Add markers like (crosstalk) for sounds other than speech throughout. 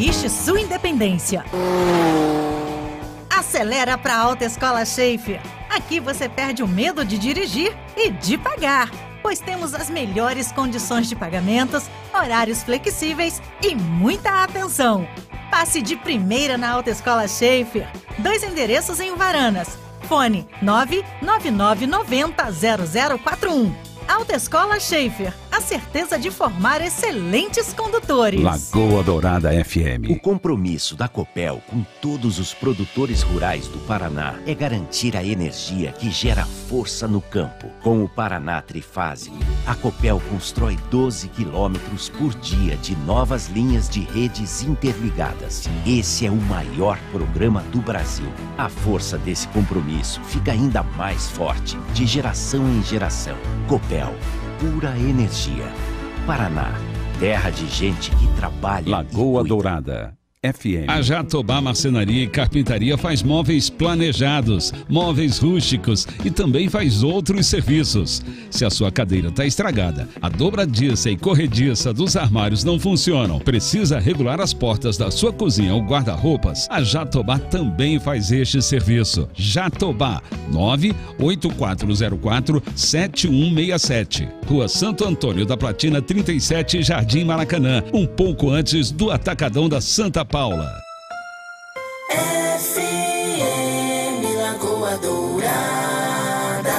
Conquiste sua independência. Acelera para a Autoescola Schaefer. Aqui você perde o medo de dirigir e de pagar, pois temos as melhores condições de pagamentos, horários flexíveis e muita atenção. Passe de primeira na Autoescola Schaefer. Dois endereços em Varanas. Fone 99990 0041. Autoescola Schaefer, a certeza de formar excelentes condutores. Lagoa Dourada FM. O compromisso da Copel com todos os produtores rurais do Paraná é garantir a energia que gera força no campo. Com o Paraná Trifásico, a Copel constrói 12 quilômetros por dia de novas linhas de redes interligadas. Esse é o maior programa do Brasil. A força desse compromisso fica ainda mais forte, de geração em geração. Copel pura energia. Paraná, terra de gente que trabalha. Lagoa Dourada. FM. A Jatobá Marcenaria e Carpintaria faz móveis planejados, móveis rústicos e também faz outros serviços. Se a sua cadeira está estragada, a dobradiça e corrediça dos armários não funcionam, precisa regular as portas da sua cozinha ou guarda-roupas, a Jatobá também faz este serviço. Jatobá 98404 7167. Rua Santo Antônio da Platina 37, Jardim Maracanã, um pouco antes do Atacadão da Santa Paula. FM Lagoa Dourada.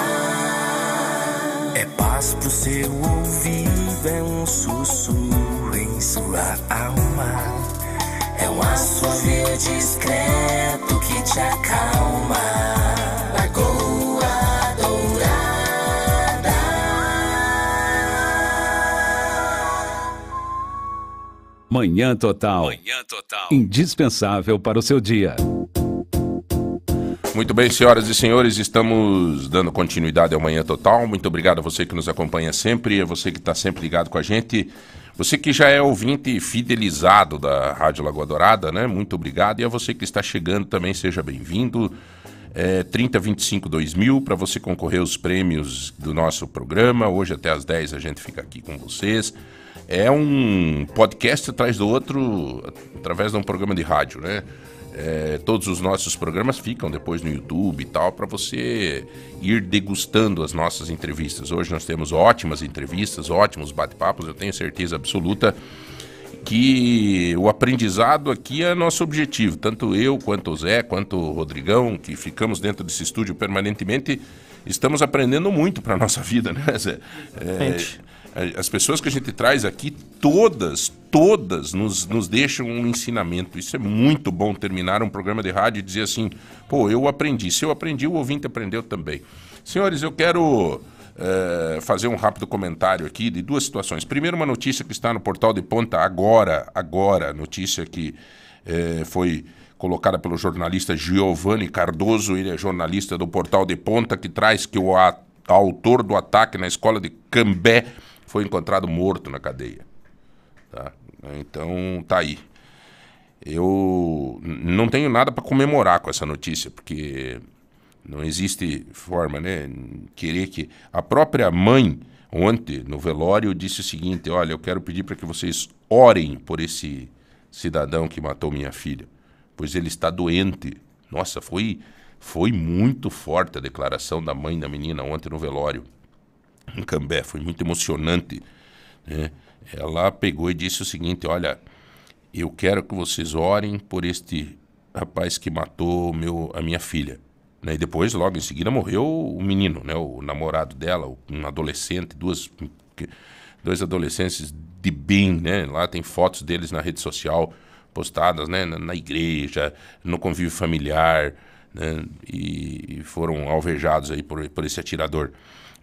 É paz pro seu ouvido, é um sussurro em sua alma. É um assovio discreto que te acalma. Manhã Total. Manhã Total. Indispensável para o seu dia. Muito bem, senhoras e senhores, estamos dando continuidade ao Manhã Total. Muito obrigado a você que nos acompanha sempre, a você que está sempre ligado com a gente. Você que já é ouvinte fidelizado da Rádio Lagoa Dourada, né? Muito obrigado. E a você que está chegando também, seja bem-vindo. É 3025 2000 para você concorrer aos prêmios do nosso programa. Hoje até às 10 a gente fica aqui com vocês é um podcast atrás do outro, através de um programa de rádio, né? É, todos os nossos programas ficam depois no YouTube e tal, para você ir degustando as nossas entrevistas. Hoje nós temos ótimas entrevistas, ótimos bate-papos, eu tenho certeza absoluta que o aprendizado aqui é nosso objetivo. Tanto eu, quanto o Zé, quanto o Rodrigão, que ficamos dentro desse estúdio permanentemente, estamos aprendendo muito para nossa vida, né, Zé? É, as pessoas que a gente traz aqui, todas, todas nos, nos deixam um ensinamento. Isso é muito bom terminar um programa de rádio e dizer assim: pô, eu aprendi. Se eu aprendi, o ouvinte aprendeu também. Senhores, eu quero é, fazer um rápido comentário aqui de duas situações. Primeiro, uma notícia que está no portal de Ponta agora, agora, notícia que é, foi colocada pelo jornalista Giovanni Cardoso, ele é jornalista do portal de Ponta, que traz que o autor do ataque na escola de Cambé foi encontrado morto na cadeia. Tá? Então, tá aí. Eu não tenho nada para comemorar com essa notícia, porque não existe forma, né? Querer que. A própria mãe, ontem, no velório, disse o seguinte: olha, eu quero pedir para que vocês orem por esse cidadão que matou minha filha, pois ele está doente. Nossa, foi, foi muito forte a declaração da mãe da menina ontem no velório em Cambé, foi muito emocionante. Né? Ela pegou e disse o seguinte: Olha, eu quero que vocês orem por este rapaz que matou meu, a minha filha. Né? E depois, logo em seguida, morreu o menino, né? o namorado dela, um adolescente, duas, dois adolescentes de bem. Né? Lá tem fotos deles na rede social postadas né? na, na igreja, no convívio familiar. Né? E foram alvejados aí por, por esse atirador.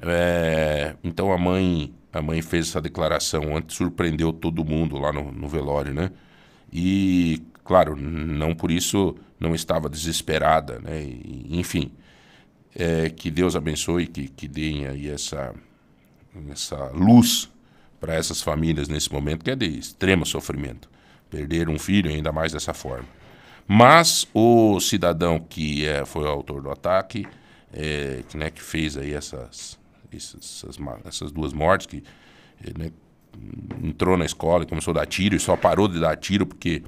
É, então a mãe, a mãe fez essa declaração antes, surpreendeu todo mundo lá no, no velório, né? E, claro, não por isso não estava desesperada, né? E, enfim, é, que Deus abençoe, que, que deem aí essa, essa luz para essas famílias nesse momento que é de extremo sofrimento. Perder um filho ainda mais dessa forma. Mas o cidadão que é, foi o autor do ataque, é, que, né, que fez aí essas, essas, essas duas mortes, que né, entrou na escola e começou a dar tiro e só parou de dar tiro porque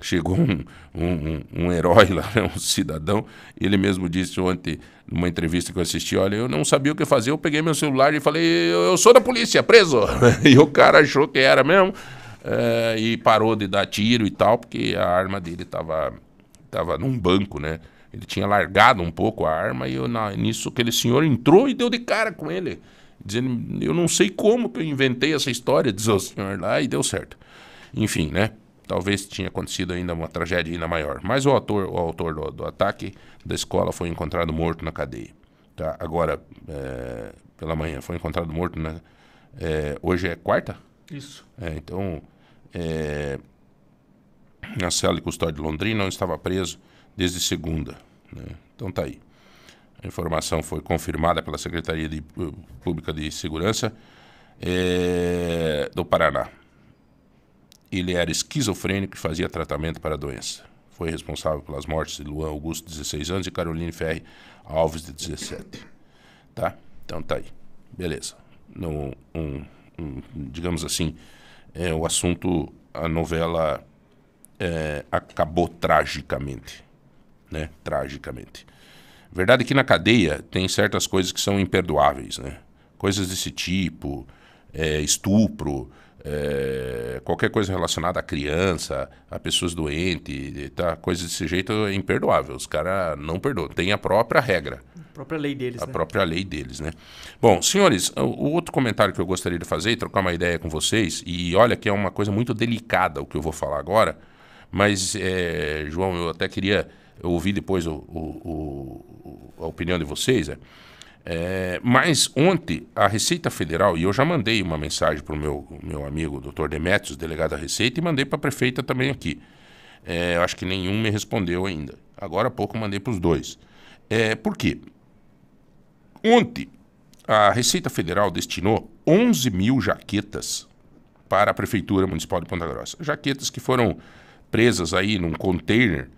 chegou um, um, um, herói lá, (laughs) né, um cidadão, ele mesmo disse ontem, numa entrevista que eu assisti, olha, eu não sabia o que fazer, eu peguei meu celular e falei, eu sou da polícia, preso. (laughs) e o cara achou que era mesmo, é, e parou de dar tiro e tal, porque a arma dele estava tava num banco, né? Ele tinha largado um pouco a arma e eu, na, nisso aquele senhor entrou e deu de cara com ele. Dizendo, eu não sei como que eu inventei essa história, diz o senhor lá, e deu certo. Enfim, né? Talvez tinha acontecido ainda uma tragédia ainda maior. Mas o autor, o autor do, do ataque da escola foi encontrado morto na cadeia. Tá? Agora, é, pela manhã, foi encontrado morto na. É, hoje é quarta? Isso. É, então, é, na cela de custódia de Londrina, não estava preso desde segunda. Né? Então tá aí. A informação foi confirmada pela Secretaria de, Pública de Segurança é, do Paraná. Ele era esquizofrênico e fazia tratamento para a doença. Foi responsável pelas mortes de Luan Augusto, 16 anos, e Caroline Ferri Alves, de 17. Tá? Então tá aí. Beleza. No, um, um, digamos assim, é, o assunto, a novela é, acabou tragicamente. Né? Tragicamente. Verdade é que na cadeia tem certas coisas que são imperdoáveis, né? Coisas desse tipo, é, estupro, é, qualquer coisa relacionada a criança, a pessoas doentes, tá? coisas desse jeito é imperdoável. Os caras não perdoam. Tem a própria regra. A própria lei deles, A né? própria lei deles, né? Bom, senhores, o, o outro comentário que eu gostaria de fazer e trocar uma ideia com vocês, e olha que é uma coisa muito delicada o que eu vou falar agora, mas, é, João, eu até queria ouvir depois o, o, a opinião de vocês, é, é, mas ontem a Receita Federal, e eu já mandei uma mensagem para o meu, meu amigo Dr. Demetrios, delegado da Receita, e mandei para a prefeita também aqui. É, eu acho que nenhum me respondeu ainda. Agora há pouco mandei para os dois. É, por quê? Ontem a Receita Federal destinou 11 mil jaquetas para a Prefeitura Municipal de Ponta Grossa. Jaquetas que foram presas aí num container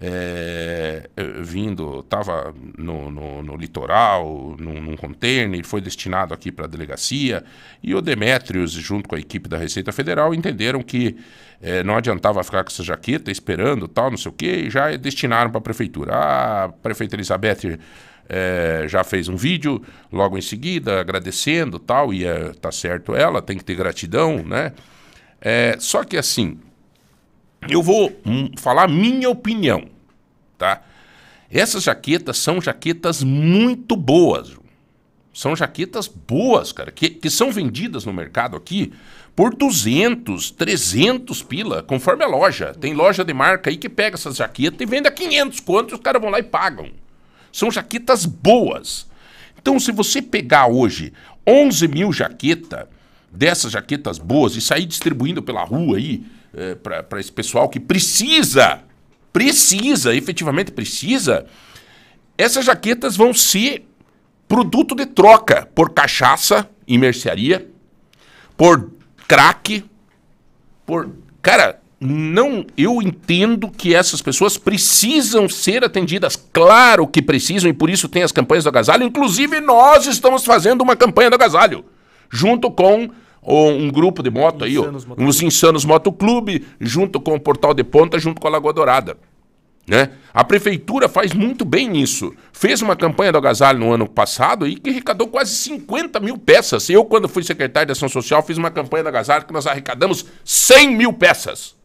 é, vindo, estava no, no, no, litoral, num, num container, foi destinado aqui para a delegacia, e o Demétrios, junto com a equipe da Receita Federal, entenderam que é, não adiantava ficar com essa jaqueta esperando, tal, não sei o quê, e já destinaram para a prefeitura. A prefeita Elizabeth é, já fez um vídeo logo em seguida, agradecendo, tal, e é, tá certo ela, tem que ter gratidão, né? É, só que assim, eu vou hum, falar minha opinião, tá? Essas jaquetas são jaquetas muito boas. São jaquetas boas, cara, que, que são vendidas no mercado aqui por 200, 300 pila, conforme a loja. Tem loja de marca aí que pega essas jaquetas e vende a 500 conto e os caras vão lá e pagam. São jaquetas boas. Então, se você pegar hoje 11 mil jaquetas, dessas jaquetas boas, e sair distribuindo pela rua aí, é, para esse pessoal que precisa, precisa, efetivamente precisa, essas jaquetas vão ser produto de troca por cachaça e mercearia, por crack, por. Cara, não. Eu entendo que essas pessoas precisam ser atendidas. Claro que precisam, e por isso tem as campanhas do agasalho. Inclusive, nós estamos fazendo uma campanha do agasalho, junto com ou um grupo de moto aí, ó, uns Insanos Motoclube, junto com o Portal de Ponta, junto com a Lagoa Dourada. Né? A prefeitura faz muito bem isso. Fez uma campanha do agasalho no ano passado e que arrecadou quase 50 mil peças. Eu, quando fui secretário de Ação Social, fiz uma campanha do agasalho que nós arrecadamos 100 mil peças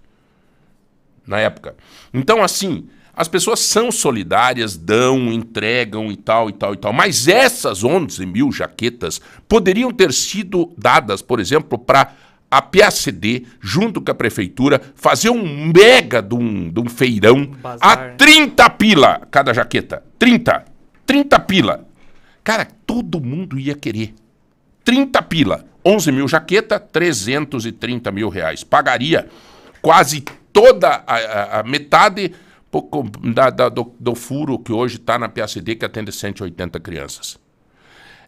na época. Então, assim, as pessoas são solidárias, dão, entregam e tal e tal e tal. Mas essas 11 mil jaquetas poderiam ter sido dadas, por exemplo, para a PACD, junto com a prefeitura, fazer um mega de um, de um feirão um a 30 pila cada jaqueta. 30. 30 pila. Cara, todo mundo ia querer. 30 pila. 11 mil jaqueta, 330 mil reais. Pagaria quase toda a, a, a metade pouco da, da, do, do, furo que hoje está na PACD, que atende 180 crianças.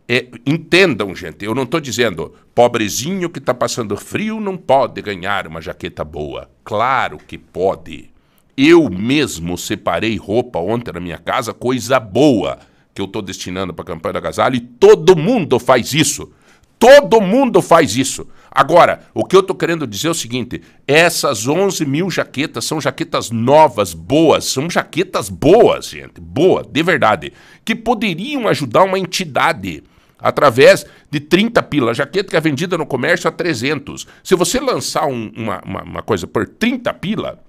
É, entendam, gente, eu não estou dizendo pobrezinho que está passando frio não pode ganhar uma jaqueta boa. Claro que pode. Eu mesmo separei roupa ontem na minha casa, coisa boa, que eu estou destinando para a campanha da agasalho, e todo mundo faz isso. Todo mundo faz isso. Agora, o que eu estou querendo dizer é o seguinte: essas 11 mil jaquetas são jaquetas novas, boas, são jaquetas boas, gente, boa, de verdade, que poderiam ajudar uma entidade através de 30 pila. Jaqueta que é vendida no comércio a 300. Se você lançar um, uma, uma, uma coisa por 30 pila,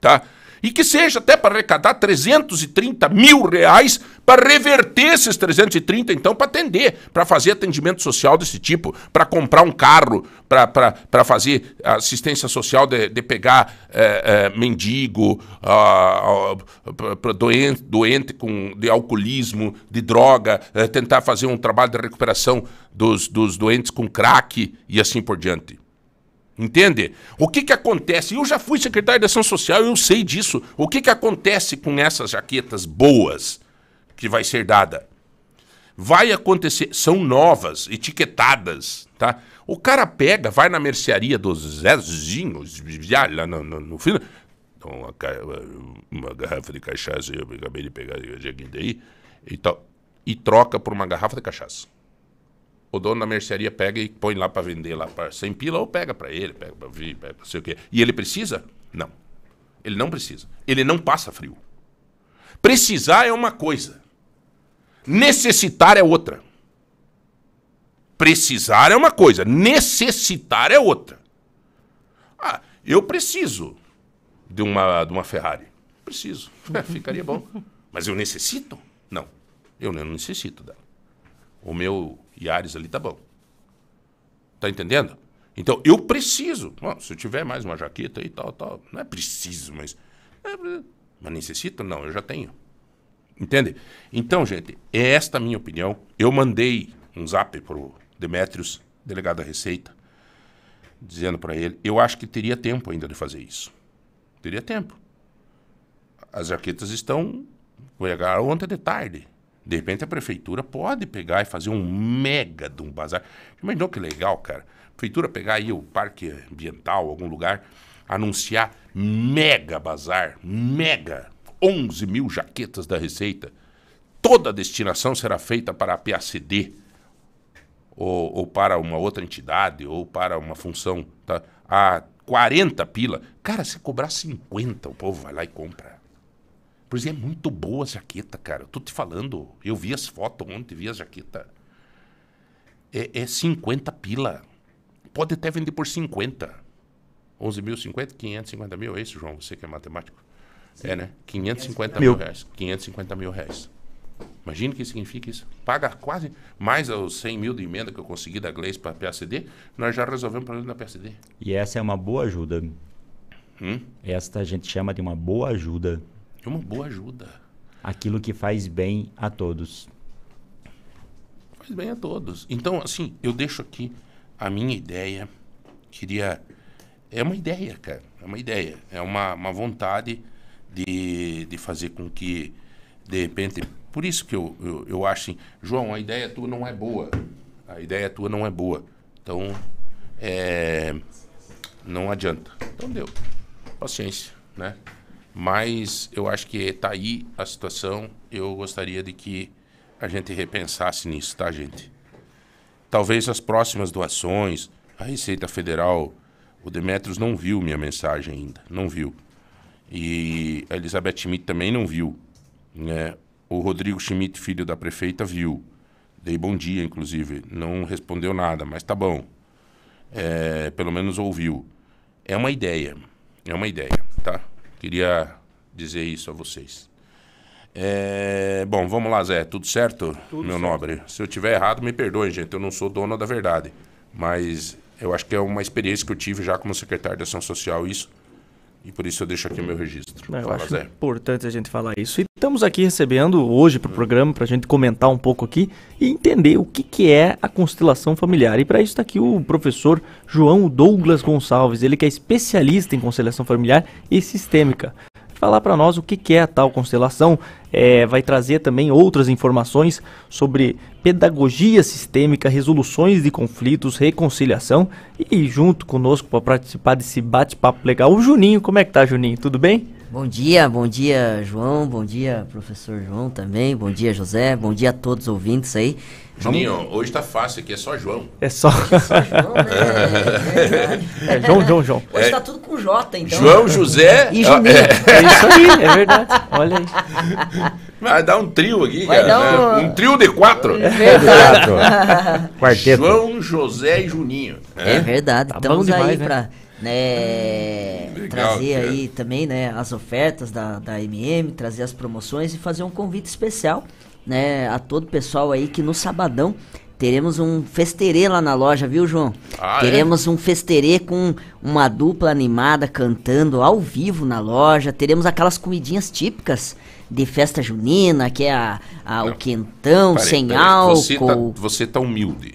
tá? E que seja até para arrecadar 330 mil reais para reverter esses 330, então, para atender, para fazer atendimento social desse tipo, para comprar um carro, para fazer assistência social de, de pegar é, é, mendigo, uh, doente, doente com, de alcoolismo, de droga, é, tentar fazer um trabalho de recuperação dos, dos doentes com crack e assim por diante. Entende? O que que acontece? Eu já fui secretário de Ação Social, eu sei disso. O que que acontece com essas jaquetas boas que vai ser dada? Vai acontecer, são novas, etiquetadas, tá? O cara pega, vai na mercearia dos Zezinhos, lá no, no, no uma, uma, garrafa de cachaça, eu acabei de pegar aí, e, tal, e troca por uma garrafa de cachaça o dono da mercearia pega e põe lá para vender lá para 100 pila ou pega para ele, pega para vir, pega para sei o quê. E ele precisa? Não. Ele não precisa. Ele não passa frio. Precisar é uma coisa. Necessitar é outra. Precisar é uma coisa, necessitar é outra. Ah, eu preciso de uma, de uma Ferrari. Preciso. (laughs) Ficaria bom. Mas eu necessito? Não. Eu não necessito dela. O meu Yaris ali tá bom. Tá entendendo? Então, eu preciso. Bom, se eu tiver mais uma jaqueta e tal, tal. Não é preciso, mas. É, mas necessito? Não, eu já tenho. Entende? Então, gente, é esta a minha opinião. Eu mandei um zap pro Demetrios, delegado da Receita, dizendo para ele: eu acho que teria tempo ainda de fazer isso. Teria tempo. As jaquetas estão. Chegaram ontem de tarde. De repente a prefeitura pode pegar e fazer um mega de um bazar. Imaginou que legal, cara? A prefeitura pegar aí o parque ambiental, algum lugar, anunciar mega bazar, mega, 11 mil jaquetas da Receita. Toda a destinação será feita para a PACD, ou, ou para uma outra entidade, ou para uma função. Tá? A 40 pila. Cara, se cobrar 50, o povo vai lá e compra. Pois é, muito boa a jaqueta, cara. Eu tô te falando. Eu vi as fotos ontem, vi a jaqueta. É, é 50 pila. Pode até vender por 50. 11 mil, 50, 550 mil. É isso, João? Você que é matemático. Sim. É, né? 550 mil. mil reais. 550 mil reais. Imagina o que significa isso. Paga quase mais os 100 mil de emenda que eu consegui da Gleice para a PACD, nós já resolvemos o problema da PACD. E essa é uma boa ajuda. Hum? Esta a gente chama de uma boa ajuda. É uma boa ajuda. Aquilo que faz bem a todos. Faz bem a todos. Então, assim, eu deixo aqui a minha ideia. Queria. É uma ideia, cara. É uma ideia. É uma, uma vontade de, de fazer com que, de repente. Por isso que eu, eu, eu acho assim, João, a ideia tua não é boa. A ideia tua não é boa. Então, é, não adianta. Então deu. Paciência, né? Mas eu acho que está aí a situação. Eu gostaria de que a gente repensasse nisso, tá, gente? Talvez as próximas doações, a Receita Federal, o Demetrios não viu minha mensagem ainda, não viu. E a Elizabeth Schmidt também não viu. Né? O Rodrigo Schmidt, filho da prefeita, viu. Dei bom dia, inclusive. Não respondeu nada, mas tá bom. É, pelo menos ouviu. É uma ideia. É uma ideia, tá? Queria dizer isso a vocês. É, bom, vamos lá, Zé. Tudo certo, Tudo meu certo. nobre? Se eu tiver errado, me perdoem, gente. Eu não sou dono da verdade. Mas eu acho que é uma experiência que eu tive já como secretário de Ação Social, isso. E por isso eu deixo aqui o meu registro. Eu Fala, acho Zé. importante a gente falar isso. E estamos aqui recebendo hoje para o programa para a gente comentar um pouco aqui e entender o que, que é a constelação familiar. E para isso está aqui o professor João Douglas Gonçalves, ele que é especialista em constelação familiar e sistêmica falar para nós o que, que é a tal constelação, é, vai trazer também outras informações sobre pedagogia sistêmica, resoluções de conflitos, reconciliação e junto conosco para participar desse bate-papo legal, o Juninho. Como é que tá, Juninho? Tudo bem? Bom dia, bom dia, João, bom dia, professor João também, bom dia, José, bom dia a todos os ouvintes aí. Juninho, hoje tá fácil aqui, é só João. É só. É só João, né? (laughs) É verdade. É João, João, João. Hoje É. tá tudo com J, então. João, José. (laughs) E Juninho. é, É isso aí, é verdade. Olha aí. vai dar um trio aqui, Vai cara. dar né? um- Um trio de quatro. Verdade. Exato. (laughs) Quarteto. João, José e Juninho. É verdade. Tá Estamos aí né? pra né, Legal, trazer cara. aí também né, as ofertas da, da MM, trazer as promoções e fazer um convite especial né, a todo o pessoal aí que no sabadão teremos um festerê lá na loja, viu, João? Ah, é? teremos um festerê com uma dupla animada cantando ao vivo na loja. Teremos aquelas comidinhas típicas de festa junina, que é a, a- o quentão sem álcool. Você tá, você tá humilde.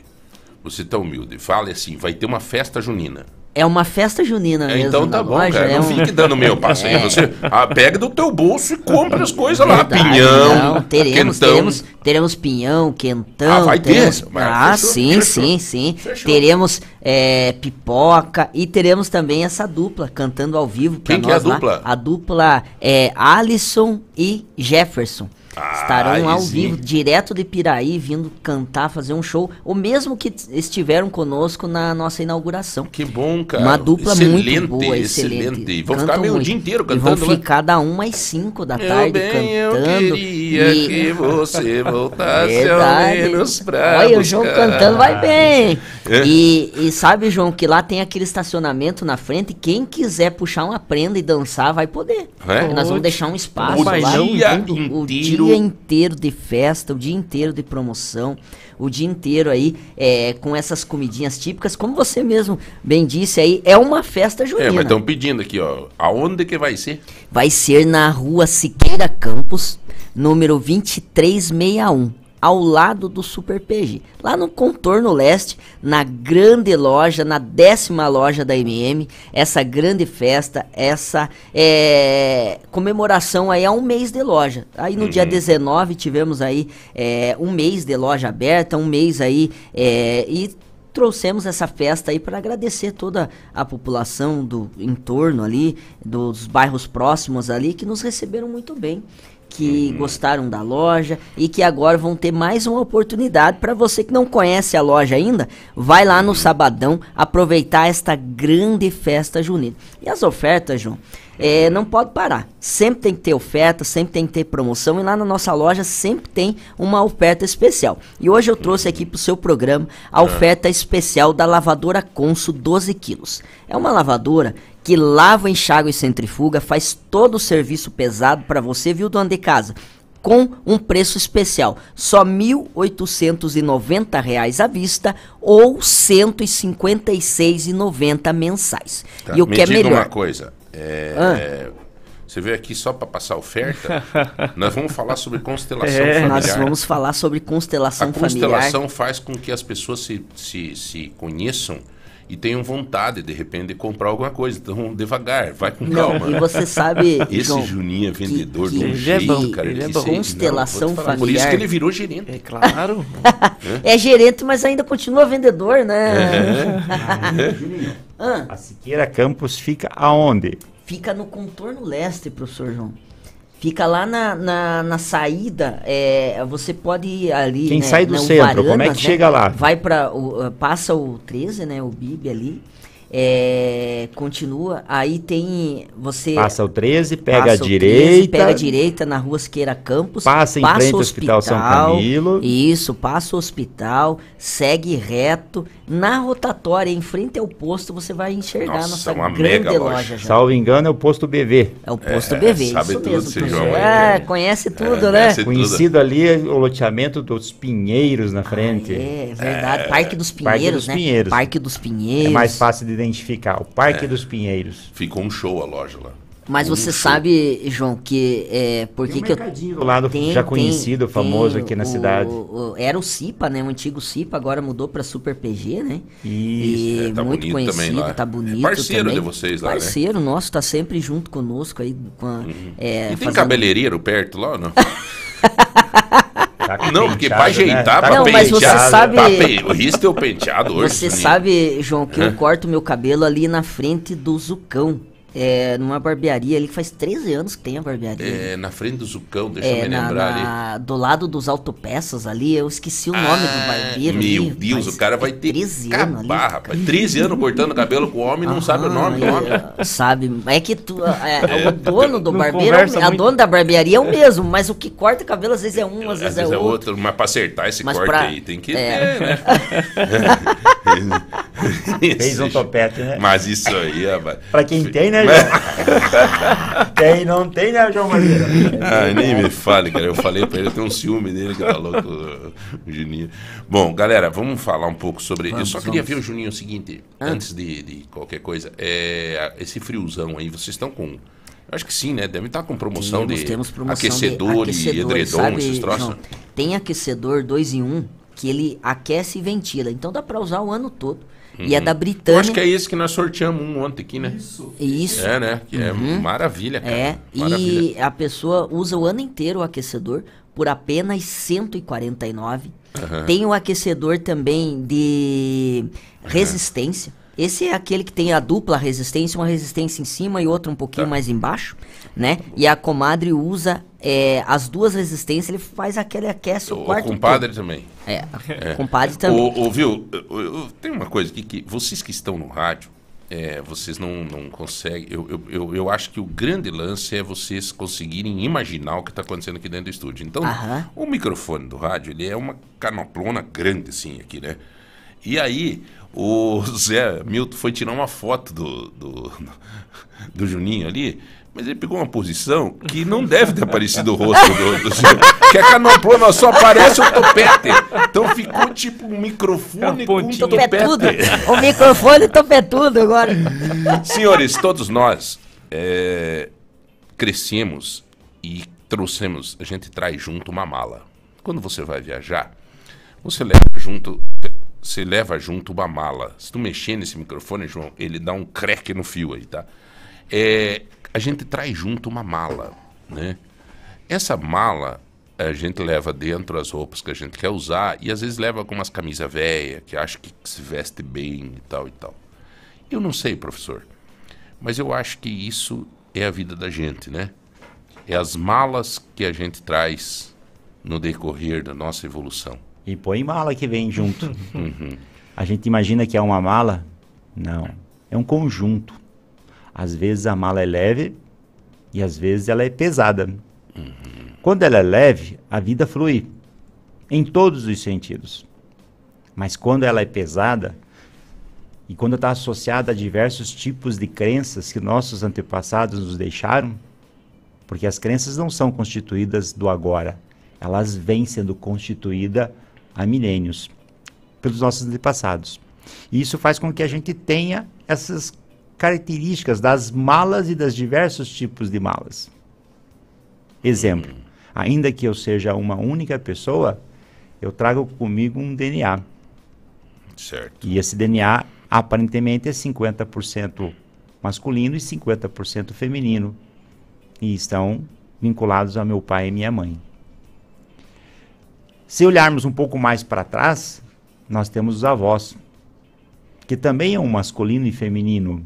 Você tá humilde. Fale assim, vai ter uma festa junina. É uma festa junina É, mesmo. então tá bom, loja, cara. é Não um- fique dando meio passo aí. (laughs) É. Você ah, pega do teu bolso e compra as coisas lá. Pinhão, não, teremos, quentão. teremos, teremos pinhão, quentão. Ah, vai ter? teremos, Mas ah, fechou, sim, fechou. sim, sim. Fechou. Teremos é, pipoca e teremos também essa dupla cantando ao vivo Quem que é a nós lá. dupla? A dupla é Alisson e Jefferson. Ah, Estarão ao aí sim. vivo, direto de Piraí, vindo cantar, fazer um show. O mesmo que estiveram conosco na nossa inauguração. Que bom, cara. Uma dupla excelente, muito boa, excelente. excelente. E vão Cantam ficar meio muito. dia inteiro E cantando vão lá. ficar da 1 às 5 da Eu tarde bem, eu cantando. queria e- que você (laughs) voltasse ao Verdade. menos pra Olha, o João cantando vai bem. É. E, e sabe, João, que lá tem aquele estacionamento na frente. Quem quiser puxar uma prenda e dançar, vai poder. É? Porque nós vamos deixar um espaço O lá. dia o inteiro. dia inteiro de festa, o dia inteiro de promoção, o dia inteiro aí é, com essas comidinhas típicas. Como você mesmo bem disse aí, é uma festa junina. É, mas estão pedindo aqui, ó. Aonde que vai ser? Vai ser na rua Siqueira Campos, número 2361, ao lado do Super PG. Lá no contorno leste, na grande loja, na décima loja da MM, essa grande festa, essa é, comemoração aí há um mês de loja. Aí no dia 19 tivemos aí é, um mês de loja aberta, um mês aí é, e trouxemos essa festa aí para agradecer toda a população do entorno ali, dos bairros próximos ali, que nos receberam muito bem, que gostaram da loja e que agora vão ter mais uma oportunidade para você que não conhece a loja ainda, vai lá no sabadão aproveitar esta grande festa junina. E as ofertas, João, é, não pode parar. Sempre tem que ter oferta, sempre tem que ter promoção e lá na nossa loja sempre tem uma oferta especial. E hoje eu trouxe aqui para o seu programa a oferta especial da lavadora Consul 12 quilos. É uma lavadora que lava, enxágua e centrifuga, faz todo o serviço pesado para você, viu, dona de casa? Com um preço especial, só 1.890 reais à vista ou R$ 156,90 mensais. Tá, E o me que é diga melhor? uma coisa. É, Ah. é, você veio aqui só para passar oferta? (laughs) Nós vamos falar sobre constelação É, familiar. Nós vamos falar sobre A constelação familiar. constelação faz com que as pessoas se, se, se conheçam e tenham vontade, de repente, de comprar alguma coisa. Então, devagar, vai com Não, calma. e você sabe, (laughs) Esse João, Juninho é vendedor que- de um Ele é jeito, bom, cara. ele é que bom. não, Constelação te falar, Por isso familiar. que ele virou gerente. É claro. (laughs) é gerente, mas ainda continua vendedor, né? (laughs) Ah, A Siqueira Campos fica aonde? fica no contorno leste, professor João. Fica lá na, na, na saída, é, você pode ir ali. Quem né, sai do na centro, como é que chega lá? Vai para passa o 13, né? O BIB ali. É, continua. Aí tem você Passa o 13, pega a passa o 13, direita. pega a direita na rua Siqueira Campos. Passa em frente ao Hospital São Camilo. Isso, passa o hospital, segue reto. Na rotatória, em frente ao posto, você vai enxergar Nossa, nossa uma grande mega loja. loja. já. Salvo engano, é o posto BV. É o posto É, BV, sabe isso tudo mesmo. João é, conhece tudo, É, né? conhece tudo. Conhecido ali é o loteamento dos Pinheiros na frente. É, verdade. Parque dos Parque Pinheiros, dos né? Pinheiros. Parque dos Pinheiros. É mais fácil de identificar. O Parque É. dos Pinheiros. Ficou um show a loja lá. Mas Um você show. sabe, João, que é, por Tem que um que eu do lado Tem, já tem, conhecido, famoso tem aqui na o- cidade. o- era o CIPA, né? O antigo CIPA, agora mudou pra Super PG, né? Isso. E é, tá muito conhecido, também lá. tá É bonito parceiro também. de vocês lá, né? Parceiro nosso, tá sempre junto conosco aí. Com a, é, E tem fazendo- cabeleireiro perto lá ou não? (laughs) Tá Não, porque penteado, pra ajeitar, né? pra Não, com mas você pentear, sabe- Tá pe... O risco é o penteado hoje. Você sabe, João, que eu corto meu cabelo ali na frente do Zucão. É, numa barbearia ali que faz 13 anos que tem a barbearia. É, na frente do Zucão, deixa eu É, me na- lembrar na- ali. do lado dos autopeças ali, eu esqueci o nome do barbeiro. Meu ali, Deus, o cara vai é ter 13 que anos ali. rapaz. 13 anos cortando cabelo com o homem e não sabe o nome do Aham, homem. é, Sabe, é que tu, (laughs) é, o dono do Não barbeiro, a muito. dona da barbearia é o mesmo, mas o que corta cabelo às vezes é um, às Às vezes, vezes é é outro. outro, mas pra acertar esse Mas corte pra- aí tem que é. ter, né? (laughs) (laughs) Fez um topete, né? Mas isso aí, rapaz. Pra quem tem, né, João? (laughs) tem, não tem, né, João Madeira? Ai, nem me fale, cara. Eu falei pra ele, eu tenho um ciúme dele que tá louco, o Juninho. Bom, galera, vamos falar um pouco sobre. eu Vamos, só queria vamos. ver o Juninho o seguinte, Ah. antes de, de qualquer coisa. É, esse friozão aí, vocês estão com. Eu acho que sim, né? Devem estar com promoção Temos, de temos promoção aquecedor, de e aquecedor, edredom, sabe, esses troços. João? Tem aquecedor 2 em 1 um, que ele aquece e ventila, então dá pra usar o ano todo. E é da Eu Britânia. acho que é esse que nós sorteamos um ontem aqui, né? Isso. Isso. É, né? Que é maravilha, cara. É, Maravilha. e a pessoa usa o ano inteiro o aquecedor por apenas 149. Tem o aquecedor também de resistência. Esse é aquele que tem a dupla resistência, uma resistência em cima e outra um pouquinho Tá. mais embaixo, né? E a comadre usa é, as duas resistências, ele faz aquele aquece o, O quarto compadre todo. também. É, o compadre também. Ô, ô, viu, eu- eu- tem uma coisa aqui que vocês que estão no rádio, é, vocês não, não conseguem. Eu, eu, eu, eu acho que o grande lance é vocês conseguirem imaginar o que está acontecendo aqui dentro do estúdio. Então, Aham. o microfone do rádio, ele é uma canoplona grande, assim, aqui, né? E aí, o Zé Milton foi tirar uma foto do, do, (laughs) do Juninho ali, mas ele pegou uma posição que não deve ter aparecido o rosto do, do Zé, que a canoplona só aparece o topete. Então ficou tipo um microfone com um topete. o microfone topetudo agora. Senhores, todos nós é, crescemos e trouxemos, a gente traz junto uma mala. Quando você vai viajar, você leva junto, você leva junto uma mala. Se tu mexer nesse microfone, João, ele dá um crack no fio aí, tá? É, a gente traz junto uma mala, né? Essa mala a gente leva dentro as roupas que a gente quer usar e às vezes leva algumas camisas velhas que acha que se veste bem e tal e tal. Eu não sei, professor, mas eu acho que isso é a vida da gente, né? É as malas que a gente traz no decorrer da nossa evolução. E põe mala que vem junto. (laughs) Uhum. A gente imagina que é uma mala. Não. É um conjunto. Às vezes a mala é leve e às vezes ela é pesada. Quando ela é leve, a vida flui. Em todos os sentidos. Mas quando ela é pesada, e quando está associada a diversos tipos de crenças que nossos antepassados nos deixaram, porque as crenças não são constituídas do agora, elas vêm sendo constituídas há milênios pelos nossos antepassados. E isso faz com que a gente tenha essas características das malas e das diversos tipos de malas. Exemplo, ainda que eu seja uma única pessoa, eu trago comigo um DNA. Certo. E esse DNA aparentemente é 50% masculino e 50% feminino. E estão vinculados a meu pai e minha mãe. Se olharmos um pouco mais para trás, nós temos os avós, que também é um masculino e feminino.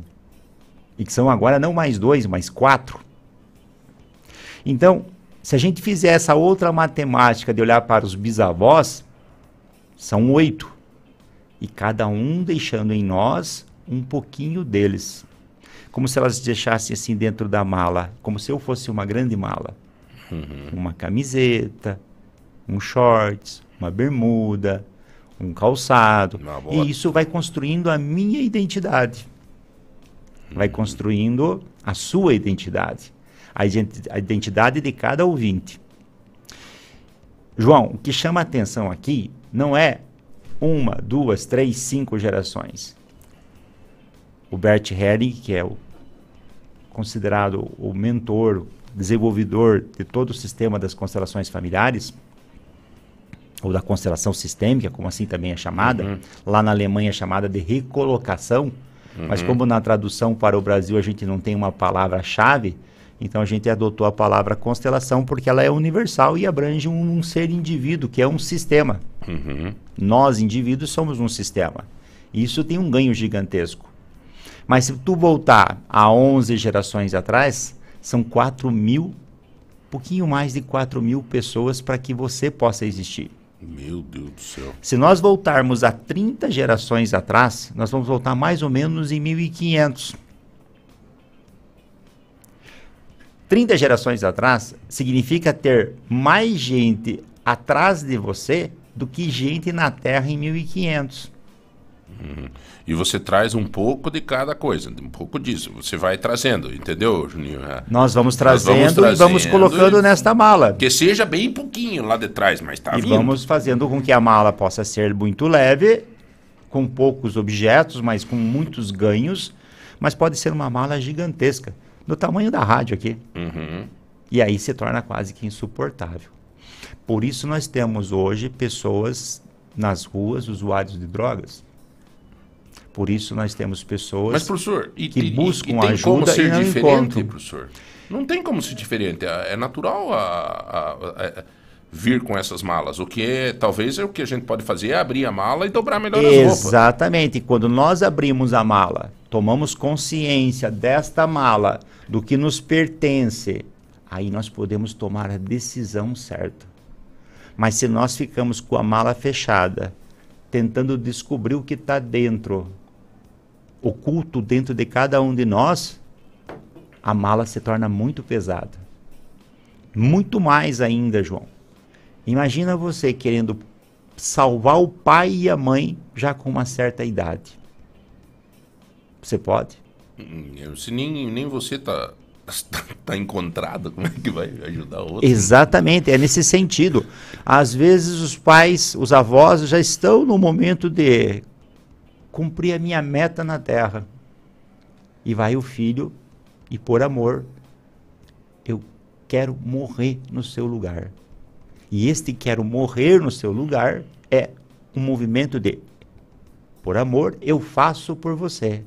E que são agora não mais dois, mas quatro. Então, se a gente fizer essa outra matemática de olhar para os bisavós, são oito e cada um deixando em nós um pouquinho deles. Como se elas deixassem assim dentro da mala, como se eu fosse uma grande mala. Uma camiseta, um shorts, uma bermuda, um calçado. E isso vai construindo a minha identidade. Vai construindo a sua identidade. A, identi- a identidade de cada ouvinte. João, o que chama a atenção aqui não é uma, duas, três, cinco gerações. O Bert Helling, que é o considerado o mentor, desenvolvedor de todo o sistema das constelações familiares, ou da constelação sistêmica, como assim também é chamada, lá na Alemanha é chamada de recolocação, mas como na tradução para o Brasil a gente não tem uma palavra-chave, então a gente adotou a palavra constelação porque ela é universal e abrange um, um ser indivíduo, que é um sistema. Uhum. Nós, indivíduos, somos um sistema. Isso tem um ganho gigantesco. Mas se tu voltar a 11 gerações atrás, são 4 mil, pouquinho mais de 4 mil pessoas para que você possa existir. Meu Deus do céu. Se nós voltarmos a 30 gerações atrás, nós vamos voltar mais ou menos em 1500. 30 gerações atrás significa ter mais gente atrás de você do que gente na Terra em 1500. Uhum. E você traz um pouco de cada coisa, um pouco disso. Você vai trazendo, entendeu, Juninho? É. Nós vamos trazendo, vamos trazendo e vamos colocando e, nesta mala. Que seja bem pouquinho lá de trás, mas tá E vindo. vamos fazendo com que a mala possa ser muito leve, com poucos objetos, mas com muitos ganhos. Mas pode ser uma mala gigantesca, do tamanho da rádio aqui. Uhum. E aí se torna quase que insuportável. Por isso nós temos hoje pessoas nas ruas, usuários de drogas. Por isso nós temos pessoas Mas, professor, e, que e, buscam e tem ajuda como ser e não diferente, encontram. professor? Não tem como ser diferente. É é natural a, a- a- a- vir com essas malas. O que é, talvez é o que a gente pode fazer é abrir a mala e dobrar melhor as roupas. Exatamente. Quando nós abrimos a mala, tomamos consciência desta mala, do que nos pertence, aí nós podemos tomar a decisão certa. Mas se nós ficamos com a mala fechada, tentando descobrir o que está dentro, oculto dentro de cada um de nós, a mala se torna muito pesada. Muito mais ainda, João. Imagina você querendo salvar o pai e a mãe já com uma certa idade. Você pode? Hum, Se nem, nem você (laughs) tá, tá encontrado, como é que vai ajudar o outro? Exatamente, é nesse sentido. Às vezes os pais, os avós já estão no momento de cumprir a minha meta na terra. E vai o filho e por amor eu quero morrer no seu lugar. E este quero morrer no seu lugar é um movimento de por amor eu faço por você.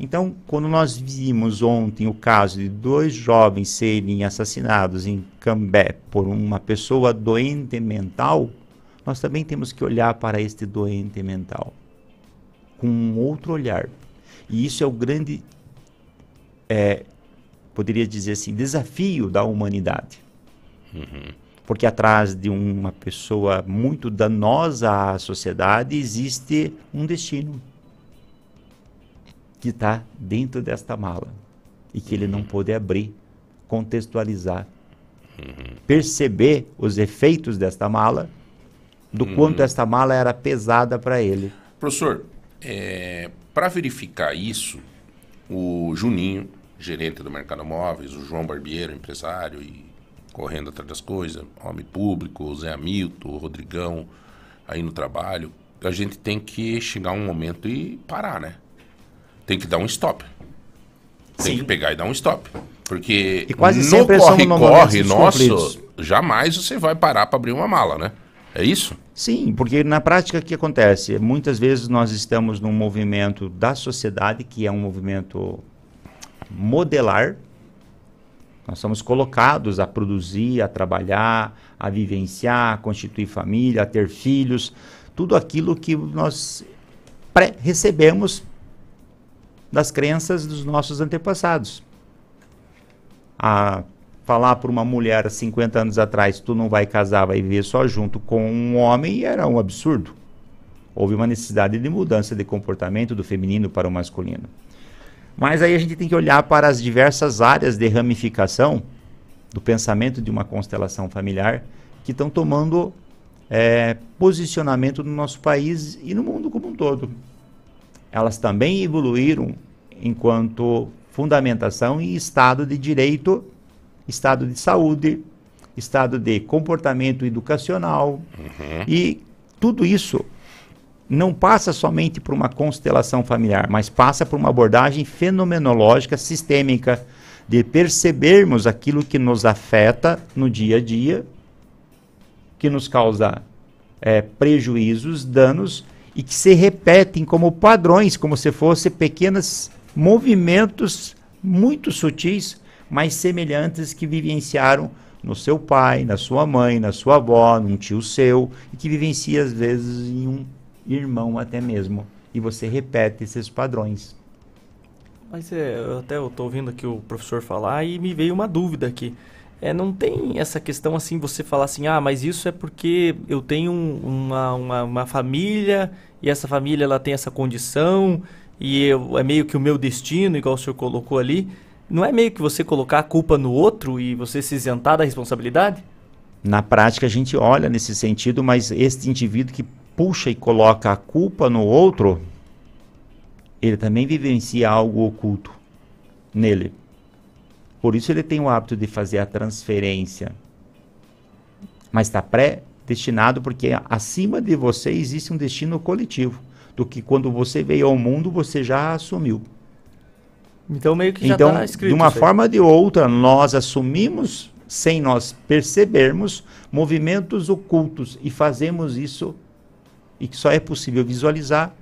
Então, quando nós vimos ontem o caso de dois jovens serem assassinados em Cambé por uma pessoa doente mental, nós também temos que olhar para este doente mental com um outro olhar. E isso é o grande, é, poderia dizer assim, desafio da humanidade. Porque atrás de uma pessoa muito danosa à sociedade existe um destino que está dentro desta mala e que ele não pôde abrir, contextualizar, perceber os efeitos desta mala, do quanto esta mala era pesada para ele. Professor, para verificar isso, o Juninho, gerente do Mercado Móveis, o João Barbeiro, empresário e correndo atrás das coisas, homem público, o Zé Hamilton, o Rodrigão, aí no trabalho, a gente tem que chegar um momento e parar, né? Tem que dar um stop. Tem Sim. que pegar e dar um stop. Porque E no corre-corre nosso, jamais você vai parar para abrir uma mala, né? É isso? Sim, porque na prática o que acontece? Muitas vezes nós estamos num movimento da sociedade que é um movimento modelar. Nós somos colocados a produzir, a trabalhar, a vivenciar, a constituir família, a ter filhos, tudo aquilo que nós recebemos das crenças dos nossos antepassados. A falar para uma mulher há 50 anos atrás, tu não vai casar, vai viver só junto com um homem, era um absurdo. Houve uma necessidade de mudança de comportamento do feminino para o masculino. Mas aí a gente tem que olhar para as diversas áreas de ramificação do pensamento de uma constelação familiar que estão tomando é, posicionamento no nosso país e no mundo como um todo. Elas também evoluíram enquanto fundamentação e estado de direito, estado de saúde, estado de comportamento educacional. E tudo isso não passa somente por uma constelação familiar, mas passa por uma abordagem fenomenológica sistêmica de percebermos aquilo que nos afeta no dia a dia, que nos causa é, prejuízos, danos e que se repetem como padrões, como se fossem pequenos movimentos muito sutis, mas semelhantes que vivenciaram no seu pai, na sua mãe, na sua avó, num tio seu, e que vivencia às vezes em um irmão até mesmo. E você repete esses padrões. Mas é, eu até tô ouvindo aqui o professor falar e me veio uma dúvida aqui. É, não tem essa questão assim, você falar assim, ah, mas isso é porque eu tenho um- uma, uma, uma família e essa família ela tem essa condição e eu, é meio que o meu destino, igual o senhor colocou ali. Não é meio que você colocar a culpa no outro e você se isentar da responsabilidade? Na prática, a gente olha nesse sentido, mas este indivíduo que puxa e coloca a culpa no outro, ele também vivencia algo oculto nele. Por isso ele tem o hábito de fazer a transferência. Mas está pré-destinado porque acima de você existe um destino coletivo. Do que quando você veio ao mundo, você já assumiu. Então meio que já Então, tá escrito. de uma forma ou de outra, nós assumimos, sem nós percebermos, movimentos ocultos e fazemos isso e que só é possível visualizar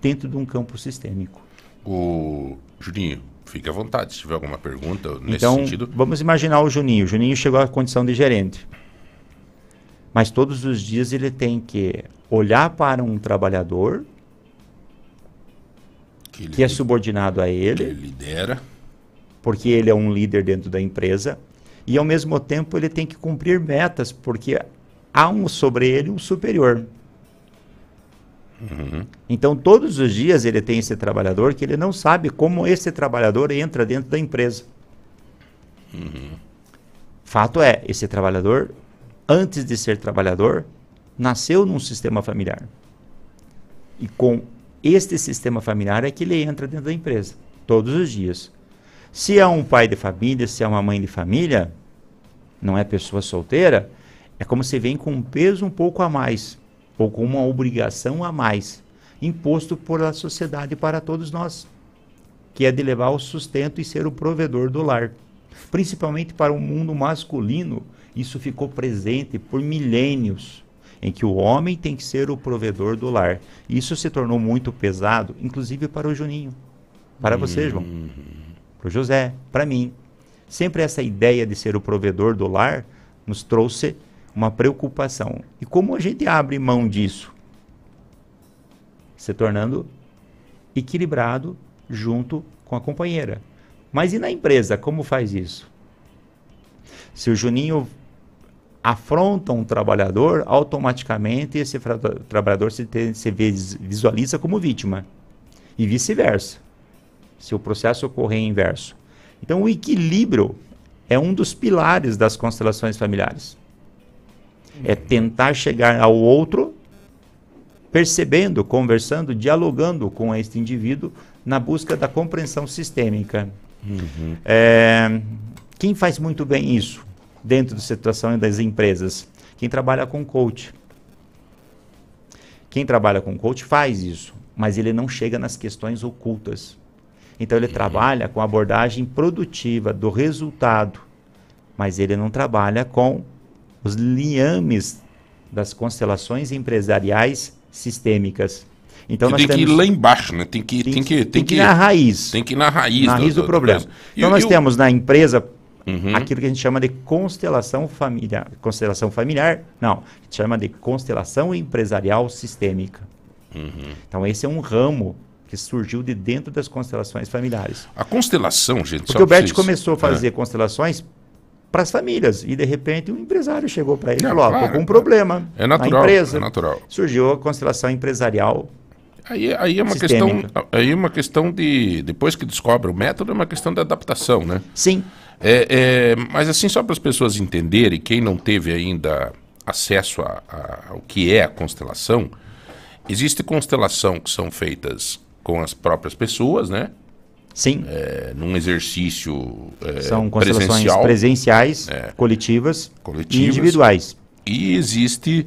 dentro de um campo sistêmico. O Juninho, fique à vontade. Se tiver alguma pergunta nesse então, sentido. vamos imaginar o Juninho. O Juninho chegou à condição de gerente. Mas todos os dias ele tem que olhar para um trabalhador Que que é subordinado a ele, ele lidera. porque ele é um líder dentro da empresa, e ao mesmo tempo ele tem que cumprir metas, porque há um sobre ele um superior. Então todos os dias ele tem esse trabalhador que ele não sabe como esse trabalhador entra dentro da empresa. Fato é, esse trabalhador, antes de ser trabalhador, nasceu num sistema familiar. E com este sistema familiar é que ele entra dentro da empresa, todos os dias. Se é um pai de família, se é uma mãe de família, não é pessoa solteira, é como se vem com um peso um pouco a mais, ou com uma obrigação a mais, imposto pela sociedade para todos nós, que é de levar o sustento e ser o provedor do lar. Principalmente para o mundo masculino, isso ficou presente por milênios, em que o homem tem que ser o provedor do lar. Isso se tornou muito pesado, inclusive para o Juninho, para você, João para o José, para mim. Sempre essa ideia de ser o provedor do lar nos trouxe uma preocupação. E como a gente abre mão disso? Se tornando equilibrado junto com a companheira. Mas e na empresa, como faz isso? Se o Juninho afronta um trabalhador, automaticamente esse trabalhador se, te- se vis- visualiza como vítima. E vice-versa se o processo ocorrer inverso. Então, o equilíbrio é um dos pilares das constelações familiares. É tentar chegar ao outro, percebendo, conversando, dialogando com este indivíduo na busca da compreensão sistêmica. É, quem faz muito bem isso dentro da situação das empresas? Quem trabalha com coach. Quem trabalha com coach faz isso, mas ele não chega nas questões ocultas. Então ele trabalha com a abordagem produtiva do resultado, mas ele não trabalha com os liames das constelações empresariais sistêmicas. Então tem que ir temos lá embaixo, né? Tem que, tem, que, tem, que ir na raiz, tem que ir na raiz, na raiz do, da problema. E Então o- nós e o- temos na empresa Uhum. aquilo que a gente chama de constelação familiar, constelação familiar, não, a gente chama de constelação empresarial sistêmica. Uhum. Então esse é um ramo que surgiu de dentro das constelações familiares. A constelação, gente. Porque o Bert vocês- começou a É. fazer constelações para as famílias e de repente um empresário chegou para ele e Não, falou: ó, claro, tô com um problema É natural, na empresa. é natural. Surgiu a constelação empresarial. Aí, aí é uma Sistêmica. questão, aí é uma questão de depois que descobre o método é uma questão de adaptação, né? Sim, É, é, mas assim só para as pessoas entenderem, quem não teve ainda acesso a- a- ao que é a constelação, existe constelação que são feitas com as próprias pessoas, né? sim. É, num exercício é, São constelações presenciais, É. coletivas, Coletivas. e individuais. e existe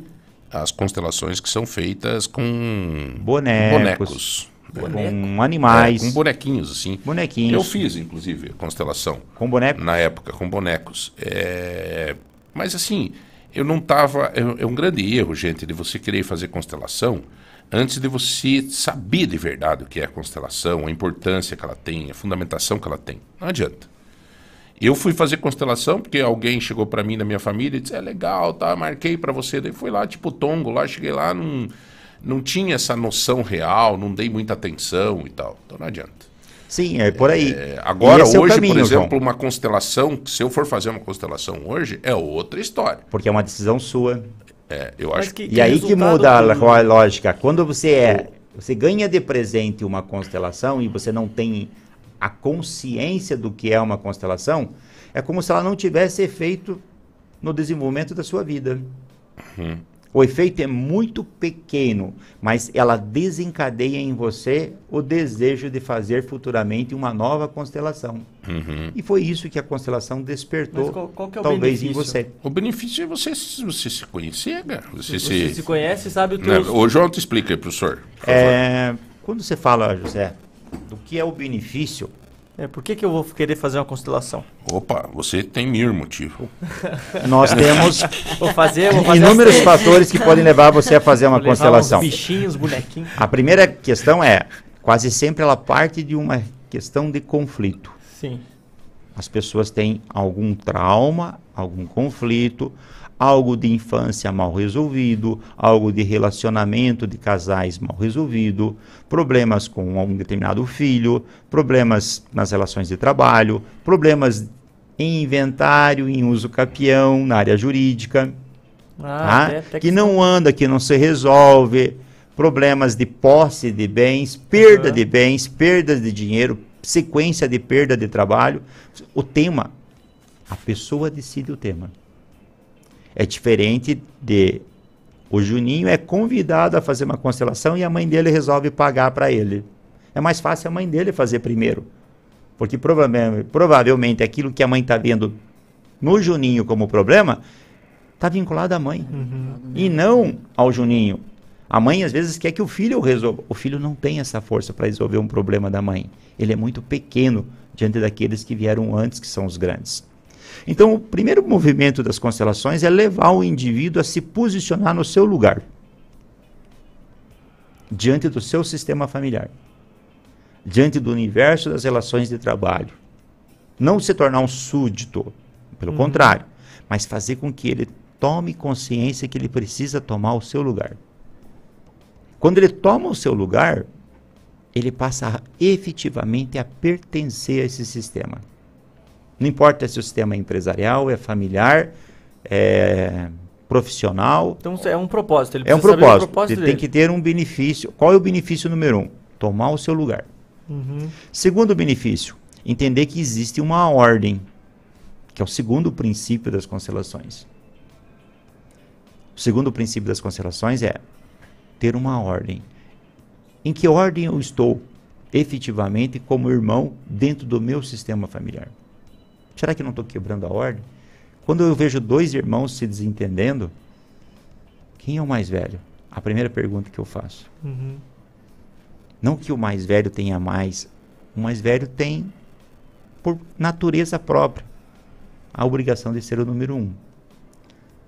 as constelações que são feitas com Bonecos, bonecos, com animais, É, com bonequinhos assim. bonequinhos. Eu fiz, inclusive, constelação. Com boneco. Na época, com bonecos. É, Mas assim, eu não tava. É é um grande erro, gente, de você querer fazer constelação antes de você saber de verdade o que é a constelação, a importância que ela tem, a fundamentação que ela tem. Não adianta. Eu fui fazer constelação porque alguém chegou para mim na minha família e disse: é legal, tá, marquei para você. Daí fui lá, tipo tongo, lá cheguei lá, não, não tinha essa noção real, não dei muita atenção e tal. Então não adianta. Sim, é por aí. É, agora, é hoje, caminho, por exemplo, João. uma constelação, se eu for fazer uma constelação hoje, é outra história. Porque é uma decisão sua. É, eu acho que- E aí que muda a que- lo- lógica. Quando você é, você ganha de presente uma constelação e você não tem a consciência do que é uma constelação, é como se ela não tivesse efeito no desenvolvimento da sua vida. Uhum. O efeito é muito pequeno, mas ela desencadeia em você o desejo de fazer futuramente uma nova constelação. Uhum. E foi isso que a constelação despertou, qual- qual que é o talvez em benefício? você. O benefício é você, você se conhecer, cara. Você, Você se... se conhece, sabe o teu... Ô, João, te explica aí, professor. É, quando você fala, José, do que é o benefício, É, por que, que eu vou querer fazer uma constelação? Opa, você tem mil motivo. (laughs) nós temos (laughs) Vou fazer, vou fazer inúmeros fatores que podem levar você a fazer uma vou levar constelação. Os bichinhos, bonequinhos. A primeira questão é, quase sempre ela parte de uma questão de conflito. Sim. As pessoas têm algum trauma, algum conflito, algo de infância mal resolvido, algo de relacionamento de casais mal resolvido, problemas com um determinado filho, problemas nas relações de trabalho, problemas em inventário, em uso capião, na área jurídica Ah, tá? até que não anda, que não se resolve, problemas de posse de bens, perda Aham. de bens, perda de dinheiro, sequência de perda de trabalho. O tema, a pessoa decide o tema. É diferente de o Juninho é convidado a fazer uma constelação e a mãe dele resolve pagar para ele. É mais fácil a mãe dele fazer primeiro. Porque provavelmente, provavelmente aquilo que a mãe está vendo no Juninho como problema está vinculado à mãe e não ao Juninho. A mãe às vezes quer que o filho resolva. O filho não tem essa força para resolver um problema da mãe. Ele é muito pequeno diante daqueles que vieram antes, que são os grandes. Então, o primeiro movimento das constelações é levar o indivíduo a se posicionar no seu lugar, diante do seu sistema familiar, diante do universo das relações de trabalho. Não se tornar um súdito, pelo contrário, mas fazer com que ele tome consciência que ele precisa tomar o seu lugar. Quando ele toma o seu lugar, ele passa efetivamente a pertencer a esse sistema. Não importa se o sistema é empresarial, é familiar, é profissional, Então é um propósito. Ele é um propósito. propósito Ele tem que ter um benefício. Qual é o benefício número um? Tomar o seu lugar. Uhum. Segundo benefício, entender que existe uma ordem, que é o segundo princípio das constelações. O segundo princípio das constelações é ter uma ordem. Em que ordem eu estou efetivamente como irmão dentro do meu sistema familiar? Será que não estou quebrando a ordem? Quando eu vejo dois irmãos se desentendendo, quem é o mais velho? A primeira pergunta que eu faço. Uhum. Não que o mais velho tenha mais. O mais velho tem, por natureza própria, a obrigação de ser o número um.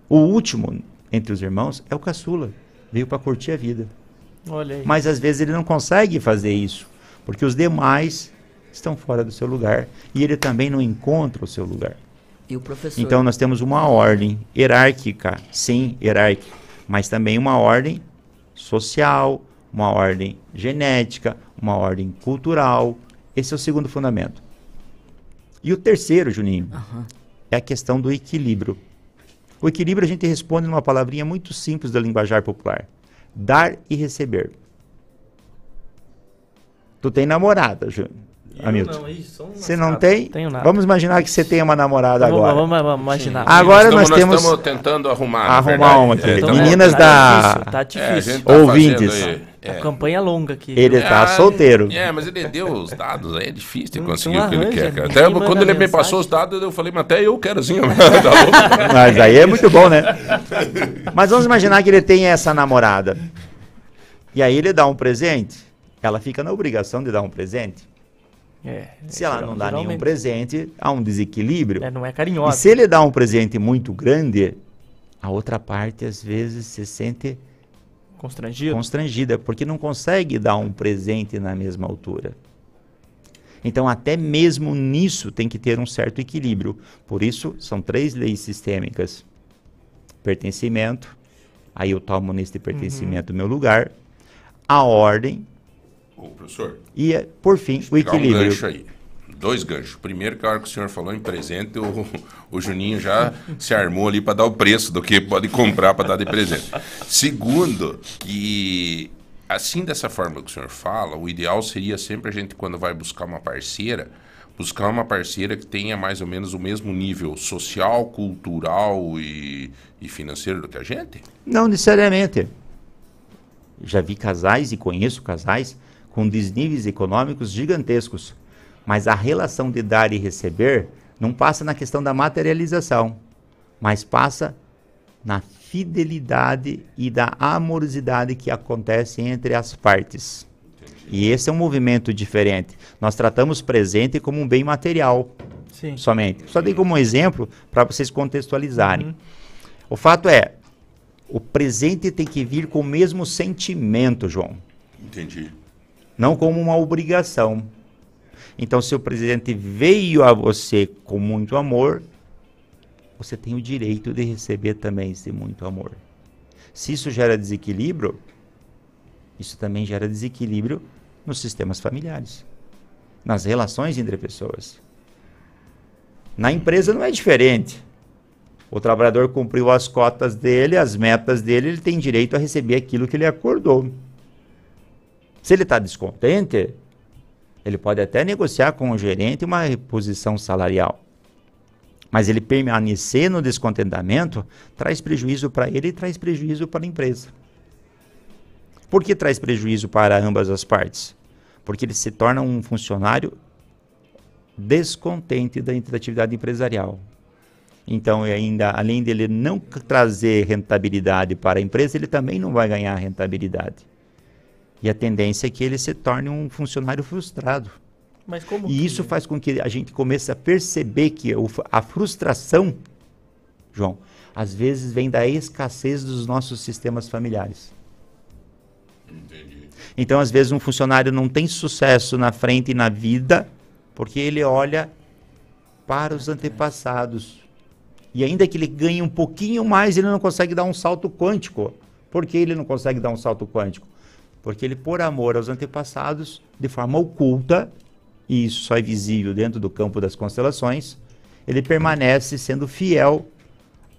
O último entre os irmãos é o caçula. Veio para curtir a vida. Mas às vezes ele não consegue fazer isso, porque os demais estão fora do seu lugar e ele também não encontra o seu lugar. E o professor? Então nós temos uma ordem hierárquica, sim, hierárquica, mas também uma ordem social, uma ordem genética, uma ordem cultural. Esse é o segundo fundamento. E o terceiro, Juninho, é a questão do equilíbrio. O equilíbrio a gente responde numa palavrinha muito simples da linguajar popular: dar e receber. Tu tem namorada, Ju- Hamilton? isso, Você não tem? Tenho nada. Vamos imaginar que você tem uma namorada Vamos, agora. vamos, vamos imaginar. Agora Nós nós estamos- temos estamos tentando arrumar. arrumar uma aqui. É, então, Meninas tá da difícil, tá é, a difícil. gente tá Ouvintes. A é. campanha longa aqui. Ele tá Ah, solteiro. É, mas ele deu os dados aí, é difícil de conseguir o que ele quer, cara. Até quando ele me mensagem. passou os dados, eu falei, mas até eu quero assim. (laughs) Tá? Mas aí é muito bom, né? Mas vamos imaginar que ele tem essa namorada. E aí ele dá um presente. Ela fica na obrigação de dar um presente. É, Se ela geral- não dá nenhum presente, há um desequilíbrio. É, não é E carinhosa. se ele dá um presente muito grande, a outra parte às vezes se sente Constrangido. constrangida, porque não consegue dar um presente na mesma altura. Então, até mesmo nisso tem que ter um certo equilíbrio. Por isso, são três leis sistêmicas: pertencimento, aí eu tomo neste pertencimento meu lugar, a ordem, Ô, professor. E, é, por fim, o pegar um equilíbrio. gancho aí. Dois ganchos. Primeiro, que a hora que o senhor falou em presente, o, o Juninho já se armou ali para dar o preço do que pode comprar para dar de presente. Segundo, que assim dessa forma que o senhor fala, o ideal seria sempre a gente, quando vai buscar uma parceira, buscar uma parceira que tenha mais ou menos o mesmo nível social, cultural e, e financeiro do que a gente? Não necessariamente. Já vi casais e conheço casais com desníveis econômicos gigantescos. Mas a relação de dar e receber não passa na questão da materialização, mas passa na fidelidade e da amorosidade que acontece entre as partes. E esse é um movimento diferente. Nós tratamos presente como um bem material Sim. somente. Só dei como exemplo para vocês contextualizarem. Uhum. O fato é, o presente tem que vir com o mesmo sentimento, João, Entendi. Não como uma obrigação. Então, se o presente veio a você com muito amor, você tem o direito de receber também esse muito amor. Se isso gera desequilíbrio, isso também gera desequilíbrio nos sistemas familiares, nas relações entre pessoas. Na empresa não é diferente. O trabalhador cumpriu as cotas dele, as metas dele, ele tem direito a receber aquilo que ele acordou. Se ele está descontente, ele pode até negociar com o gerente uma reposição salarial. Mas ele permanecer no descontentamento traz prejuízo para ele e traz prejuízo para a empresa. Por que traz prejuízo para ambas as partes? Porque ele se torna um funcionário descontente da atividade empresarial. Então, ainda além dele não trazer rentabilidade para a empresa, ele também não vai ganhar rentabilidade. E a tendência é que ele se torne um funcionário frustrado. Mas como E que- isso faz com que a gente comece a perceber que a frustração, João, às vezes vem da escassez dos nossos sistemas familiares. Então, às vezes, um funcionário não tem sucesso na frente e na vida porque ele olha para os antepassados. E ainda que ele ganhe um pouquinho mais, ele não consegue dar um salto quântico. Por que ele não consegue dar um salto quântico? Porque ele, por amor aos antepassados, de forma oculta, e isso só é visível dentro do campo das constelações, ele permanece sendo fiel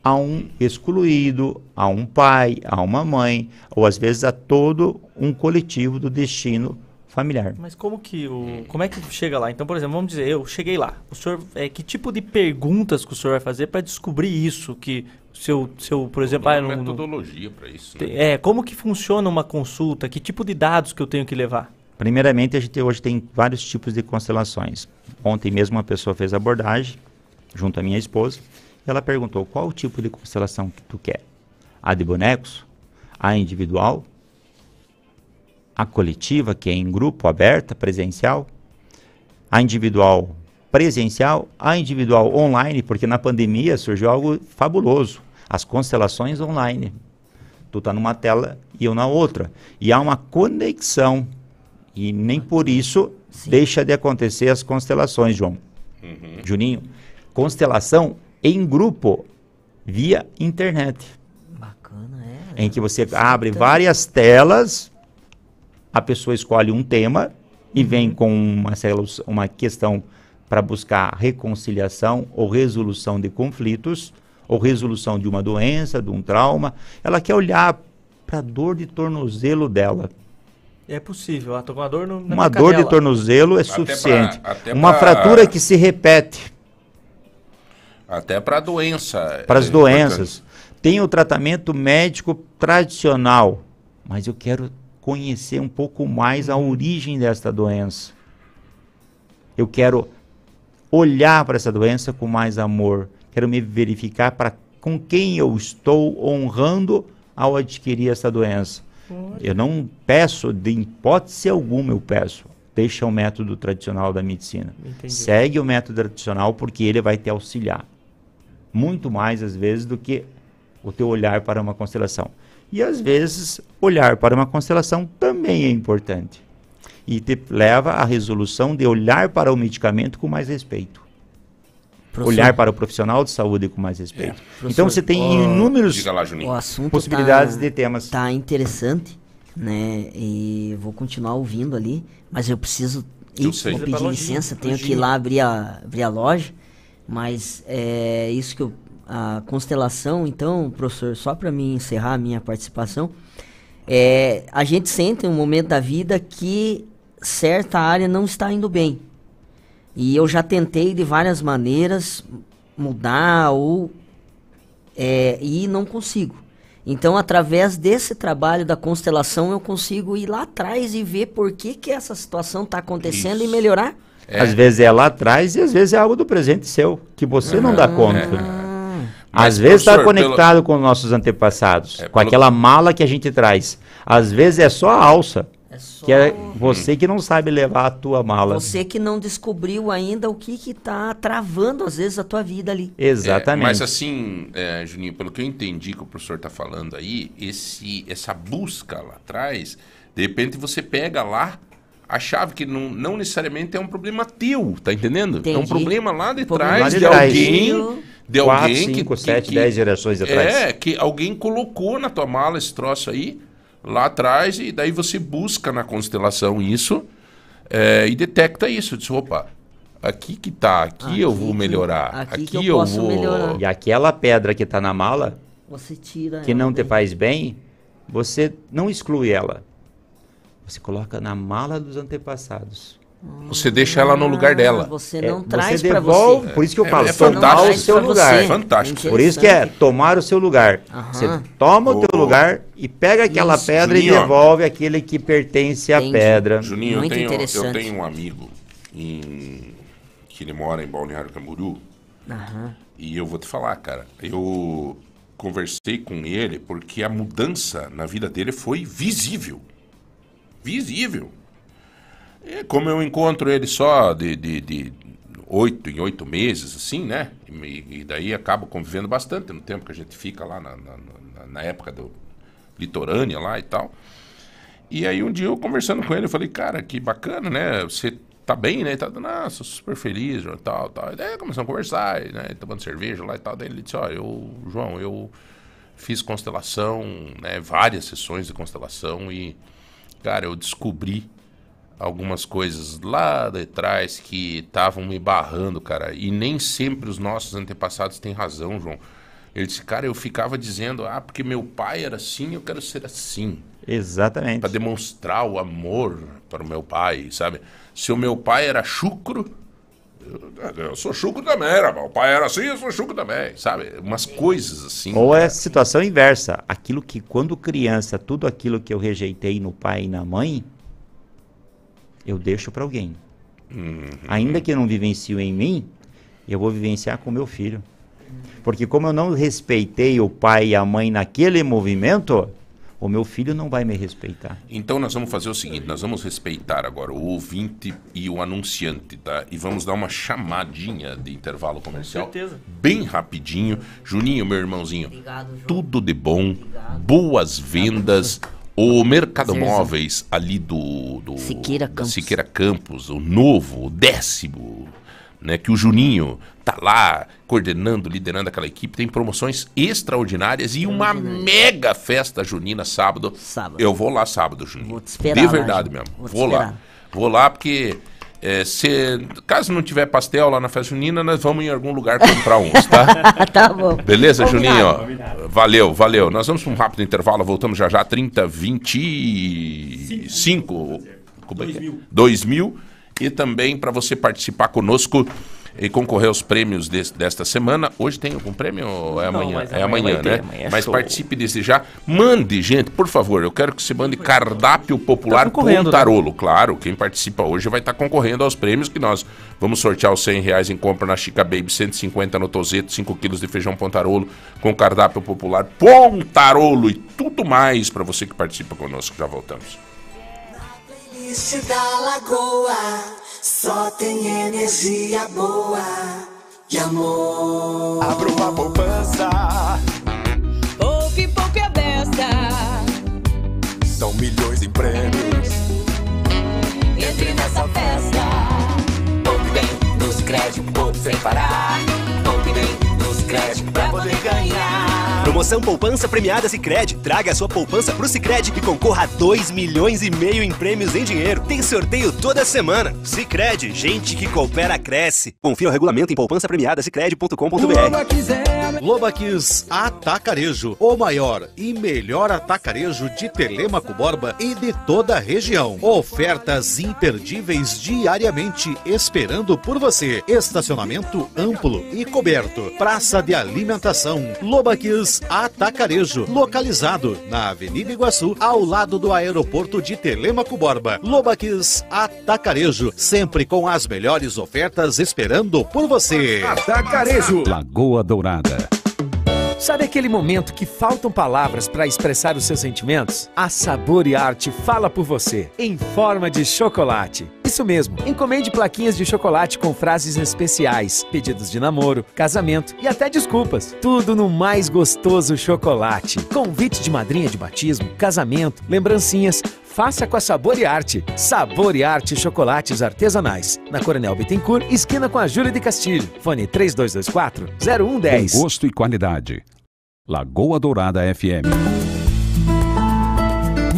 a um excluído, a um pai, a uma mãe, ou às vezes a todo um coletivo do destino familiar. Mas como que o. Como é que chega lá? Então, por exemplo, vamos dizer, eu cheguei lá. O senhor. É, que tipo de perguntas que o senhor vai fazer para descobrir isso? Que seu, seu por exemplo, ah, uma não- metodologia para isso. Né? é, como que funciona uma consulta? Que tipo de dados que eu tenho que levar? Primeiramente, a gente hoje tem vários tipos de constelações. Ontem mesmo uma pessoa fez abordagem junto à minha esposa. E ela perguntou qual o tipo de constelação que tu quer? A de bonecos? A individual? A coletiva, que é em grupo, aberta, presencial? A individual presencial? A individual online, porque na pandemia surgiu algo fabuloso. As constelações online. Tu tá numa tela e eu na outra. E há uma conexão. E nem por isso deixa de acontecer as constelações, João. Juninho, constelação em grupo via internet, Bacana, é. em que você abre várias telas, a pessoa escolhe um tema e vem com uma, uma questão para buscar reconciliação ou resolução de conflitos, ou resolução de uma doença, de um trauma. Ela quer olhar para a dor de tornozelo dela. É possível. Tô com uma dor no, na Uma dor de tornozelo é Até suficiente. pra- uma pra- fratura que se repete Até para a doença. para as é doenças. Tem o tratamento médico tradicional, mas eu quero conhecer um pouco mais a origem desta doença. Eu quero olhar para essa doença com mais amor. Quero me verificar para com quem eu estou honrando ao adquirir essa doença. Eu não peço, de hipótese alguma, eu peço. Deixa o método tradicional da medicina. Entendi. Segue o método tradicional porque ele vai te auxiliar. Muito mais, às vezes, do que o teu olhar para uma constelação. E, às vezes, olhar para uma constelação também é importante. E te leva à resolução de olhar para o medicamento com mais respeito. Professor, Olhar para o profissional de saúde com mais respeito. Professor, Então, você tem ó, inúmeros Diga lá, Juninho. O assunto possibilidades tá, de temas. tá interessante. né? E vou continuar ouvindo ali, mas eu preciso ir, Eu sei. vou pedir lojinha, licença, tenho que ir lá abrir a, abrir a loja, mas é isso que eu, a constelação, então, professor, só para mim encerrar a minha participação, é, a gente sente um momento da vida que certa área não está indo bem. E eu já tentei de várias maneiras mudar ou é, e não consigo. Então, através desse trabalho da constelação, eu consigo ir lá atrás e ver por que, que essa situação está acontecendo e Isso. melhorar. É. Às vezes é lá atrás e às vezes é algo do presente seu, que você não dá conta. Mas, Às vezes está conectado com nossos antepassados, É, com pelo- aquela mala que a gente traz. Às vezes é só a alça, É só que é você que não sabe levar a tua mala. você que não descobriu ainda o que que tá travando às vezes a tua vida ali. Exatamente. É, mas assim, é, Juninho, pelo que eu entendi que o professor está falando aí, esse, essa busca lá atrás, de repente você pega lá a chave que não, não necessariamente é um problema teu, tá entendendo? É um Entendi. problema lá de trás lá de de trás. alguém, de Quatro, alguém cinco, que, sete, que- dez gerações atrás. É, que alguém colocou na tua mala esse troço aí, lá atrás, e daí você busca na constelação isso é, e detecta isso. Diz, opa, aqui que tá, aqui, Aqui eu vou que- melhorar, aqui aqui, que eu eu, posso vou... melhorar. E aquela pedra que está na mala, Você tira que ela não te daí. faz bem, você não exclui ela. Você coloca na mala dos antepassados. Você deixa ela no lugar Ah, dela. Você É, não traz você para devolve, você. por isso que eu É- falo, é tomar fantástico. o seu Pra lugar. Fantástico. Por isso que é tomar o seu lugar. Aham. Você toma o teu lugar e pega aquela Isso. pedra Juninho, e ó. devolve aquele que pertence à Entendi. pedra. Juninho, eu Muito tenho, eu interessante. tenho um amigo em- que ele mora em Balneário Camboriú Aham. e eu vou te falar, cara, eu conversei com ele porque a mudança na vida dele foi visível. Visível. E como eu encontro ele só de, de, de oito em oito meses, assim, né? E, e daí acabo convivendo bastante no tempo que a gente fica lá na, na, na- na época do litorânea lá e tal. E aí um dia eu conversando com ele, eu falei, cara, que bacana, né? Você tá bem, né? Ele Tá, nossa, super feliz, e tal, tal. E daí começamos a conversar, e, né? Tomando cerveja lá e tal. Daí ele disse, ó, eu, João, eu fiz constelação, né? Várias sessões de constelação e, cara, eu descobri algumas coisas lá de trás que estavam me barrando, cara. E nem sempre os nossos antepassados têm razão, João. Ele disse, cara, eu ficava dizendo, ah, porque meu pai era assim, eu quero ser assim Exatamente. para demonstrar o amor para o meu pai, sabe? Se o meu pai era chucro, eu, eu sou chucro também, era, meu pai era assim, eu sou chucro também, sabe? Umas coisas assim. Ou é cara. situação inversa. Aquilo que, quando criança, tudo aquilo que eu rejeitei no pai e na mãe, eu deixo para alguém. Uhum. Ainda que eu não vivencio em mim, eu vou vivenciar com meu filho. Porque como eu não respeitei o pai e a mãe naquele movimento, o meu filho não vai me respeitar. Então nós vamos fazer o seguinte, nós vamos respeitar agora o ouvinte e o anunciante, tá? E vamos dar uma chamadinha de intervalo comercial. certeza. Bem rapidinho. Juninho, meu irmãozinho, Obrigado, tudo de bom, boas vendas. O Mercado Zerzinho. Móveis ali do, do Siqueira Campos. Siqueira Campos, o novo, o décimo, né, que o Juninho tá lá coordenando, liderando aquela equipe, tem promoções extraordinárias e uma mega festa junina sábado. Sábado. Eu vou lá sábado, Juninho. Vou te esperar De lá, verdade Ju. mesmo. Vou Vou lá. Vou lá porque é, se, caso não tiver pastel lá na festa junina, nós vamos em algum lugar comprar uns, tá? (laughs) tá bom. Beleza, Combinado. Juninho? Valeu, valeu. Nós vamos para um rápido intervalo, voltamos já já, 30, 25. Como é que é? 2000. E também para você participar conosco e concorrer aos prêmios des- desta semana. Hoje tem algum prêmio ou é amanhã? é amanhã amanhã, vai ter, né? amanhã é mas show. participe desde já. Mande, gente, por favor. Eu quero que você mande cardápio popular Tá concorrendo, né? Pontarolo. Claro, quem participa hoje vai estar concorrendo aos prêmios que nós vamos sortear os 100 reais em compra na Chica Baby, 150 no Tozeto, 5 quilos de feijão Pontarolo com cardápio popular Pontarolo e tudo mais para você que participa conosco. Já voltamos. Playlist da Lagoa só tem energia boa e amor. Abra uma poupança, Poupe, poupe a beça. são milhões em prêmios. Entre nessa festa. Poupe bem nos créditos, poupe sem parar. Poupe bem nos créditos pra poder ganhar. Promoção Poupança Premiada Sicredi. Traga a sua poupança pro Sicredi e concorra a 2 milhões e meio em prêmios em dinheiro. Tem sorteio toda semana. Sicredi, gente que coopera cresce. Confira o regulamento em poupançapremiadasicredi.com.br. Lobaquis Atacarejo, o maior e melhor atacarejo de Telemaco Borba e de toda a região. Ofertas imperdíveis diariamente esperando por você. Estacionamento amplo e coberto. Praça de alimentação. Lobaquis Atacarejo, localizado na Avenida Iguaçu, ao lado do aeroporto de Telemaco Borba. Lobaquis Atacarejo, sempre com as melhores ofertas esperando por você. Atacarejo. Lagoa Dourada. Sabe aquele momento que faltam palavras para expressar os seus sentimentos? A Sabor e Arte fala por você, em forma de chocolate. Isso mesmo, encomende plaquinhas de chocolate com frases especiais, pedidos de namoro, casamento e até desculpas. Tudo no mais gostoso chocolate. Convite de madrinha de batismo, casamento, lembrancinhas. Faça com a Sabor e Arte. Sabor e Arte Chocolates Artesanais. Na Coronel Bittencourt, esquina com a Júlia de Castilho. Fone 3224 0110. Com gosto e qualidade. Lagoa Dourada FM.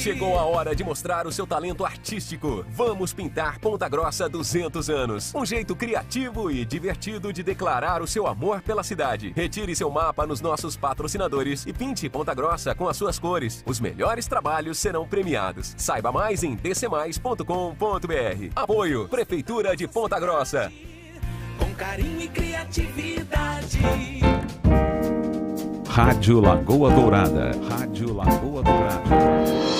Chegou a hora de mostrar o seu talento artístico. Vamos pintar Ponta Grossa 200 anos. Um jeito criativo e divertido de declarar o seu amor pela cidade. Retire seu mapa nos nossos patrocinadores e pinte Ponta Grossa com as suas cores. Os melhores trabalhos serão premiados. Saiba mais em dcmais.com.br. Apoio Prefeitura de Ponta Grossa. Com carinho e criatividade. Rádio Lagoa Dourada. Rádio Lagoa Dourada.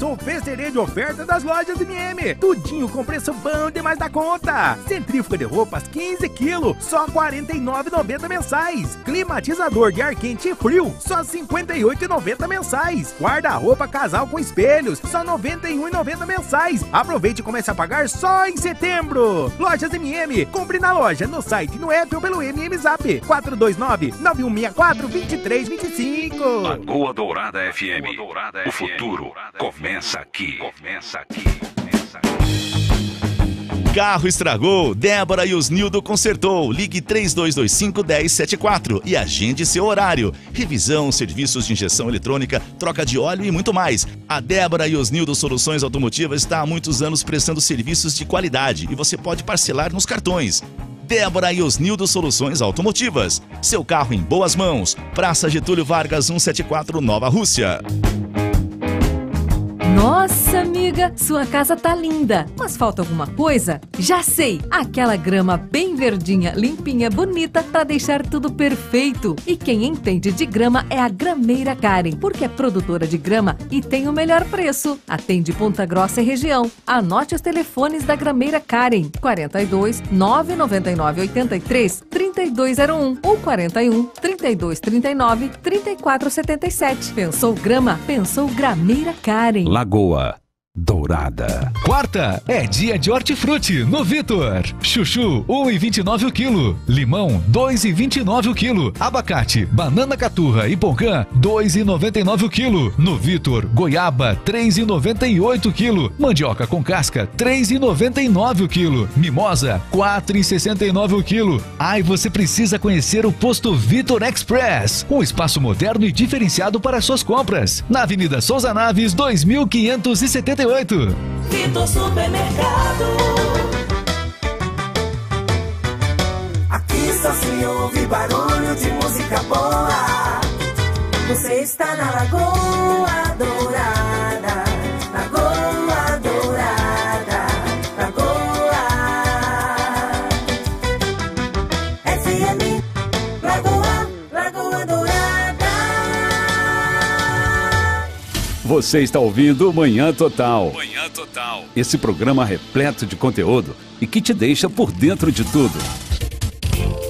o festerê de oferta das lojas MM. Tudinho com preço bom demais da conta. Centrífuga de roupas 15 quilos, só R$ 49,90 mensais. Climatizador de ar quente e frio, só R$ 58,90 mensais. Guarda-roupa casal com espelhos, só R$ 91,90 mensais. Aproveite e comece a pagar só em setembro. Lojas MM, compre na loja, no site, no app ou pelo MM Zap 429 9164 2325. Lagoa Dourada FM. O futuro começa aqui. Começa aqui. Carro estragou, Débora e os Nildo consertou. Ligue 3225 1074 e agende seu horário. Revisão, serviços de injeção eletrônica, troca de óleo e muito mais. A Débora e os Nildo Soluções Automotivas está há muitos anos prestando serviços de qualidade e você pode parcelar nos cartões. Débora e os Nildo Soluções Automotivas. Seu carro em boas mãos. Praça Getúlio Vargas 174, Nova Rússia. Nossa, amiga, sua casa tá linda. Mas falta alguma coisa? Já sei! Aquela grama bem verdinha, limpinha, bonita para deixar tudo perfeito. E quem entende de grama é a Grameira Karen, porque é produtora de grama e tem o melhor preço. Atende Ponta Grossa e região. Anote os telefones da Grameira Karen: 42 999 83 3201 ou 41 32 39 34 77. Pensou grama? Pensou Grameira Karen. Lagoa Dourada. Quarta é dia de hortifruti no Vitor. Chuchu, 1,29 o quilo. Limão, 2,29 o quilo. Abacate, banana caturra e pocã, 2,99 o quilo. No Vitor, goiaba, 3,98 o quilo. Mandioca com casca, 3,99 o quilo. Mimosa, 4,69 o quilo. Ai, você precisa conhecer o posto Vitor Express, um espaço moderno e diferenciado para suas compras. Na Avenida Souza Naves, 98. Vitor Supermercado. Aqui só se ouve barulho de música boa. Você está na Lagoa Dourada. Você está ouvindo Manhã Total. Manhã Total. Esse programa repleto de conteúdo e que te deixa por dentro de tudo.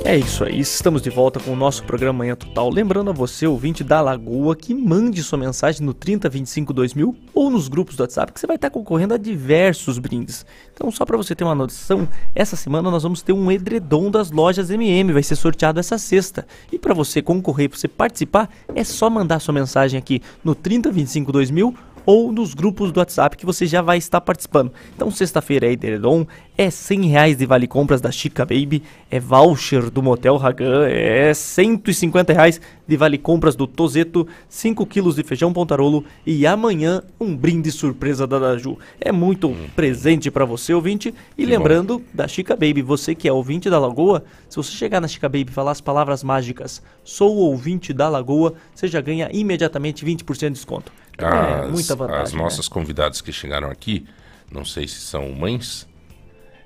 É isso aí, estamos de volta com o nosso programa Manhã Total. Lembrando a você, ouvinte da Lagoa, que mande sua mensagem no 3025 2000 ou nos grupos do WhatsApp, que você vai estar concorrendo a diversos brindes. Então, só para você ter uma noção, essa semana nós vamos ter um edredom das lojas MM, vai ser sorteado essa sexta. E para você concorrer, para você participar, é só mandar sua mensagem aqui no 3025 2000 ou nos grupos do WhatsApp que você já vai estar participando. Então, sexta-feira é Edredom, é 100 reais de vale compras da Chica Baby, é voucher do Motel Ragan, é 150 reais de vale compras do Tozeto, 5 quilos de feijão pontarolo e amanhã um brinde surpresa da Daju. É muito presente para você, ouvinte. E Que lembrando da Chica Baby, você que é ouvinte da Lagoa, se você chegar na Chica Baby e falar as palavras mágicas, sou ouvinte da Lagoa, você já ganha imediatamente 20% de desconto. Então, é As, muita vantagem. as né? nossas convidadas que chegaram aqui, não sei se são mães,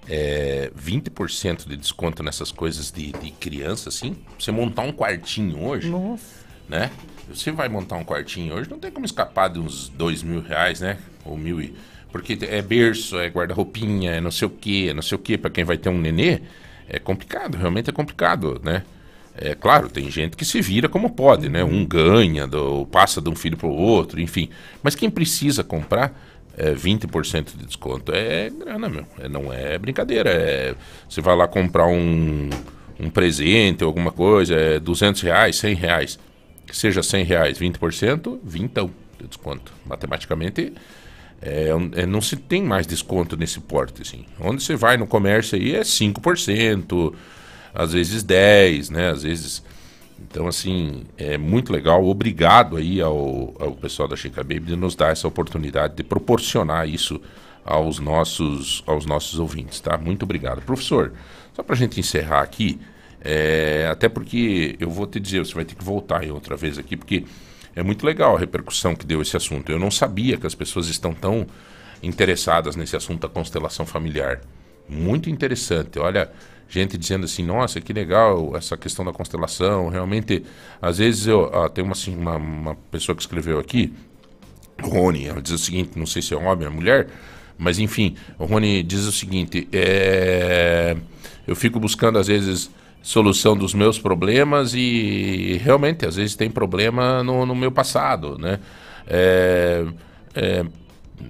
é, 20% de desconto nessas coisas de, de criança, assim. Você montar um quartinho hoje, Nossa. né? Você vai montar um quartinho hoje, não tem como escapar de uns dois mil reais, né? Ou mil e... Porque é berço, é guarda-roupinha, é não sei o que, é não sei o que. Pra quem vai ter um nenê, é complicado, realmente é complicado, né? É claro, tem gente que se vira como pode, né? Um ganha, do, passa de um filho pro outro, enfim. Mas quem precisa comprar, é 20% de desconto é grana, meu. É, não é brincadeira. É, você vai lá comprar um, um presente ou alguma coisa, é 200 reais, 100 reais. Que seja 100 reais, 20%, 20 de desconto. Matematicamente, é, é, não se tem mais desconto nesse porte, assim. Onde você vai no comércio aí é 5%, às vezes 10%, né? Às vezes... Então, assim, é muito legal. Obrigado aí ao, ao pessoal da Chica Baby de nos dar essa oportunidade de proporcionar isso aos nossos, aos nossos ouvintes, tá? Muito obrigado. Professor, só pra gente encerrar aqui, é, até porque eu vou te dizer, você vai ter que voltar aí outra vez aqui, porque é muito legal a repercussão que deu esse assunto. Eu não sabia que as pessoas estão tão interessadas nesse assunto da constelação familiar. Muito interessante. Olha, gente dizendo assim, nossa, que legal essa questão da constelação. Realmente, às vezes eu ah, tem uma, assim, uma, uma pessoa que escreveu aqui, Rony, ela diz o seguinte, não sei se é homem ou mulher, mas enfim, o Rony diz o seguinte, é, eu fico buscando às vezes solução dos meus problemas e realmente às vezes tem problema no, no meu passado, né? É, é,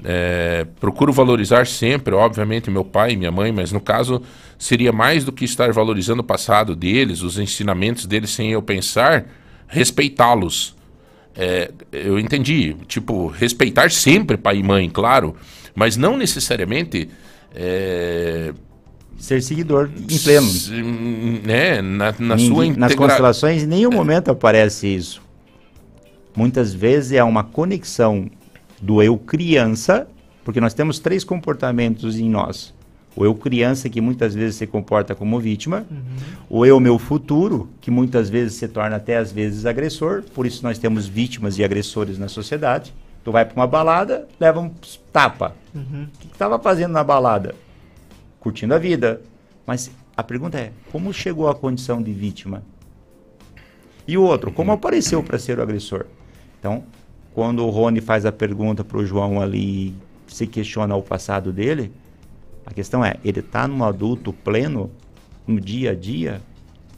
é, procuro valorizar sempre, obviamente, meu pai e minha mãe, mas no caso seria mais do que estar valorizando o passado deles, os ensinamentos deles sem eu pensar, respeitá-los. É, eu entendi, tipo, respeitar sempre pai e mãe, claro, mas não necessariamente. é, Ser seguidor em pleno. né, na, na Ninguém- sua Nas integra- constelações, em nenhum momento aparece isso. Muitas vezes é uma conexão do eu criança, porque nós temos três comportamentos em nós. O eu criança, que muitas vezes se comporta como vítima. O eu meu futuro, que muitas vezes se torna até às vezes agressor. Por isso nós temos vítimas e agressores na sociedade. Tu vai para uma balada, leva um tapa. Uhum. O que estava fazendo na balada? Curtindo a vida. Mas a pergunta é, como chegou à condição de vítima? E o outro, como apareceu para ser o agressor? Então, quando o Rony faz a pergunta para o João ali, se questiona o passado dele, a questão é, ele está num adulto pleno, no dia a dia,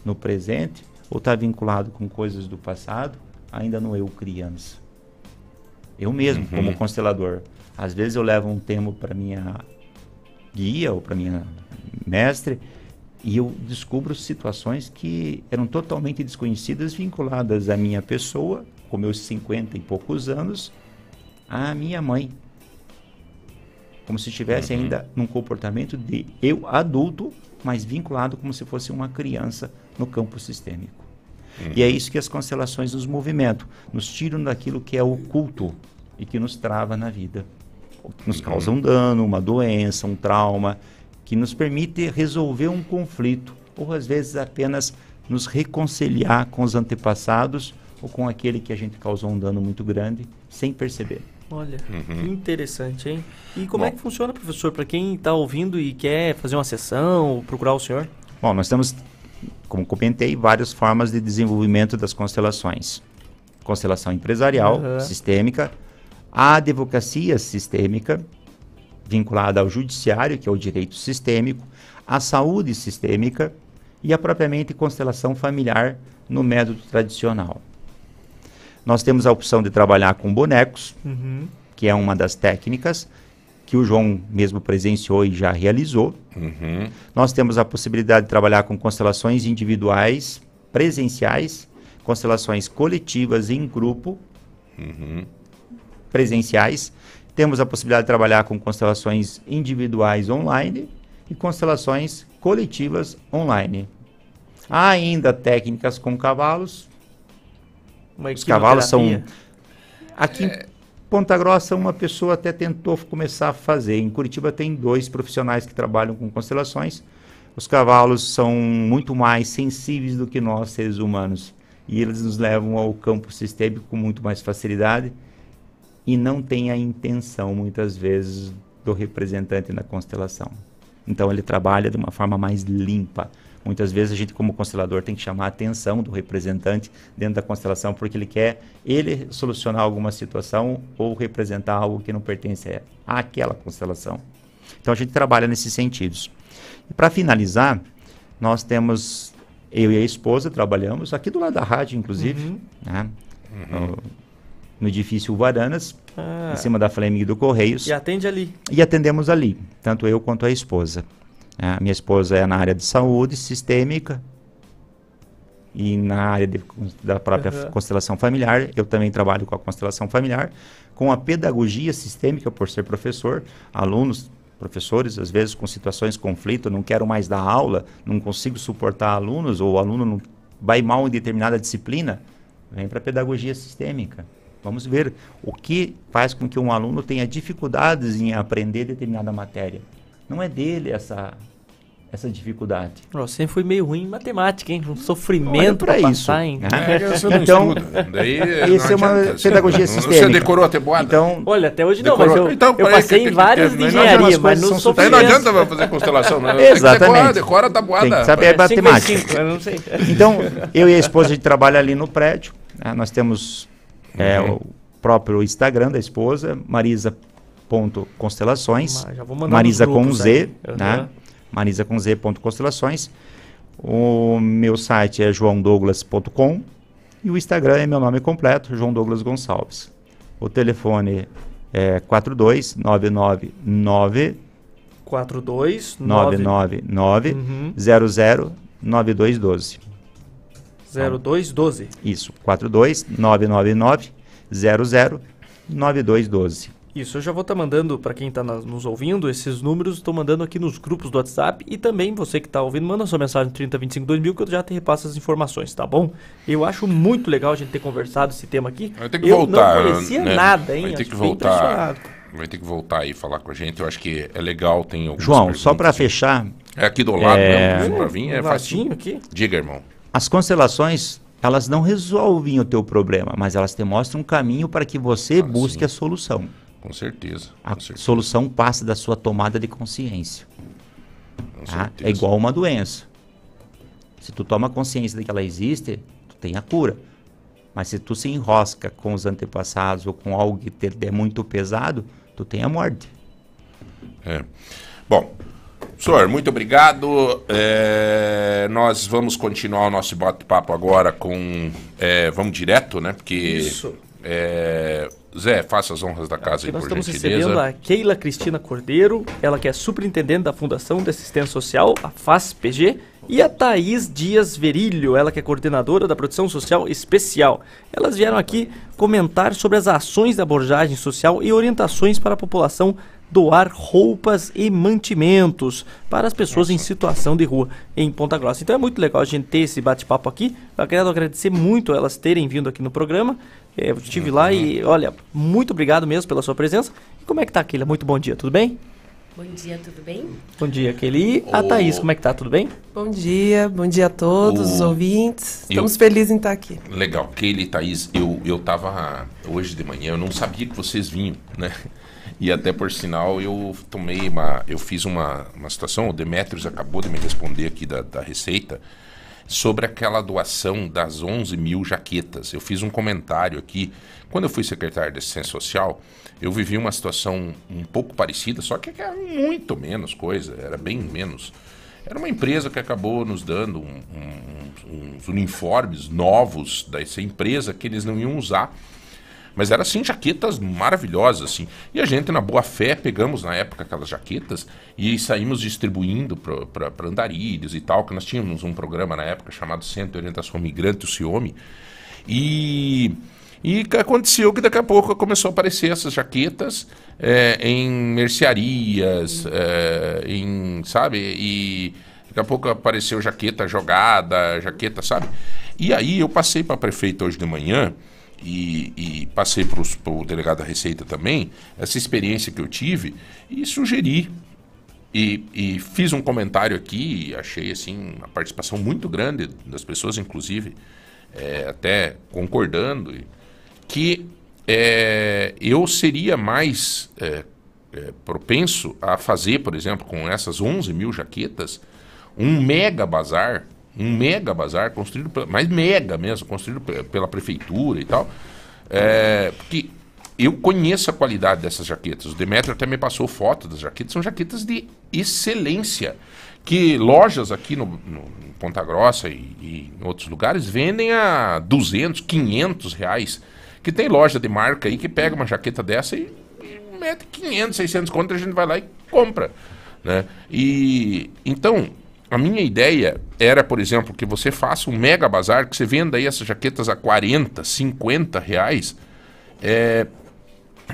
no presente, ou está vinculado com coisas do passado, ainda no eu criança? Eu mesmo, Uhum. como constelador, às vezes eu levo um termo para minha guia ou para minha mestre e eu descubro situações que eram totalmente desconhecidas, vinculadas à minha pessoa, com meus 50 e poucos anos, à minha mãe. Como se estivesse Uhum. ainda num comportamento de eu adulto, mas vinculado como se fosse uma criança no campo sistêmico. E é isso que as constelações nos movimentam, nos tiram daquilo que é oculto e que nos trava na vida. Nos causa um dano, uma doença, um trauma, que nos permite resolver um conflito, ou às vezes apenas nos reconciliar com os antepassados ou com aquele que a gente causou um dano muito grande sem perceber. Olha, Uhum. que interessante, hein? E como Bom. é que funciona, professor, para quem está ouvindo e quer fazer uma sessão, ou procurar o senhor? Bom, nós temos, como comentei, várias formas de desenvolvimento das constelações. Constelação empresarial, Aham. sistêmica, a advocacia sistêmica, vinculada ao judiciário, que é o direito sistêmico, a saúde sistêmica e a propriamente constelação familiar no método tradicional. Nós temos a opção de trabalhar com bonecos, Uhum. que é uma das técnicas que o João mesmo presenciou e já realizou. Uhum. Nós temos a possibilidade de trabalhar com constelações individuais, presenciais, constelações coletivas em grupo, Uhum. presenciais. Temos a possibilidade de trabalhar com constelações individuais online e constelações coletivas online. Há ainda técnicas com cavalos. Uma Os cavalos são. Aqui em Ponta Grossa, uma pessoa até tentou começar a fazer. Em Curitiba, tem dois profissionais que trabalham com constelações. Os cavalos são muito mais sensíveis do que nós, seres humanos. E eles nos levam ao campo sistêmico com muito mais facilidade. E não tem a intenção, muitas vezes, do representante na constelação. Então, ele trabalha de uma forma mais limpa. Muitas vezes a gente, como constelador, tem que chamar a atenção do representante dentro da constelação, porque ele quer ele solucionar alguma situação ou representar algo que não pertence àquela constelação. Então a gente trabalha nesses sentidos. E para finalizar, nós temos, eu e a esposa trabalhamos aqui do lado da rádio, inclusive, Uhum. né? no, no edifício Varanas, Ah. em cima da Fleming do Correios. E atende ali. E atendemos ali, tanto eu quanto a esposa. A minha esposa é na área de saúde sistêmica e na área de- da própria Aham. constelação familiar. Eu também trabalho com a constelação familiar, com a pedagogia sistêmica, por ser professor. Alunos, professores, às vezes com situações de conflito, não quero mais dar aula, não consigo suportar alunos, ou o aluno não vai mal em determinada disciplina, vem para a pedagogia sistêmica. Vamos ver o que faz com que um aluno tenha dificuldades em aprender determinada matéria. Não é dele essa, essa dificuldade. Nossa, sempre foi meio ruim em matemática, hein? Um sofrimento isso, passar, hein? né? É, você não Então, estuda. Daí (laughs) não esse é uma adianta. pedagogia Você sistêmica. decorou a teboada? Então, Olha, até hoje não, Decorou. mas eu, Então, eu passei que em várias de não engenharia, mas não sou Daí não adianta fazer constelação, né? (laughs) Tem que Exatamente. decorar, decora a tabuada. Tem que saber rapaz. matemática. Cinco e cinco, eu não sei. (laughs) Então, eu e a esposa, a gente trabalha ali no prédio. né? Nós temos é, Uhum. o próprio Instagram da esposa, marisa.constelações. Já vou mandar Marisa com Z, aí. Né? Marisa com Z ponto constelações. O meu site é joãodouglas.com e o Instagram é meu nome completo, João Douglas Gonçalves. O telefone é 42 999 42 999 Uhum. 00 9212. 0212. Isso, 42 999 00 9212. Isso, eu já vou estar mandando para quem está nos ouvindo esses números, estou mandando aqui nos grupos do WhatsApp e também você que está ouvindo, manda sua mensagem 3025 2000 que eu já te repasso as informações, tá bom? Eu acho muito legal a gente ter conversado esse tema aqui. Vai ter que eu voltar. não conhecia né? nada, hein? Vai ter que voltar. impressionado. Vai ter que voltar aí e falar com a gente. Eu acho que é legal, tem João, só para fechar. É aqui do lado é, mesmo, pra vir é latinho aqui. Diga, irmão. As constelações, elas não resolvem o teu problema, mas elas te mostram um caminho para que você busque a solução. Com certeza. A solução passa da sua tomada de consciência. tá? certeza. É igual uma doença. Se tu toma consciência de que ela existe, tu tem a cura. Mas se tu se enrosca com os antepassados ou com algo que te é muito pesado, tu tem a morte. É. Bom, senhor, muito obrigado. É, nós vamos continuar o nosso bate-papo agora com. é, vamos direto, né? Porque. Isso. É, Zé, faça as honras da casa nós estamos gentileza. recebendo a Keila Cristina Cordeiro, ela que é superintendente da Fundação de Assistência Social, a FAS-PG, e a Thaís Dias Verilho, ela que é coordenadora da Proteção Social Especial. Elas vieram aqui comentar sobre as ações da abordagem social e orientações para a população doar roupas e mantimentos para as pessoas em situação de rua em Ponta Grossa. Então é muito legal a gente ter esse bate-papo aqui. Eu quero agradecer muito elas terem vindo aqui no programa. É, Eu estive lá e, olha, muito obrigado mesmo pela sua presença. E como é que tá, Keila? Muito bom dia, tudo bem? Bom dia, tudo bem? Bom dia, Kelly. E a. Thaís, como é que tá? Tudo bem? Bom dia, bom dia a todos, O- os ouvintes. Eu- Estamos felizes em estar aqui. Legal. Keila e Thaís, eu, eu tava hoje de manhã, eu não sabia que vocês vinham, né? E até por sinal eu tomei uma. Eu fiz uma, uma situação, o Demetrios acabou de me responder aqui da, da Receita, sobre aquela doação das 11 mil jaquetas. Eu fiz um comentário aqui. Quando eu fui secretário de Assistência Social, eu vivi uma situação um pouco parecida, só que era muito menos coisa, era bem menos. Era uma empresa que acabou nos dando um- um- uns uniformes novos dessa empresa que eles não iam usar. Mas eram assim jaquetas maravilhosas assim. E a gente na boa fé pegamos na época aquelas jaquetas e saímos distribuindo para andarilhos e tal, que nós tínhamos um programa na época chamado Centro de Orientação Migrante, o CIOMI. E e aconteceu que daqui a pouco começou a aparecer essas jaquetas é, em mercearias, é, em, sabe? E daqui a pouco apareceu jaqueta jogada, jaqueta, sabe? E aí eu passei para prefeito hoje de manhã e, e passei para o delegado da Receita também essa experiência que eu tive e sugeri e, e fiz um comentário aqui, achei assim uma participação muito grande das pessoas, inclusive é, até concordando, que é, eu seria mais é, é, propenso a fazer, por exemplo, com essas 11 mil jaquetas, um mega bazar, um mega bazar construído, mas mega mesmo, construído pe- pela prefeitura e tal, é, porque eu conheço a qualidade dessas jaquetas. O Demetrio até me passou foto das jaquetas, são jaquetas de excelência. Que lojas aqui no, no- Ponta Grossa e, e em outros lugares vendem a 200, 500 reais. Que tem loja de marca aí que pega uma jaqueta dessa e, e mete 500, 600 conto, a gente vai lá e compra. Né? E então, a minha ideia era, por exemplo, que você faça um mega bazar, que você venda aí essas jaquetas a 40, 50 reais. É,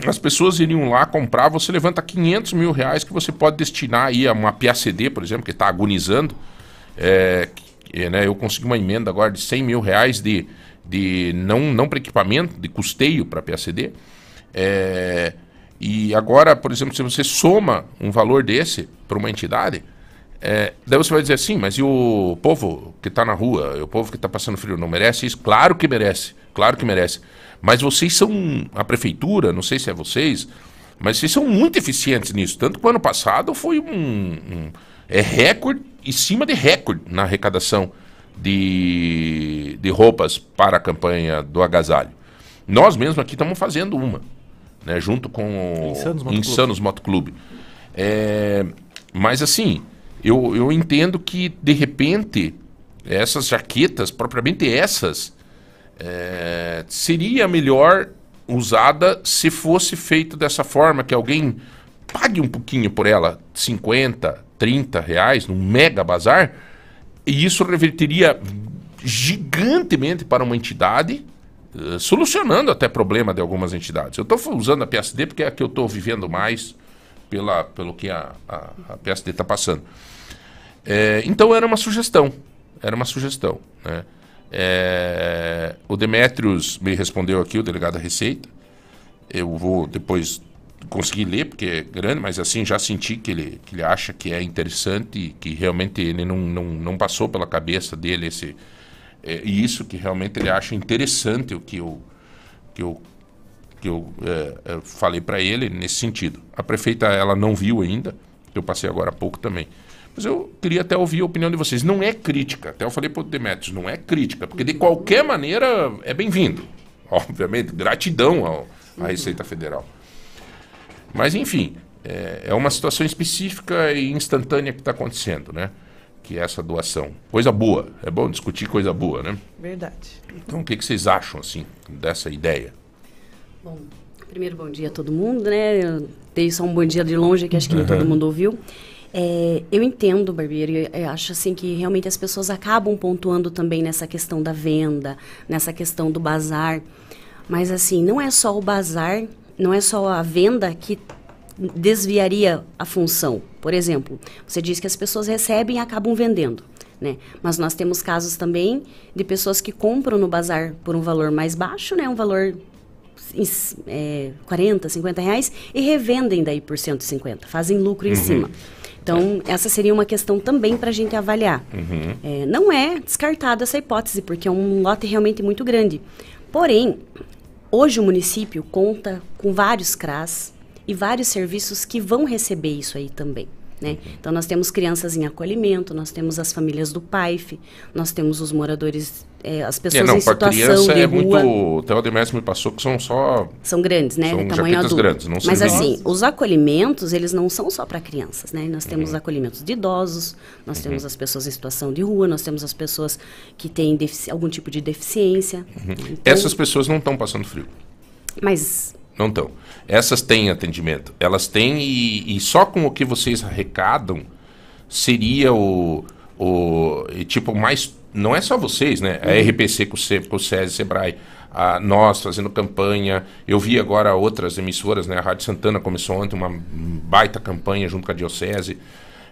as pessoas iriam lá comprar, você levanta 500 mil reais que você pode destinar aí a uma PACD, por exemplo, que está agonizando. É, que, né, eu consegui uma emenda agora de 100 mil reais de, de não, não para equipamento, de custeio para PACD. É, e agora, por exemplo, se você soma um valor desse para uma entidade, é, daí você vai dizer assim, mas e o povo que está na rua, o povo que está passando frio, não merece isso? Claro que merece, claro que merece. Mas vocês são, a prefeitura, não sei se é vocês, mas vocês são muito eficientes nisso. Tanto que o ano passado foi um, um- é recorde, em cima de recorde na arrecadação de, de roupas para a campanha do agasalho. Nós mesmos aqui estamos fazendo uma, né, junto com o Insanos Motoclube. Insanos Motoclube. É, mas assim, eu, eu entendo que de repente essas jaquetas, propriamente essas, é, seria melhor usada se fosse feito dessa forma, que alguém pague um pouquinho por ela, 50, 30 reais, num mega bazar, e isso reverteria gigantemente para uma entidade, eh, solucionando até problema de algumas entidades. Eu estou usando a PSD porque é a que eu estou vivendo mais pela, pelo que a, a, a PSD está passando. É, então era uma sugestão, era uma sugestão. Né? É, o Demetrios me respondeu aqui, o delegado da Receita. Eu vou depois conseguir ler, porque é grande, mas assim, já senti que ele, que ele acha que é interessante e que realmente ele não, não, não passou pela cabeça dele esse... É, isso que realmente ele acha interessante o que eu, que eu, que eu é, é, falei para ele nesse sentido. A prefeita, ela não viu ainda, eu passei agora há pouco também. Mas eu queria até ouvir a opinião de vocês. Não é crítica, até eu falei para o Demetrios, não é crítica, porque de qualquer maneira é bem-vindo. (laughs) Obviamente, gratidão ao, à Receita Federal. Mas, enfim, é, é uma situação específica e instantânea que está acontecendo, né? Que é essa doação. Coisa boa. É bom discutir coisa boa, né? Verdade. Então, o que, que vocês acham, assim, dessa ideia? Bom, primeiro bom dia a todo mundo, né? Eu dei só um bom dia de longe, que acho que nem Uhum. todo mundo ouviu. É, eu entendo, Barbeiro, e acho assim que realmente as pessoas acabam pontuando também nessa questão da venda, nessa questão do bazar. Mas assim, não é só o bazar, não é só a venda que desviaria a função. Por exemplo, você diz que as pessoas recebem e acabam vendendo. Né? Mas nós temos casos também de pessoas que compram no bazar por um valor mais baixo, né? um valor em, é, 40, 50 reais e revendem daí por 150, fazem lucro em Uhum. cima. Então, essa seria uma questão também para a gente avaliar. Uhum. É, não é descartada essa hipótese, porque é um lote realmente muito grande. Porém, hoje o município conta com vários CRAS e vários serviços que vão receber isso aí também. Né? Então, nós temos crianças em acolhimento, nós temos as famílias do PAIF, nós temos os moradores, eh, as pessoas É, não, em situação de é rua. muito. O Theo me passou que são só. São grandes, né? São Tamanho adulto. grandes, não Mas assim, os acolhimentos, eles não são só para crianças, né? Nós Uhum. temos acolhimentos de idosos, nós temos as pessoas em situação de rua, nós temos as pessoas que têm algum tipo de deficiência. Uhum. Então, Essas pessoas não estão passando frio. Mas Não estão. Essas têm atendimento. Elas têm e, e só com o que vocês arrecadam seria o, o tipo mais não é só vocês, né? A. RPC com o, C, com o SESI, Sebrae, a, nós fazendo campanha. Eu vi agora outras emissoras, né? A Rádio Santana começou ontem uma baita campanha junto com a Diocese.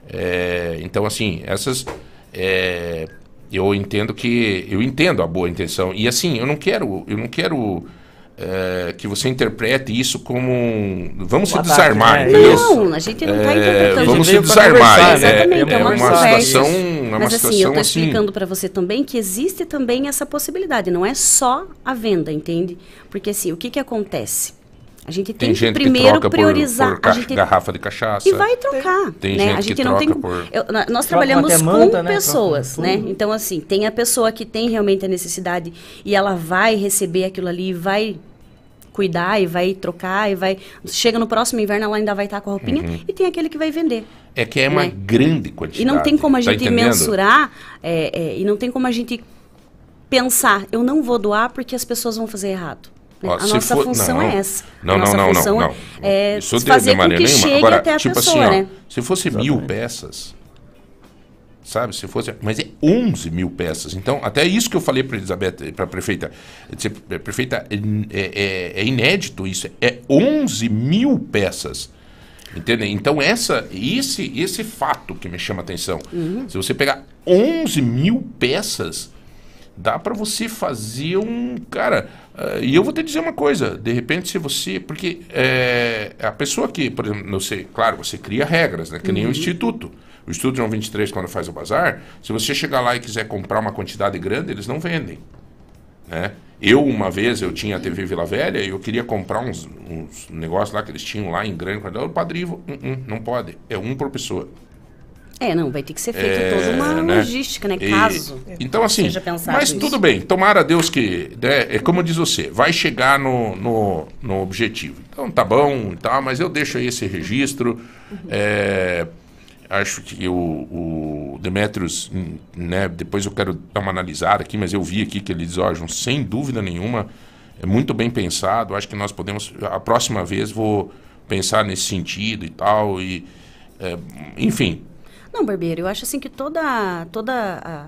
É, então, assim, essas. é, eu entendo que. Eu entendo a boa intenção. E assim, eu não quero. Eu não quero. É, que você interprete isso como um, vamos se Boa desarmar, tarde, né? entendeu? Não, a gente não tá É, interpretando. Vamos se desarmar. É, né? Exatamente, é é uma situação, é uma Mas assim, eu situação estou assim. explicando para você também que existe também essa possibilidade, não é só a venda, entende? Porque assim, o que que acontece? A gente tem, Tem gente que que primeiro troca por- priorizar por a ca- gente garrafa de cachaça. e vai trocar, Tem né? gente a gente que não tem por- eu- nós Troca trabalhamos com manta, né? pessoas, Troca né? tudo. Então assim, tem a pessoa que tem realmente a necessidade e ela vai receber aquilo ali e vai cuidar e vai trocar e vai chega no próximo inverno ela ainda vai estar com a roupinha Uhum. e tem aquele que vai vender. É que é uma né? grande quantidade. E não tem como a tá gente entendendo? mensurar, é, é, e não tem como a gente pensar, eu não vou doar porque as pessoas vão fazer errado. Ó, a se nossa for- função não. é essa. Não, a não, nossa não, não, função não. é Isso fazer de com maneira que nenhuma. chegue Agora, até a tipo pessoa, assim, ó, né? se fosse mil peças, sabe? Se fosse, mas é 11 mil peças. Então, até isso que eu falei para Elizabeth, para a prefeita, disse, "Eh, prefeita, é, é- é inédito isso. É 11 mil peças. Entende? Então, essa, esse, esse fato que me chama a atenção. Uhum. Se você pegar 11 mil peças, dá para você fazer um. Cara, ah, e eu vou te dizer uma coisa: de repente, se você. Porque é, a pessoa que, por exemplo, não sei, claro, você cria regras, né? Que nem o Uhum. Instituto. O Instituto João 23, quando faz o bazar, se você chegar lá e quiser comprar uma quantidade grande, eles não vendem. Né? Eu, uma vez, eu tinha a TV Vila Velha e eu queria comprar uns, uns negócios lá que eles tinham lá em grande quantidade. O padrinho, "Hum, hum, não pode. É um por pessoa. É, não, vai ter que ser feita É, toda uma né? logística, né? E- Caso. Então, assim, mas isso. tudo bem. Tomara Deus que, né, é como diz você, vai chegar no, no, no objetivo. Então, tá bom, tá, mas eu deixo aí esse registro. É, acho que o, o Demetrios, hum, né, depois eu quero dar uma analisada aqui, mas eu vi aqui que ele diz, ó, João, sem dúvida nenhuma, é muito bem pensado. Acho que nós podemos, a próxima vez, vou pensar nesse sentido e tal. E, é, enfim, Não, Barbeiro, eu acho assim que toda, toda a,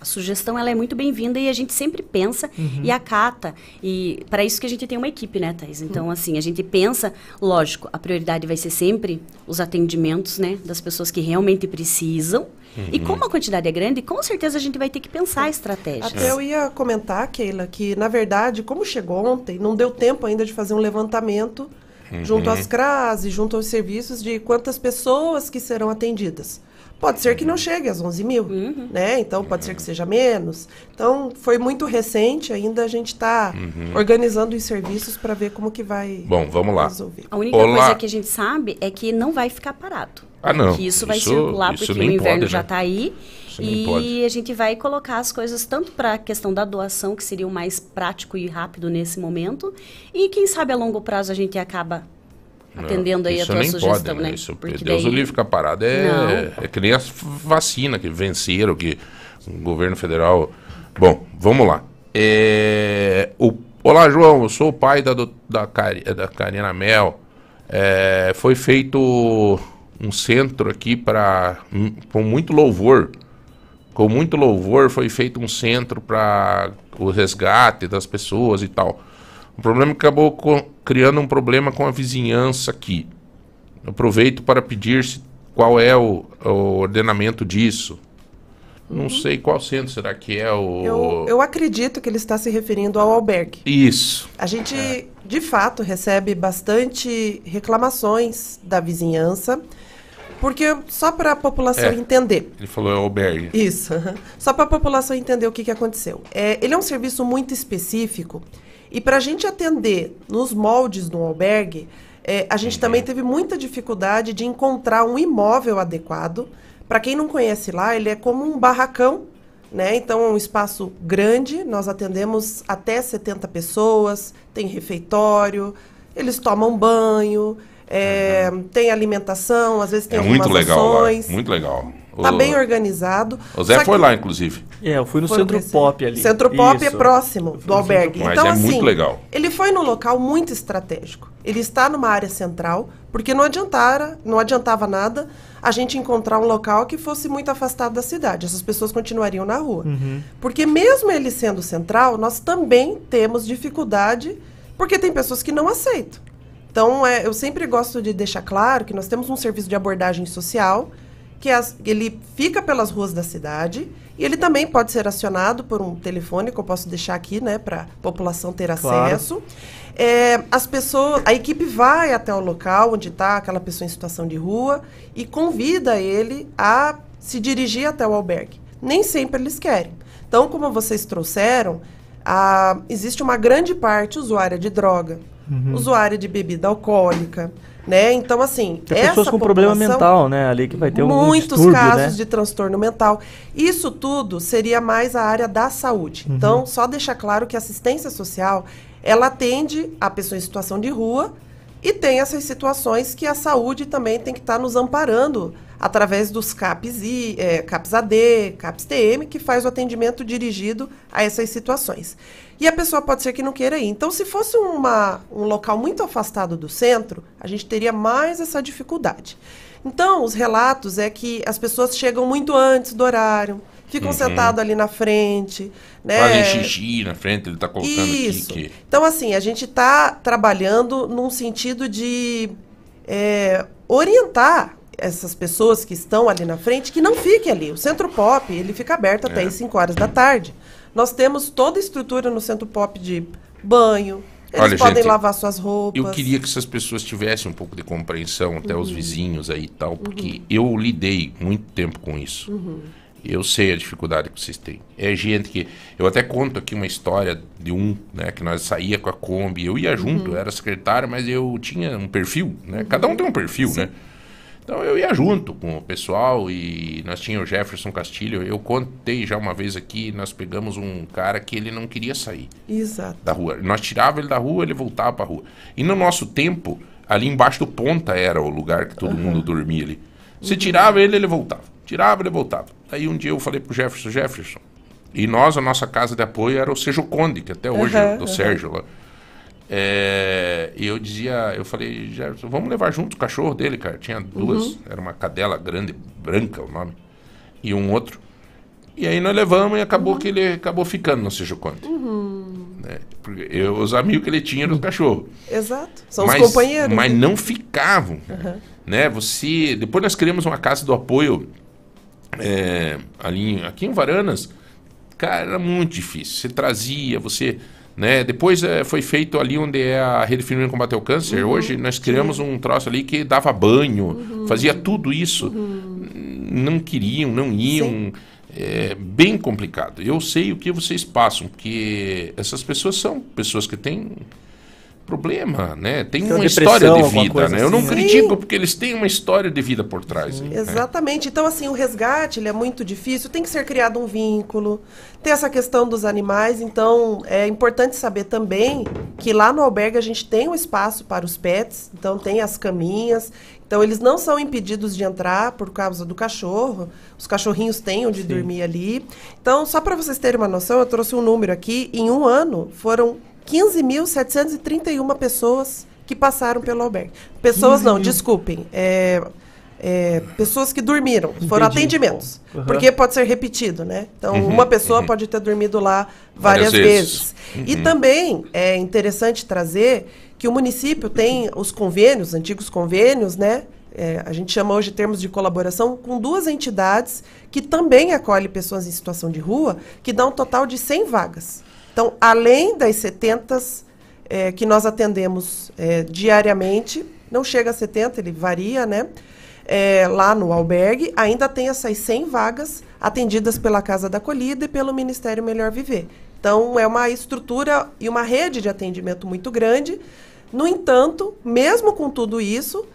a sugestão ela é muito bem-vinda e a gente sempre pensa Uhum. e acata. E para isso que a gente tem uma equipe, né, Thais? Então, assim, a gente pensa, lógico, a prioridade vai ser sempre os atendimentos, né, das pessoas que realmente precisam. E Uhum. como a quantidade é grande, com certeza a gente vai ter que pensar estratégias. Até eu ia comentar, Keila, que na verdade, como chegou ontem, não deu tempo ainda de fazer um levantamento Uhum. junto às CRAS e junto aos serviços de quantas pessoas que serão atendidas. Pode ser que não chegue às 11 mil, Uhum. né? Então pode ser que seja menos. Então foi muito recente, ainda a gente está Uhum. organizando os serviços para ver como que vai Bom, vamos lá. resolver. A única Olá. coisa que a gente sabe é que não vai ficar parado. Ah, não. Que isso vai Isso- circular isso porque o inverno pode, já né? está aí. Isso e pode. a gente vai colocar as coisas tanto para a questão da doação, que seria o mais prático e rápido nesse momento, e quem sabe a longo prazo a gente acaba atendendo aí a tua sugestão, pode, né? Isso, Porque Deus daí- o livre ficar parado. É, Não. é que nem as f- vacina que venceram, que o governo federal. Bom, vamos lá. É, o, olá, João. Eu sou o pai da, do- da, Cari- da Karina Mel. É, foi feito um centro aqui para com muito louvor. Com muito louvor foi feito um centro para o resgate das pessoas e tal. O problema é que acabou co- criando um problema com a vizinhança aqui. Aproveito para pedir se- qual é o, o ordenamento disso. Não sei qual centro será que é o. Eu, eu acredito que ele está se referindo ao albergue. Isso. A gente de fato, recebe bastante reclamações da vizinhança, porque só para a população É. entender. Ele falou é albergue. Isso. (laughs) Só para a população entender o que, que aconteceu. É, ele é um serviço muito específico e para a gente atender nos moldes do albergue, é, a gente também teve muita dificuldade de encontrar um imóvel adequado. Para quem não conhece lá, ele é como um barracão, né? Então é um espaço grande. Nós atendemos até 70 pessoas, tem refeitório, eles tomam banho. é, Tem alimentação, às vezes tem É algumas muito legal lá. ações. Muito legal. Tá O- bem organizado. O Zé foi que- lá, inclusive. É, eu fui no Foi Centro. Pop ali. Centro Pop é Isso. próximo do albergue. Mas então, é assim, muito legal. ele foi num local muito estratégico. Ele está numa área central, porque não adiantara, não adiantava nada a gente encontrar um local que fosse muito afastado da cidade. Essas pessoas continuariam na rua. Uhum. Porque mesmo ele sendo central, nós também temos dificuldade, porque tem pessoas que não aceitam. Então, é, eu sempre gosto de deixar claro que nós temos um serviço de abordagem social, que as- ele fica pelas ruas da cidade, e ele também pode ser acionado por um telefone, que eu posso deixar aqui, né, para a população ter Claro. acesso. É, as pessoas, a equipe vai até o local onde está aquela pessoa em situação de rua e convida ele a se dirigir até o albergue. Nem sempre eles querem. Então, como vocês trouxeram, a- existe uma grande parte usuária de droga, Uhum. usuária de bebida alcoólica, né? Então, assim, Tem pessoas com problema mental, né? Ali que vai ter um muitos casos né? de transtorno mental. Isso tudo seria mais a área da saúde. Uhum. Então, só deixar claro que a assistência social, ela atende a pessoa em situação de rua e tem essas situações que a saúde também tem que estar nos amparando através dos CAPs, I, eh, CAPs AD, CAPs TM, que faz o atendimento dirigido a essas situações. E a pessoa pode ser que não queira ir. Então, se fosse uma, um local muito afastado do centro, a gente teria mais essa dificuldade. Então, os relatos é que as pessoas chegam muito antes do horário, ficam Uhum. sentados ali na frente, né? Fazem xixi na frente, ele tá colocando Isso. aqui que. Então, assim, a gente está trabalhando num sentido de é, orientar essas pessoas que estão ali na frente que não fiquem ali. O Centro Pop, ele fica aberto até É. às 5 horas da tarde. Nós temos toda a estrutura no Centro Pop de banho, eles Olha, podem gente, lavar suas roupas. Eu queria que essas pessoas tivessem um pouco de compreensão, até os Uhum. vizinhos aí e tal, porque eu lidei muito tempo com isso. Uhum. Eu sei a dificuldade que vocês têm. É gente que. Eu até conto aqui uma história de um, né? Que nós saía com a Kombi. Eu ia junto, Uhum. eu era secretário, mas eu tinha um perfil, né? Cada um tem um perfil, né? Então eu ia junto com o pessoal e nós tínhamos o Jefferson Castilho. Eu contei já uma vez aqui, nós pegamos um cara que ele não queria sair Exato. da rua. Nós tirava ele da rua, ele voltava pra rua. E no nosso tempo, ali embaixo do ponta era o lugar que todo mundo dormia ali. Você tirava ele, ele voltava. Tirava, ele voltava. Aí um dia eu falei pro Jefferson, Jefferson, e nós, a nossa casa de apoio era o Sejo Conde, que até hoje é Aham, do aham. Sérgio lá. É, e eu dizia, eu falei, Jefferson, vamos levar junto o cachorro dele, cara. Tinha duas, Uhum. era uma cadela grande, branca o nome, e um outro. E aí nós levamos e acabou que ele acabou ficando no Sejo Conde. Uhum. Porque eu, os amigos que ele tinha eram os cachorros. Exato. São mas, os companheiros. Mas né? não ficavam. Aham. Né? Você, depois nós criamos uma casa do apoio é, ali, aqui em Varanas. Cara, era muito difícil. Você trazia, você. Né? Depois é, foi feito ali onde é a Rede Feminina Combater o Câncer. Uhum. Hoje nós criamos um troço ali que dava banho, Uhum. fazia tudo isso. Não queriam, não iam. É bem complicado. Eu sei o que vocês passam, porque essas pessoas são pessoas que têm problema, né? Tem uma história de vida, né? Eu não assim, né? critico porque eles têm uma história de vida por trás. né? Exatamente. Então, assim, o resgate ele é muito difícil, tem que ser criado um vínculo, tem essa questão dos animais. Então, é importante saber também que lá no albergue a gente tem um espaço para os pets, então tem as caminhas. Então, eles não são impedidos de entrar por causa do cachorro. Os cachorrinhos têm onde dormir ali. Então, só para vocês terem uma noção, eu trouxe um número aqui. Em um ano, foram 15.731 pessoas que passaram pelo albergue. Pessoas 15 não, desculpem. É, é, pessoas que dormiram, foram Entendi. atendimentos. Uhum. Porque pode ser repetido, né? Então, Uhum, uma pessoa uhum. pode ter dormido lá várias, Várias vezes. vezes. E Uhum. também é interessante trazer que o município tem os convênios, antigos convênios, né? É, a gente chama hoje termos de colaboração com duas entidades que também acolhem pessoas em situação de rua, que dá um total de 100 vagas. Então, além das 70 é, que nós atendemos é, diariamente, não chega a 70, ele varia, né? É, lá no albergue, ainda tem essas 100 vagas atendidas pela Casa da Acolhida e pelo Ministério Melhor Viver. Então, é uma estrutura e uma rede de atendimento muito grande. No entanto, mesmo com tudo isso,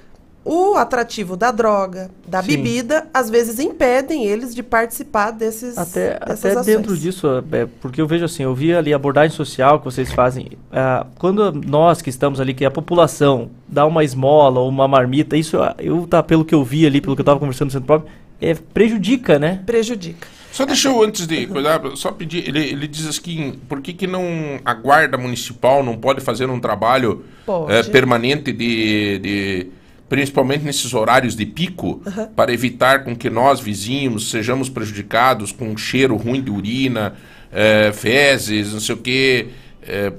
o atrativo da droga, da Sim. bebida, às vezes impedem eles de participar desses Até, dessas até ações. dentro disso, é, porque eu vejo assim, eu vi ali a abordagem social que vocês fazem. ah, quando nós que estamos ali, que é a população, dá uma esmola ou uma marmita, isso eu tá pelo que eu vi ali, pelo que eu estava conversando no centro próprio, é, prejudica, né? Prejudica. Só deixa eu, antes de cuidar, só pedir, ele, ele diz assim, por que que não, a guarda municipal não pode fazer um trabalho eh, permanente de, de- principalmente nesses horários de pico, Aham. para evitar com que nós, vizinhos, sejamos prejudicados com um cheiro ruim de urina, eh, fezes, não sei o quê, eh,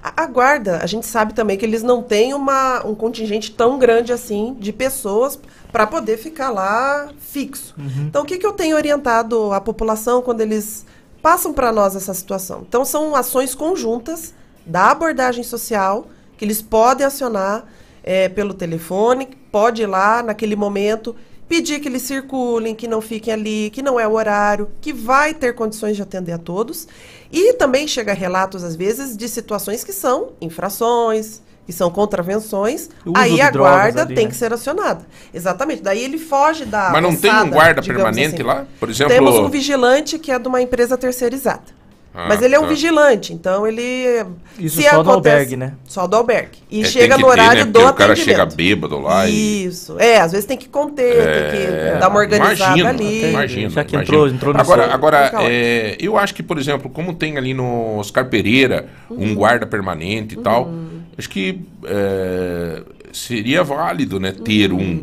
A, a guarda, a gente sabe também que eles não têm uma, um contingente tão grande assim de pessoas para poder ficar lá fixo. Então, o que, que eu tenho orientado a população quando eles passam para nós essa situação? Então, são ações conjuntas da abordagem social que eles podem acionar eh, pelo telefone, pode ir lá naquele momento, pedir que eles circulem, que não fiquem ali, que não é o horário, que vai ter condições de atender a todos. E também chega relatos, às vezes, de situações que são infrações, que são contravenções. Aí a guarda ali, tem né? que ser acionada. Exatamente. Daí ele foge da. Mas não tem um guarda permanente assim. lá? Por exemplo- Temos um vigilante que é de uma empresa terceirizada. Ah, Mas ele é um tá. vigilante, então ele. Isso só do albergue, né? Só do albergue. E é, chega no que ter, horário né? do Porque o cara atendimento. chega bêbado lá e... Isso. É, às vezes tem que conter, É, tem que dar uma organizada imagino, ali. Imagino, Já que imagino. entrou- entrou nesse- Agora, agora Fica ótimo. é, eu acho que, por exemplo, como tem ali no Oscar Pereira Uhum. um guarda permanente e tal, acho que é, seria válido, né, ter Uhum. um.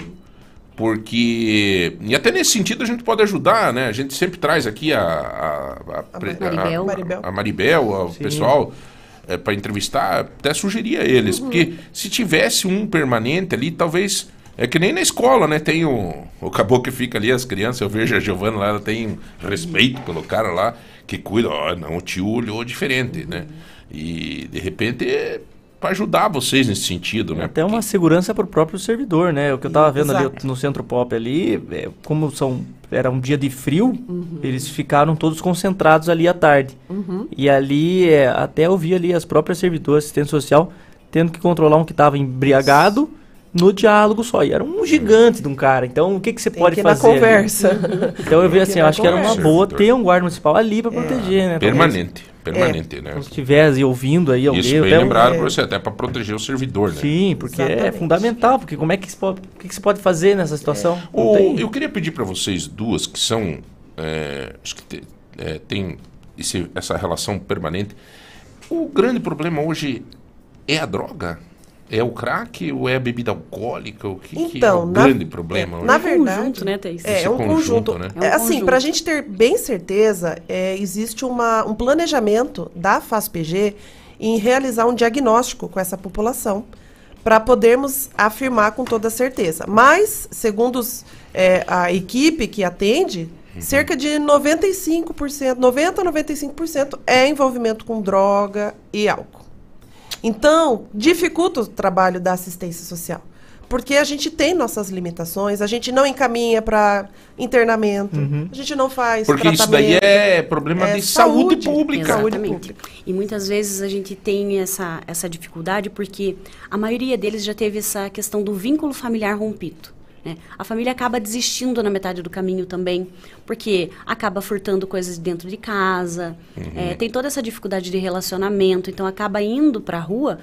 Porque. E até nesse sentido a gente pode ajudar, né? A gente sempre traz aqui a. A, a, pre- a- Maribel. a Maribel, o pessoal. para entrevistar, até sugeria eles. Uhum. Porque se tivesse um permanente ali, talvez. É que nem na escola, né? Tem o, o caboclo que fica ali, as crianças. Eu vejo a Giovana lá, ela tem respeito pelo cara lá que cuida. Ó, não, o tio olhou diferente, né? E de repente é para ajudar vocês nesse sentido, né? Até uma segurança para o próprio servidor, né? O que eu tava vendo ali Exato. no Centro Pop ali, é, como são, era um dia de frio, Uhum. eles ficaram todos concentrados ali à tarde. Uhum. E ali, é, até eu vi ali as próprias servidoras, assistente social, tendo que controlar um que estava embriagado no diálogo só. E era um gigante de um cara. Então, o que, que você Tem pode que ir na fazer? ali? conversa. Então, eu vi assim, eu na acho que era uma conversa. boa ter um guarda municipal ali para proteger, né? Permanente, permanente, né? Então, se estiver aí ouvindo aí alguém, Isso bem até um- lembrado é, você, até para proteger o servidor, né? Sim, porque é Exatamente. fundamental, porque como é que se pode, o que, que se pode fazer nessa situação? Tem- eu queria pedir para vocês duas que são, é, acho que te- é, tem esse- essa relação permanente. O grande problema hoje é a droga? É o crack ou é a bebida alcoólica? O que, que é Então, o na- grande problema hoje? Na É um verdade, conjunto, né, Thaís? É, é um conjunto, conjunto. né? É, É um assim, conjunto. para a gente ter bem certeza, é, existe uma, um planejamento da FASPG em realizar um diagnóstico com essa população para podermos afirmar com toda certeza. Mas, segundo os, é, a equipe que atende, cerca de 95%, 90% a 95% é envolvimento com droga e álcool. Então, dificulta o trabalho da assistência social. Porque a gente tem nossas limitações, a gente não encaminha para internamento, a gente não faz Porque isso daí é problema É de saúde, saúde, pública. Saúde Exatamente. E muitas vezes a gente tem essa, essa dificuldade porque a maioria deles já teve essa questão do vínculo familiar rompido. Né? A família acaba desistindo na metade do caminho também, porque acaba furtando coisas dentro de casa, é, tem toda essa dificuldade de relacionamento, então acaba indo para a rua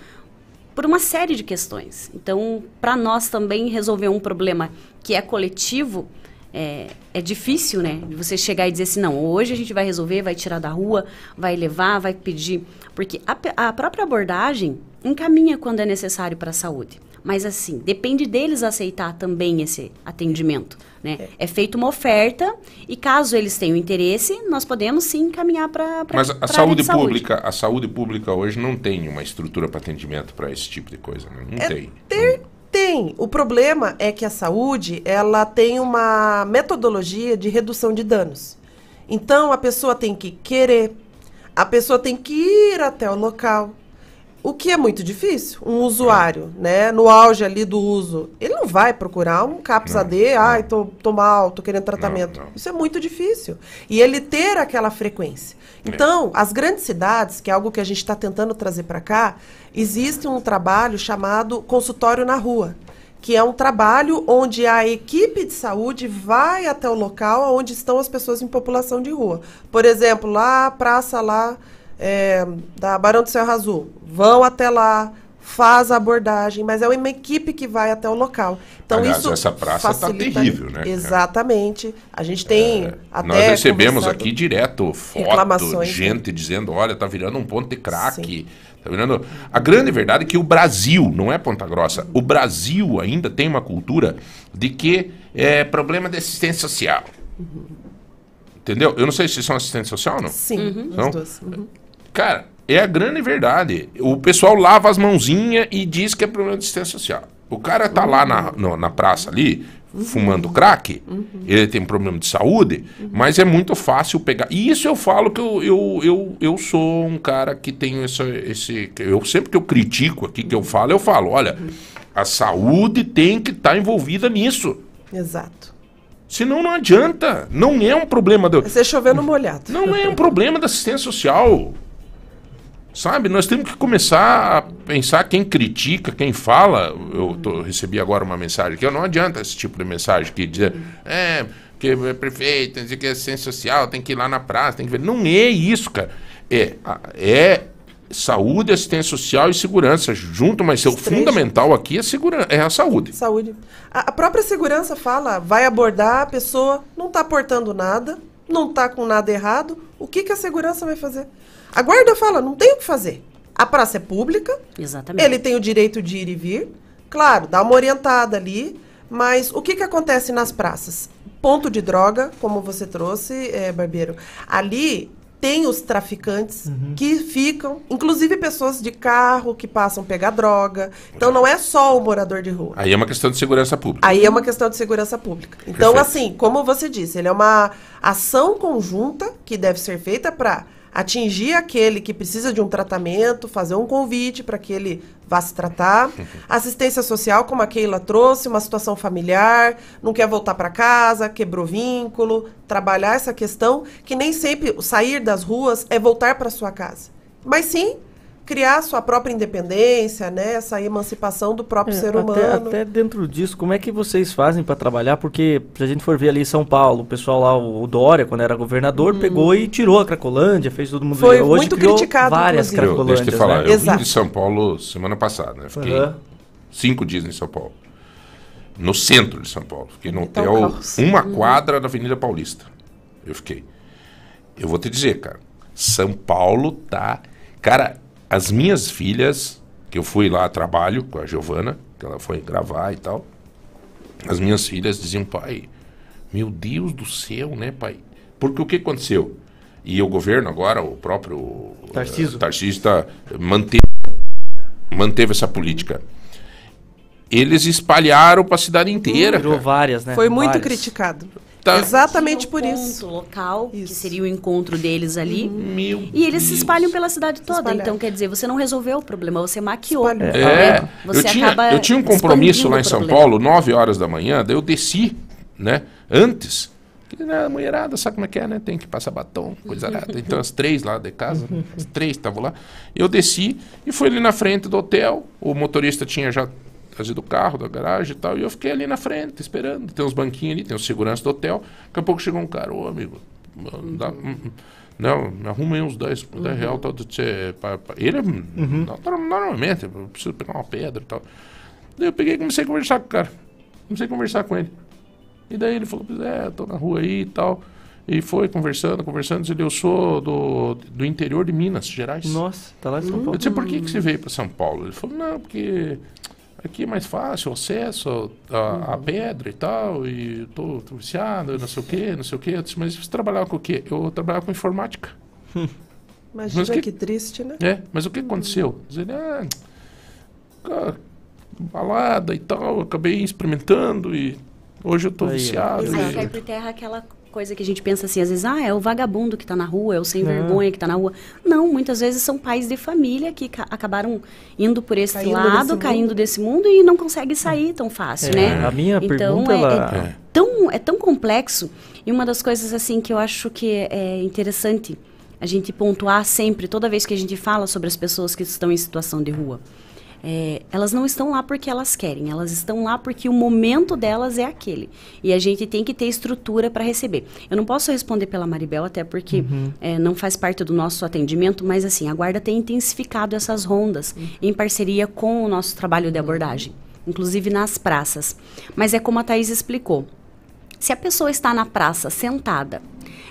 por uma série de questões. Então, para nós também resolver um problema que é coletivo é, é difícil, né? De Você chegar e dizer assim, não, hoje a gente vai resolver, vai tirar da rua, vai levar, vai pedir. Porque a, a própria abordagem encaminha quando é necessário para a saúde. Mas assim, depende deles aceitar também esse atendimento. Né? É. feita uma oferta e caso eles tenham interesse, nós podemos sim encaminhar para Mas a saúde pública, a saúde pública hoje não tem uma estrutura para atendimento para esse tipo de coisa, né? Não É tem. ter- tem. O problema é que a saúde, ela tem uma metodologia de redução de danos. Então, a pessoa tem que querer, a pessoa tem que ir até o local. O que é muito difícil. Um usuário, né, no auge ali do uso, ele não vai procurar um CAPS AD, ai, tô, tô mal, tô querendo tratamento. Isso é muito difícil. E ele ter aquela frequência. Então, as grandes cidades, que é algo que a gente está tentando trazer para cá, existe um trabalho chamado consultório na rua, que é um trabalho onde a equipe de saúde vai até o local onde estão as pessoas em população de rua. Por exemplo, lá a praça lá é, da Barão do Serra Azul, vão até lá, faz a abordagem, mas é uma equipe que vai até o local. Então Aliás, isso essa praça tá facilita- terrível, né? Exatamente. A gente tem até Nós recebemos aqui direto foto, né? gente dizendo, olha, tá virando um ponto de craque. Tá virando... A grande verdade é que o Brasil, não é Ponta Grossa, o Brasil ainda tem uma cultura de que é problema de assistência social. Entendeu? Eu não sei se são assistente social ou não. Sim, Uhum. duas. Uhum. Cara, é a grande verdade. O pessoal lava as mãozinhas e diz que é problema de assistência social. O cara tá lá na, no- na praça ali, fumando crack, ele tem problema de saúde, mas é muito fácil pegar. E isso eu falo que eu, eu, eu, eu sou um cara que tenho essa, esse. Eu, sempre que eu critico aqui, que eu falo, eu falo: olha, a saúde tem que estar envolvida nisso. Exato. Senão não adianta. Não é um problema do. Você chovendo molhado. Não é um problema da assistência social. Sabe, nós temos que começar a pensar quem critica, quem fala. Eu tô- recebi agora uma mensagem que não adianta esse tipo de mensagem que dizer, é, que é prefeito, que é assistência social, tem que ir lá na praça, tem que ver. Não é isso, cara. É, é saúde, assistência social e segurança junto, mas o fundamental aqui é, segurança, é a saúde. Saúde. A, a própria segurança fala, vai abordar a pessoa, não está portando nada, não está com nada errado. O que, que a segurança vai fazer? A guarda fala, não tem o que fazer. A praça é pública. Exatamente. Ele tem o direito de ir e vir. Claro, dá uma orientada ali. Mas o que, que acontece nas praças? Ponto de droga, como você trouxe, eh, Barbeiro. Ali tem os traficantes que ficam, inclusive pessoas de carro que passam pegar droga. Então não é só o morador de rua. Aí é uma questão de segurança pública. Aí é uma questão de segurança pública. Então, Perfeito. assim, como você disse, ele é uma ação conjunta que deve ser feita para atingir aquele que precisa de um tratamento, fazer um convite para que ele vá se tratar. (laughs) Assistência social, como a Keila trouxe, uma situação familiar, não quer voltar para casa, quebrou vínculo, trabalhar essa questão que nem sempre sair das ruas é voltar para sua casa. Mas sim criar sua própria independência, né, essa emancipação do próprio É, ser até- humano. Até, dentro disso, como é que vocês fazem para trabalhar? Porque se a gente for ver ali em São Paulo, o pessoal lá, o Dória, quando era governador, pegou e tirou a Cracolândia, fez todo mundo Uhum. Foi. Hoje muito criou criticado, várias inclusive. Eu, Cracolândias, deixa eu te falar, né? eu vim de São Paulo semana passada, né? Fiquei Aham. cinco dias em São Paulo. No centro de São Paulo. Fiquei no Então, hotel, uma Uhum. quadra da Avenida Paulista. Eu fiquei. Eu vou te dizer, cara. São Paulo tá. Cara, as minhas filhas, que eu fui lá a trabalho com a Giovana, que ela foi gravar e tal. As minhas filhas diziam, pai, meu Deus do céu, né, pai? Porque o que aconteceu? E o governo agora, o próprio Tarcísio. eh, Tarcísio tá, manteve, manteve essa política. Eles espalharam para a cidade inteira. Virou várias, né? Foi muito Várias. criticado. Tá. Exatamente por um isso. ponto local, que seria o encontro deles ali. Meu e eles se espalham pela cidade toda. Então, quer dizer, você não resolveu o problema, você maquiou. É, né? Você eu, tinha, acaba eu tinha um compromisso lá em São. Paulo, 9 horas da manhã, daí eu desci, né? Antes. Porque, né, a mulherada, sabe como é que é, né? Tem que passar batom, coisa. (laughs) Então, as três lá de casa, as três estavam lá. Eu desci e fui ali na frente do hotel. O motorista tinha já trazido o carro da garagem e tal. E eu fiquei ali na frente, esperando. Tem uns banquinhos ali, tem os segurança do hotel. Daqui a pouco chegou um cara, ô amigo, dá, hum, hum, não, me arruma aí uns 10, 10 reais. Tal, pra- pra- Ele, no- normalmente, eu preciso pegar uma pedra e tal. Daí eu peguei e comecei a conversar com o cara. Comecei a conversar com ele. E daí ele falou, pois é, tô na rua aí e tal. E foi conversando, conversando. Ele, eu sou do, do interior de Minas Gerais. Nossa, tá lá em São Paulo. Eu disse, por que, que você veio para São Paulo? Ele falou, não, porque aqui é mais fácil o acesso à, à pedra e tal, e tô, tô viciado, não sei o quê, não sei o quê. Eu disse, mas você trabalhava com o quê? Eu trabalhava com informática. Imagina (laughs) Mas que- que... triste, né? É, mas o que aconteceu? Diz ele, ah, cara, balada e tal, eu acabei experimentando e hoje eu tô Aí, viciado. Exato, e- cai por terra aquela coisa que a gente pensa assim, às vezes, ah, é o vagabundo que está na rua, é o sem Não. vergonha que está na rua. Não, muitas vezes são pais de família que ca- acabaram indo por esse Caindo lado, desse caindo mundo. desse mundo e não consegue sair tão fácil, É, né? a minha então, pergunta, é, ela- é É. tão, é tão complexo. E uma das coisas, assim, que eu acho que é interessante a gente pontuar sempre, toda vez que a gente fala sobre as pessoas que estão em situação de rua. É, elas não estão lá porque elas querem, elas estão lá porque o momento delas é aquele. E a gente tem que ter estrutura para receber. Eu não posso responder pela Maribel, até porque Uhum. é, não faz parte do nosso atendimento, mas assim, a Guarda tem intensificado essas rondas em parceria com o nosso trabalho de abordagem, inclusive nas praças. Mas é como a Thaís explicou. Se a pessoa está na praça sentada,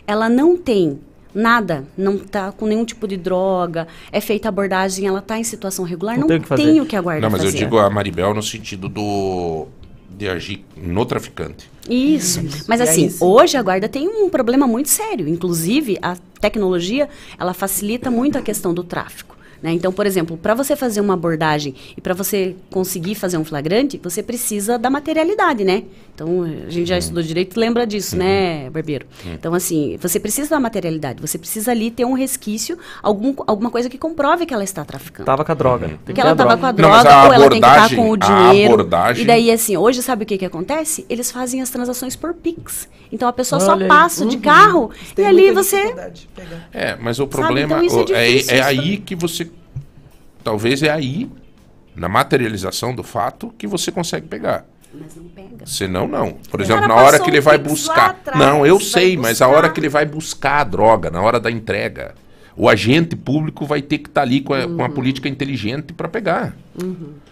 ela não tem nada, não está com nenhum tipo de droga, é feita abordagem, ela está em situação regular, Não não, tem o que tem o que a guarda Não, mas eu fazer. digo a Maribel no sentido do de agir no traficante. Isso. Mas E aí, assim, sim. hoje a guarda tem um problema muito sério. Inclusive, a tecnologia, ela facilita muito a questão do tráfico. Né? Então, por exemplo, para você fazer uma abordagem e para você conseguir fazer um flagrante, você precisa da materialidade, né? Então, a gente já estudou direito e lembra disso, né, Barbeiro? Uhum. Então, assim, você precisa da materialidade. Você precisa ali ter um resquício, algum, alguma coisa que comprove que ela está traficando. Tava com a droga. Tem Que ela a estava droga. com a Não, droga a ou ela tem que estar abordagem- com o dinheiro. abordagem- E daí, assim, hoje sabe o que, que acontece? Eles fazem as transações por Pix. Então a pessoa Olha só aí. passa de Uhum. carro Tem e ali você. É, mas o Sabe, problema então é é, é aí que você. Talvez é aí, na materialização do fato, que você consegue pegar. Mas não pega. Senão, não. Por exemplo, na hora que ele vai buscar. atrás, não, eu sei, mas a hora que ele vai buscar a droga, na hora da entrega, o agente público vai ter que estar ali com a, com Uhum. a política inteligente para pegar.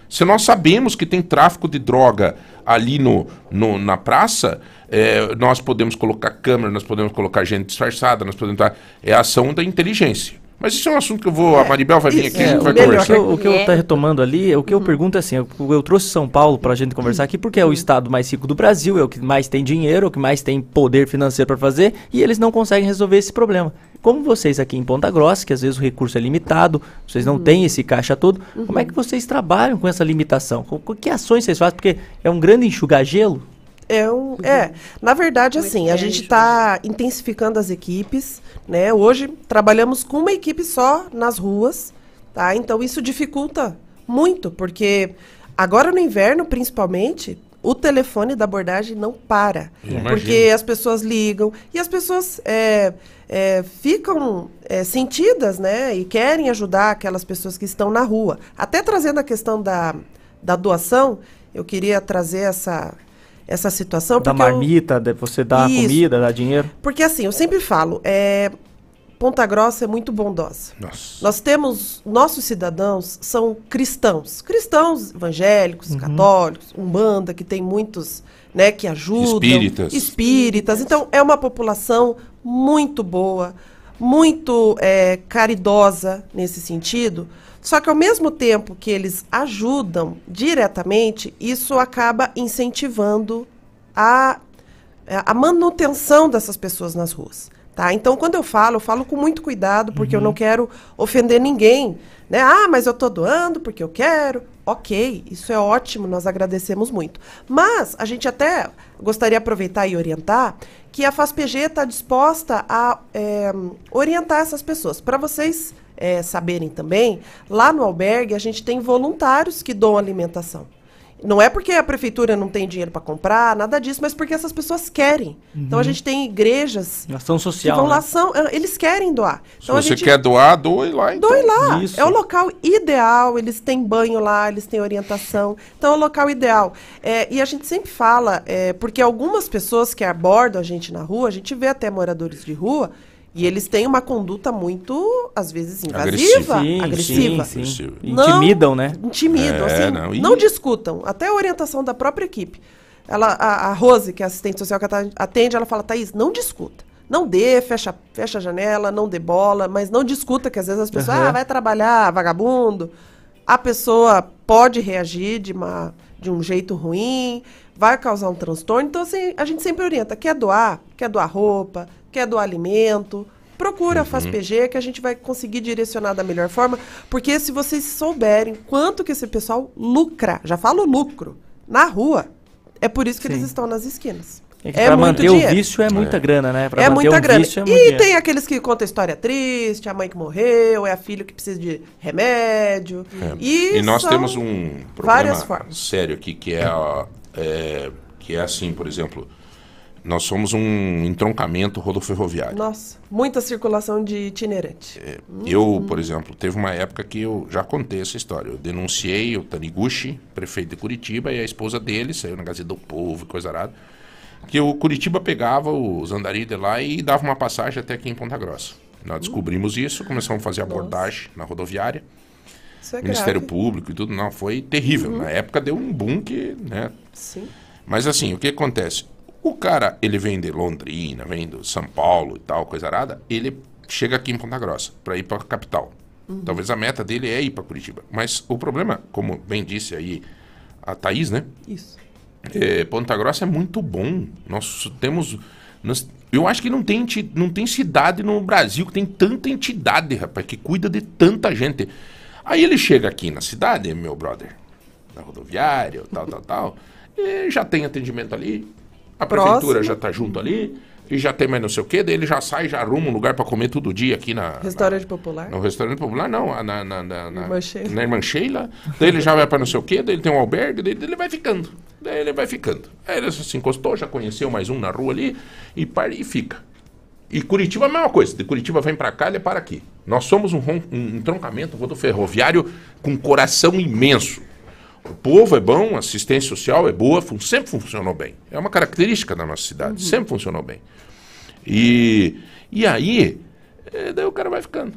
Se nós sabemos que tem tráfico de droga ali no, no- na praça, é, nós podemos colocar câmera, nós podemos colocar gente disfarçada, nós podemos. tá- É a ação da inteligência. Mas isso é um assunto que eu vou. A Maribel vai vir aqui, a É, gente vai o, que eu- conversar. o que eu estou retomando ali, o que eu pergunto é assim, eu, eu trouxe São Paulo para a gente conversar aqui porque é o estado mais rico do Brasil, é o que mais tem dinheiro, é o que mais tem poder financeiro para fazer e eles não conseguem resolver esse problema. Como vocês aqui em Ponta Grossa, que às vezes o recurso é limitado, vocês não têm esse caixa todo, como é que vocês trabalham com essa limitação? Com, com que ações vocês fazem? Porque é um grande enxugar gelo? É, um, é, na verdade, assim, a gente está intensificando as equipes, né? Hoje trabalhamos com uma equipe só nas ruas, tá? Então isso dificulta muito, porque agora no inverno, principalmente, o telefone da abordagem não para. Eu Porque as pessoas ligam e as pessoas é, é, ficam é, sentidas, né? E querem ajudar aquelas pessoas que estão na rua. Até trazendo a questão da, da doação, eu queria trazer essa, essa situação. Da eu- marmita, de você dar Isso. comida, dar dinheiro? porque assim, eu sempre falo, é, Ponta Grossa é muito bondosa. Nós temos, nossos cidadãos são cristãos, cristãos evangélicos, Uhum. católicos, umbanda, que tem muitos, né, que ajudam. Espíritas. Espíritas. Então, é uma população muito boa, muito é, caridosa nesse sentido. Só que ao mesmo tempo que eles ajudam diretamente, isso acaba incentivando a é, a manutenção dessas pessoas nas ruas. Tá? Então, quando eu falo, eu falo com muito cuidado, porque eu não quero ofender ninguém. Né? Ah, mas eu estou doando porque eu quero. Ok, isso é ótimo, nós agradecemos muito. Mas a gente até gostaria de aproveitar e orientar que a FASPG está disposta a é, orientar essas pessoas. Para vocês é, saberem também, lá no albergue a gente tem voluntários que doam alimentação. Não é porque a prefeitura não tem dinheiro para comprar, nada disso, mas porque essas pessoas querem. Então a Uhum. gente tem igrejas Ação que social. vão né? lá, são, ah, eles querem doar. Se Então a você gente quer doar, doe lá. Então. doe lá. Isso. É o local ideal, eles têm banho lá, eles têm orientação. Então é o local ideal. É, e a gente sempre fala, é, porque algumas pessoas que abordam a gente na rua, a gente vê até moradores de rua, e eles têm uma conduta muito, às vezes, invasiva, Sim, agressiva. sim, sim. Não- Intimidam, né? Intimidam, É, assim, não, não, e- discutam. Até a orientação da própria equipe. Ela, a, a Rose, que é assistente social que atende, ela fala, Thaís, não discuta. Não dê, fecha, fecha a janela, não dê bola, mas não discuta, que às vezes as pessoas, Aham. ah, vai trabalhar, vagabundo. A pessoa pode reagir de, uma, de um jeito ruim, vai causar um transtorno. Então, assim, a gente sempre orienta, quer doar? Quer doar roupa? Quer doar alimento? Procura a FASPG que a gente vai conseguir direcionar da melhor forma, porque se vocês souberem quanto que esse pessoal lucra, já falo lucro, na rua, é por isso que eles estão nas esquinas. É que pra manter o vício é muita grana, né? Pra é muita um grana. vício é muito e dinheiro. tem aqueles que contam história triste, a mãe que morreu, é a filha que precisa de remédio. É. E, E nós temos um problema formas. sério aqui, que é, a- é, que é assim, por exemplo, nós somos um entroncamento rodoferroviário. Nossa, muita circulação de itinerante. Eu, por exemplo, teve uma época que eu já contei essa história. Eu denunciei o Taniguchi, prefeito de Curitiba, e a esposa dele saiu na Gazeta do Povo, coisa arada, que o Curitiba pegava os andarilhos de lá e dava uma passagem até aqui em Ponta Grossa. Nós descobrimos isso, começamos a fazer abordagem na rodoviária. Isso é Ministério grave. Público e tudo, não, foi terrível. Na época deu um boom que, né? Sim. Mas assim, o que acontece? O cara, ele vem de Londrina, vem do São Paulo e tal, coisa arada, ele chega aqui em Ponta Grossa para ir para a capital. Uhum. Talvez a meta dele é ir para Curitiba. Mas o problema, como bem disse aí a Thaís, né? Isso. É, Ponta Grossa é muito bom. Nós temos. nós- eu acho que não tem, não tem cidade no Brasil que tem tanta entidade, rapaz, que cuida de tanta gente. Aí ele chega aqui na cidade, meu brother, na rodoviária, tal, tal, tal, (laughs) e já tem atendimento ali, a prefeitura Próximo. já tá junto ali, e já tem mais não sei o quê, daí ele já sai, já arruma um lugar para comer todo dia aqui na, Restaurante popular. no restaurante popular, não, na, na, na, na, Irmã Sheila. na Irmã Sheila. Daí ele já vai para não sei o quê, daí ele tem um albergue, daí ele vai ficando. Daí ele vai ficando. Aí ele se encostou, já conheceu mais um na rua ali e, para, e fica. E Curitiba é a mesma coisa. De Curitiba vem para cá, ele para aqui. Nós somos um, ron- um entroncamento rodoferroviário com coração imenso. O povo é bom, a assistência social é boa, fun- sempre funcionou bem. É uma característica da nossa cidade, sempre funcionou bem. E, e aí, eh, daí o cara vai ficando.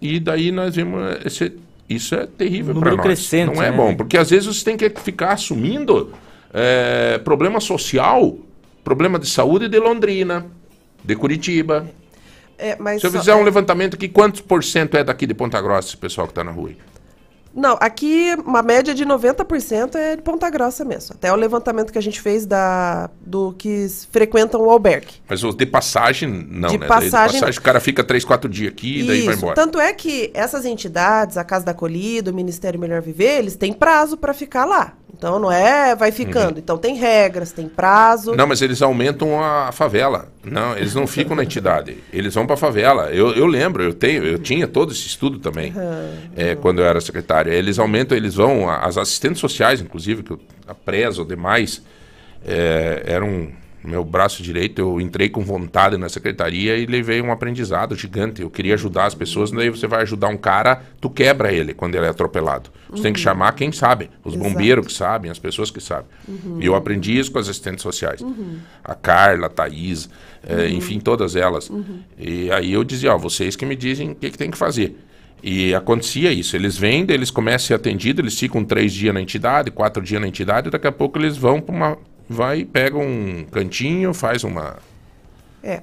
E daí nós vemos. eh, esse- isso é terrível para nós. crescente, Não é né? bom, porque às vezes você tem que ficar assumindo eh, problema social, problema de saúde de Londrina, de Curitiba. É, Se eu só- fizer um levantamento aqui, quantos por cento é daqui de Ponta Grossa, esse pessoal que está na rua? aí? Não, aqui uma média de 90% é de Ponta Grossa mesmo. Até o levantamento que a gente fez da, do que frequentam o albergue. Mas de passagem, não, De né? Daí passagem- de passagem, o cara fica três, quatro dias aqui e daí vai embora. Tanto é que essas entidades, a Casa da Acolhida, o Ministério Melhor Viver, eles têm prazo para ficar lá. Então não é vai ficando. Então tem regras, tem prazo. Uhum. Não, mas eles aumentam a favela. Não, eles não ficam na entidade. Eles vão para a favela. Eu, eu lembro, eu tenho, eu tinha todo esse estudo também. é, quando eu era secretário. Eles aumentam, eles vão, a- as assistentes sociais, inclusive, que eu aprezo demais, é, eram meu braço direito. Eu entrei com vontade na secretaria e levei um aprendizado gigante. Eu queria ajudar as pessoas, daí você vai ajudar um cara, tu quebra ele quando ele é atropelado. Você tem que Uhum. chamar quem sabe, os Exato. bombeiros que sabem, as pessoas que sabem. Uhum. E eu aprendi isso com as assistentes sociais. Uhum. A Carla, a Thaís, Uhum. enfim, todas elas. Uhum. E aí eu dizia, ó, vocês que me dizem o que, que tem que fazer. E acontecia isso. Eles vêm, eles começam a ser atendidos, eles ficam três dias na entidade, quatro dias na entidade, e daqui a pouco eles vão para uma. Vai, pega um cantinho, faz uma É.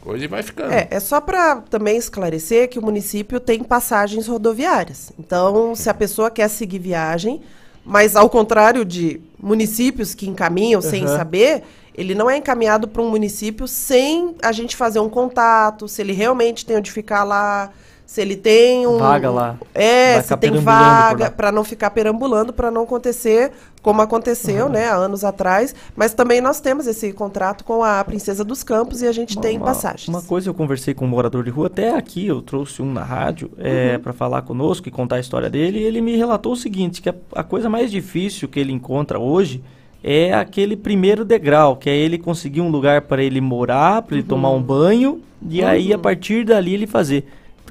coisa e vai ficando. É, é só para também esclarecer que o município tem passagens rodoviárias. Então, se a pessoa quer seguir viagem, mas ao contrário de municípios que encaminham sem Aham. saber, ele não é encaminhado para um município sem a gente fazer um contato, se ele realmente tem onde ficar lá, se ele tem um Vaga lá. É, se tem vaga para não ficar perambulando, para não acontecer como aconteceu, né, há anos atrás. Mas também nós temos esse contrato com a Princesa dos Campos e a gente tem uma, passagens. Uma coisa eu conversei com um morador de rua, até aqui eu trouxe um na rádio é, Uhum. para falar conosco e contar a história dele, e ele me relatou o seguinte, que a, a coisa mais difícil que ele encontra hoje é aquele primeiro degrau, que é ele conseguir um lugar para ele morar, para ele tomar um banho, e aí a partir dali ele fazer.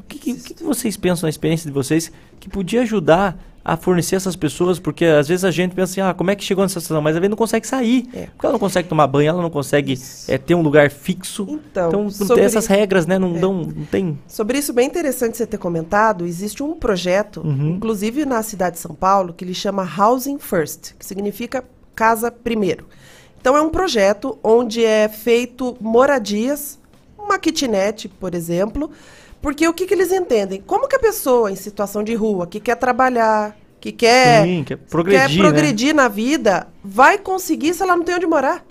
O que, que- que vocês pensam na experiência de vocês que podia ajudar a fornecer essas pessoas? Porque às vezes a gente pensa assim, ah, como é que chegou nessa situação? Mas a gente não consegue sair. Porque ela não consegue tomar banho, ela não consegue é, ter um lugar fixo. Então, não sobre- tem essas regras, né? Não, É. dão, não tem. Sobre isso, bem interessante você ter comentado, existe um projeto, Uhum. inclusive na cidade de São Paulo, que ele chama Housing First, que significa casa primeiro. Então é um projeto onde é feito moradias, uma kitnet, por exemplo, porque o que, que eles entendem? Como que a pessoa em situação de rua, que quer trabalhar, que quer, Sim, quer progredir, quer né? progredir na vida, vai conseguir se ela não tem onde morar?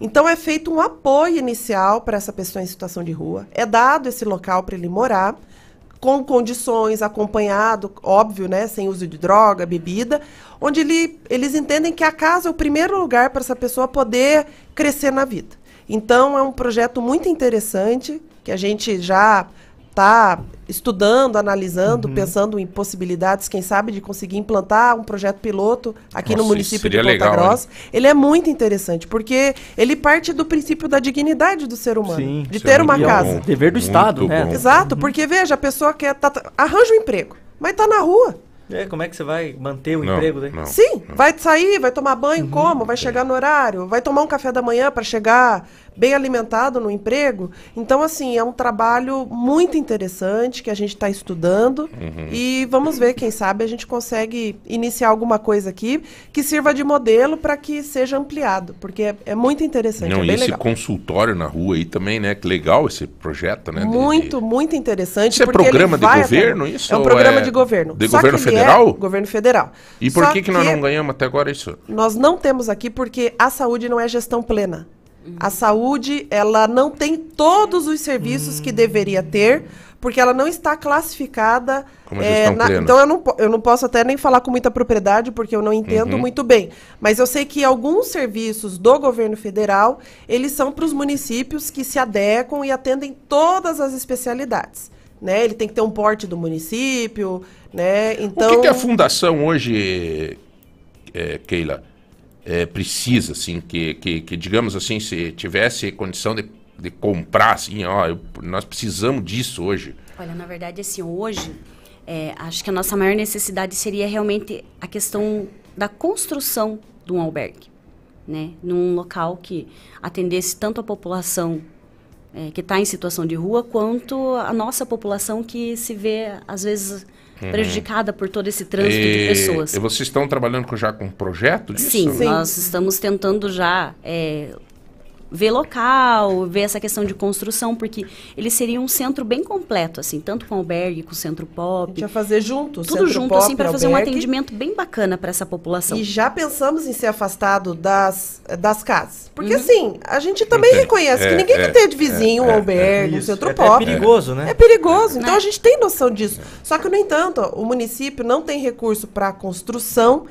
Então é feito um apoio inicial para essa pessoa em situação de rua, é dado esse local para ele morar, com condições, acompanhado, óbvio, né, sem uso de droga, bebida, onde ele, eles entendem que a casa é o primeiro lugar para essa pessoa poder crescer na vida. Então é um projeto muito interessante que a gente já está estudando, analisando, Uhum. pensando em possibilidades, quem sabe, de conseguir implantar um projeto piloto aqui no Nossa, município de seria Ponta legal, hein? Grossa. Ele é muito interessante, porque ele parte do princípio da dignidade do ser humano, Sim, de ter é uma casa. bom. Dever do Muito Estado, né? bom. Exato, porque veja, a pessoa quer tá- tá- arranja um emprego, mas tá na rua. É, como é que você vai manter o Não, emprego daí? não. Sim, vai sair, vai tomar banho como? Vai chegar no horário, vai tomar um café da manhã para chegar bem alimentado no emprego. Então, assim, é um trabalho muito interessante que a gente está estudando Uhum. e vamos ver, quem sabe a gente consegue iniciar alguma coisa aqui que sirva de modelo para que seja ampliado, porque é, é muito interessante, Não, é e esse legal. consultório na rua aí também, né? Que legal esse projeto, né? de- Muito, muito interessante. Isso é programa de governo, até- isso, É um programa é de governo. de Só governo é federal? governo federal. E por que, que nós não ganhamos até agora isso? Nós não temos aqui porque a saúde não é gestão plena. A saúde, ela não tem todos os serviços que deveria ter, porque ela não está classificada. Como gestão na- então eu não, eu não posso até nem falar com muita propriedade, porque eu não entendo Uhum. muito bem. Mas eu sei que alguns serviços do governo federal, eles são para os municípios que se adequam e atendem todas as especialidades. Né? Ele tem que ter um porte do município, né? Então, O que, que a fundação hoje, é, Keila, é, precisa, assim, que, que, que, digamos assim, se tivesse condição de, de comprar, assim, ó, eu- nós precisamos disso hoje. Olha, na verdade, assim, hoje, é, acho que a nossa maior necessidade seria realmente a questão da construção de um albergue, né? Num local que atendesse tanto a população é, que está em situação de rua, quanto a nossa população que se vê, às vezes, Uhum. prejudicada por todo esse trânsito E- de pessoas. E vocês estão trabalhando com- já com um projeto disso? Sim, nós estamos tentando já é, ver local, ver essa questão de construção, porque ele seria um centro bem completo, assim, tanto com albergue, com centro pop. A gente ia fazer junto, Tudo centro junto, pop, assim, para fazer um albergue. atendimento bem bacana para essa população. E já pensamos em ser afastado das, das casas. Porque Uhum. assim, a gente também tem. reconhece que É, ninguém é, quer ter de vizinho é, um é, albergue, é. um Isso. centro É até pop. perigoso, né? É perigoso. Então a gente tem noção disso. Só que, no entanto, ó, o município não tem recurso para construção.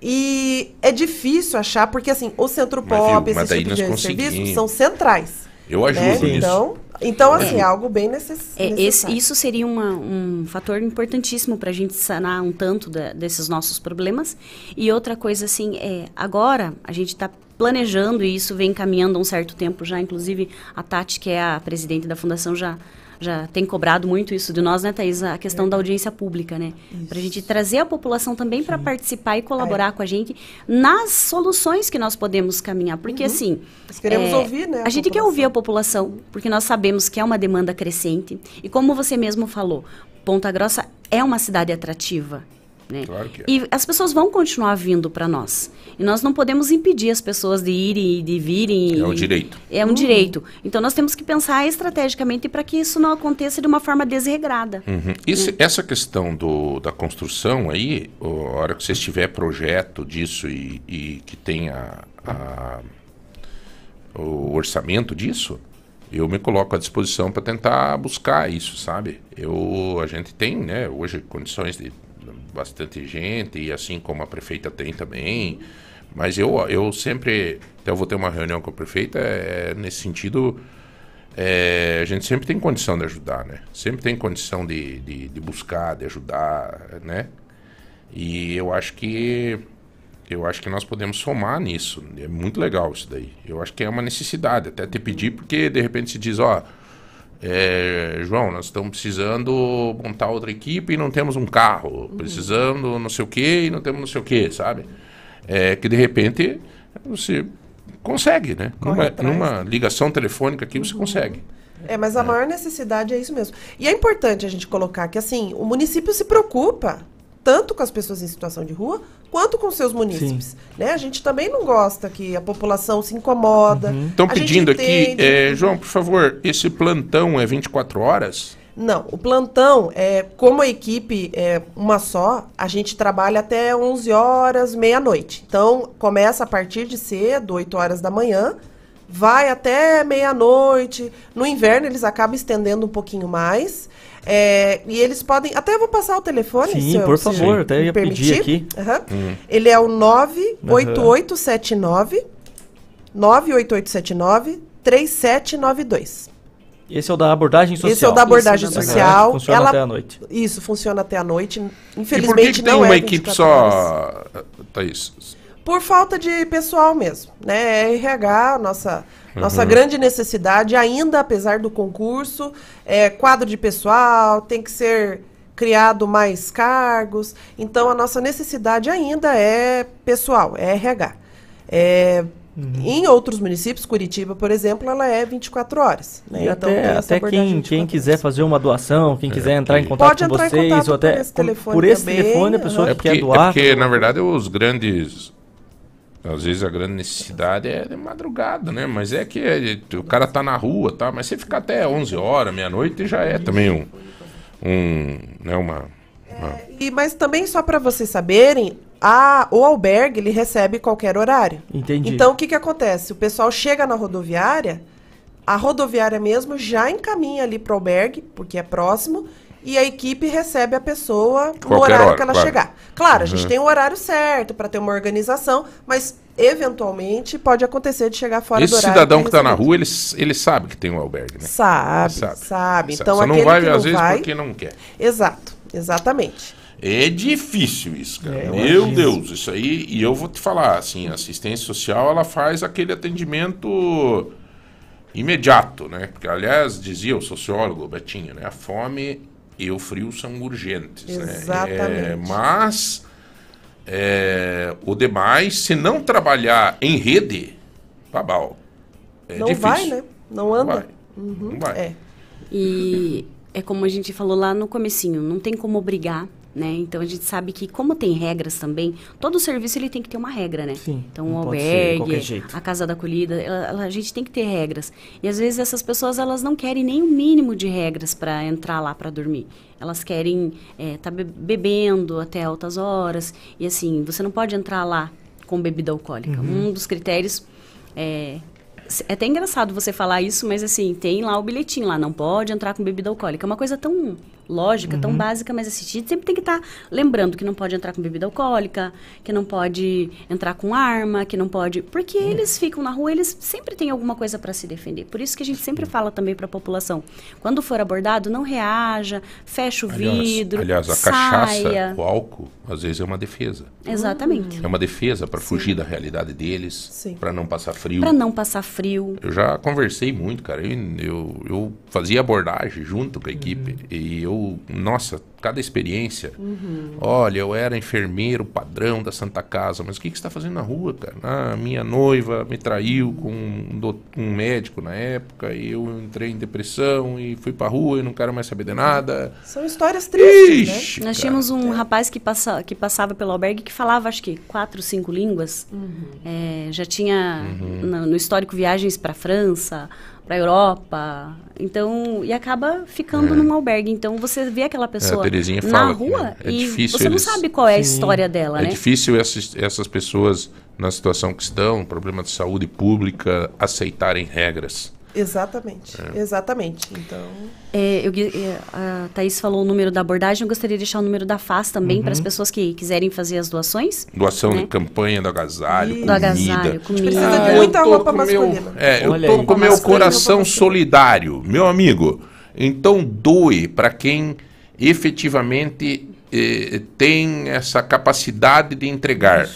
E é difícil achar, porque assim, o centro Mas, pop, mas tipos nós de serviços conseguimos. são centrais. Eu né? ajudo nisso. Então, então assim, é algo bem necess É, esse- necessário. isso seria uma- um fator importantíssimo para a gente sanar um tanto da- desses nossos problemas. E outra coisa, assim, é agora a gente está planejando e isso vem caminhando há um certo tempo já. Inclusive, a Tati, que é a presidente da fundação, já, já tem cobrado muito isso de nós, né, Thaís? A questão da audiência pública, né? Para a gente trazer a população também para participar e colaborar com a gente nas soluções que nós podemos caminhar. Porque, Uhum. assim. Nós queremos ouvir, né, a A gente quer ouvir a população, porque nós sabemos que é uma demanda crescente. E como você mesmo falou, Ponta Grossa é uma cidade atrativa. Né? Claro que é. E as pessoas vão continuar vindo para nós. E nós não podemos impedir as pessoas de irem e de virem. É o e- direito. É um Uhum. direito. Então nós temos que pensar estrategicamente para que isso não aconteça de uma forma desregrada. Uhum. Esse- Essa questão do, da construção aí, a hora que vocês tiver projeto disso e, e que tenha a- o orçamento disso, eu me coloco à disposição para tentar buscar isso, sabe? Eu, a gente tem, né, hoje condições de bastante gente e assim como a prefeita tem também, mas eu, eu sempre, até eu vou ter uma reunião com a prefeita, é, nesse sentido, é, a gente sempre tem condição de ajudar, né? Sempre tem condição de, de, de buscar, de ajudar, né? E eu acho que eu acho que nós podemos somar nisso. É muito legal isso daí. Eu acho que é uma necessidade até te pedir, porque de repente se diz, ó, é, João, nós estamos precisando montar outra equipe e não temos um carro. Precisando não sei o quê e não temos não sei o quê, sabe? É que de repente você consegue, né? Numa, numa ligação telefônica aqui você consegue. É, mas a maior necessidade é isso mesmo. E é importante a gente colocar que, assim, o município se preocupa tanto com as pessoas em situação de rua, quanto com seus munícipes. Né? A gente também não gosta que a população se incomoda. Estão A gente pedindo aqui, é, João, por favor, esse plantão é 24 horas? Não, o plantão, é, como a equipe é uma só, a gente trabalha até 11 horas, meia-noite. Então, começa a partir de cedo, 8 horas da manhã, vai até meia-noite. No inverno, eles acabam estendendo um pouquinho mais. É, e eles podem. Até eu vou passar o telefone. Sim, se eu- por se favor, me até ia pedir permitir. aqui. Aham. Hum. Ele é o 98879 98879 3792. Esse é o da abordagem social. Esse é o da abordagem Isso, social. Funciona Ela- até a noite. Isso, funciona até a noite. E por que, Infelizmente que tem não uma é equipe 24 horas. só, Thaís? Por falta de pessoal mesmo, né? É RH, nossa, nossa Uhum. grande necessidade, ainda apesar do concurso, é quadro de pessoal, tem que ser criado mais cargos. Então, a nossa necessidade ainda é pessoal, é RH. É, Uhum. Em outros municípios, Curitiba, por exemplo, ela é 24 horas. Né? E Então, até, até quem, 24 quem quiser fazer uma doação, quem quiser entrar em contato Pode com entrar em vocês, contato ou até por esse com- telefone por esse telefone, a pessoa É que porque, quer é doar. porque, na verdade, os grandes. Às vezes a grande necessidade é de madrugada, né? Mas é que é- o cara tá na rua, tá? Mas você ficar até 11 horas, meia-noite, já é também um. um né, uma, uma- E, mas também, só para vocês saberem, a, o albergue ele recebe qualquer horário. Entendi. Então, o que, que acontece? O pessoal chega na rodoviária, a rodoviária mesmo já encaminha ali para o albergue, porque é próximo, e a equipe recebe a pessoa no Qualquer horário hora, que ela claro. chegar. Claro, a gente Uhum. tem um horário certo para ter uma organização, mas eventualmente pode acontecer de chegar fora Esse do horário. cidadão que tá na rua, ele, ele sabe que tem um albergue, né? Sabe, Sabe, sabe. Então, Só não vai, que às não vezes, vai, porque não quer. Exato, exatamente. É difícil isso, cara. É, Meu imagino. Deus, isso aí. E eu vou te falar, assim, a assistência social ela faz aquele atendimento imediato, né? Porque, aliás, dizia o sociólogo o Betinho, né? A fome e o frio são urgentes, né? Exatamente. É, mas é, o demais, se não trabalhar em rede, babau. É não difícil. vai, né? Não anda. vai. Uhum, Não vai. É. E é como a gente falou lá no comecinho, não tem como obrigar, né? Então a gente sabe que como tem regras também, todo serviço ele tem que ter uma regra, né? Sim, então o albergue, a casa da acolhida, ela- ela- a gente tem que ter regras. E às vezes essas pessoas elas não querem nem o mínimo de regras para entrar lá para dormir. Elas querem estar bebendo até altas horas e assim você não pode entrar lá com bebida alcoólica. Uhum. Um dos critérios é é até engraçado você falar isso, mas assim, tem lá o bilhetinho lá, não pode entrar com bebida alcoólica. É uma coisa tão lógica, tão Uhum. básica, mas assim, a gente sempre tem que estar lembrando que não pode entrar com bebida alcoólica, que não pode entrar com arma, que não pode. Porque Uhum. eles ficam na rua, eles sempre têm alguma coisa para se defender. Por isso que a gente sempre fala também para a população: quando for abordado, não reaja, fecha o vidro, aliás, a saia. cachaça, o álcool, às vezes é uma defesa. Exatamente. É uma defesa para fugir da realidade deles, para não passar frio. Para não passar frio. Eu já conversei muito, cara. Eu, eu, eu fazia abordagem junto com a equipe. E eu, nossa, cada experiência. Uhum. Olha, eu era enfermeiro padrão da Santa Casa, mas o que, que você está fazendo na rua, cara? Ah, minha noiva me traiu com um, do- um médico na época, e eu entrei em depressão e fui pra rua e não quero mais saber de nada. São histórias tristes, Ixi, né? Nós tínhamos um rapaz que, passa, que passava pelo albergue que falava, acho que, quatro, cinco línguas. É, já tinha Uhum. no, no histórico viagens para França, para Europa. Então, e acaba ficando É. num albergue. Então, você vê aquela pessoa Terezinha na rua é e difícil você eles- não sabe qual é a Sim. história dela, É né? difícil essas, essas pessoas, na situação que estão, problema de saúde pública, aceitarem regras. Exatamente, É. exatamente. Então, É, eu é, a Thaís falou o número da abordagem, eu gostaria de deixar o número da FAS também Uhum. para as pessoas que quiserem fazer as doações. Doação né? de campanha do agasalho, Do comida. agasalho, comida. Precisa de eu muita roupa com meu- masculina. é, eu Olha tô aí. com meu Masculina, coração solidário. Meu amigo, então doe para quem efetivamente eh, tem essa capacidade de entregar.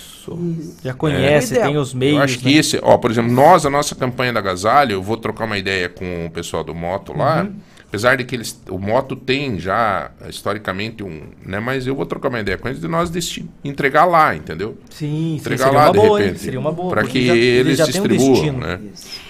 Já conhece, É. tem os meios. Eu acho que né? esse, ó, por exemplo, nós, a nossa campanha da agasalho, eu vou trocar uma ideia com o pessoal do Moto lá. Uhum. Apesar de que eles, o Moto tem já, historicamente, um. Né, mas eu vou trocar uma ideia com eles de nós desti- entregar lá, entendeu? Sim, sim, entregar seria lá uma de boa, repente. Seria uma boa, Para que já- eles já um distribuam, destino. né?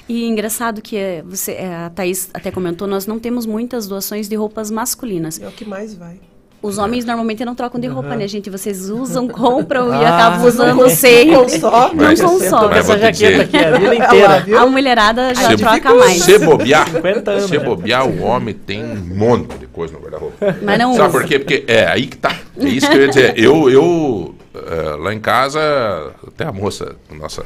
E engraçado que é, você, é, a Thaís até comentou, nós não temos muitas doações de roupas masculinas. é o que mais vai. Os homens normalmente não trocam de roupa, Aham. né, gente? Vocês usam, compram e (laughs) Ah, acabam usando não sem. consome. Não Mas- consome. mas vou te dizer- (laughs) A mulherada já Se- troca mais. Se bobear, 50 anos, se né? bobear, o homem tem um monte de coisa no guarda-roupa. Mas não Sabe usa. por quê? Porque é aí que tá. É isso que eu ia dizer. Eu, eu eh, lá em casa, até a moça, a nossa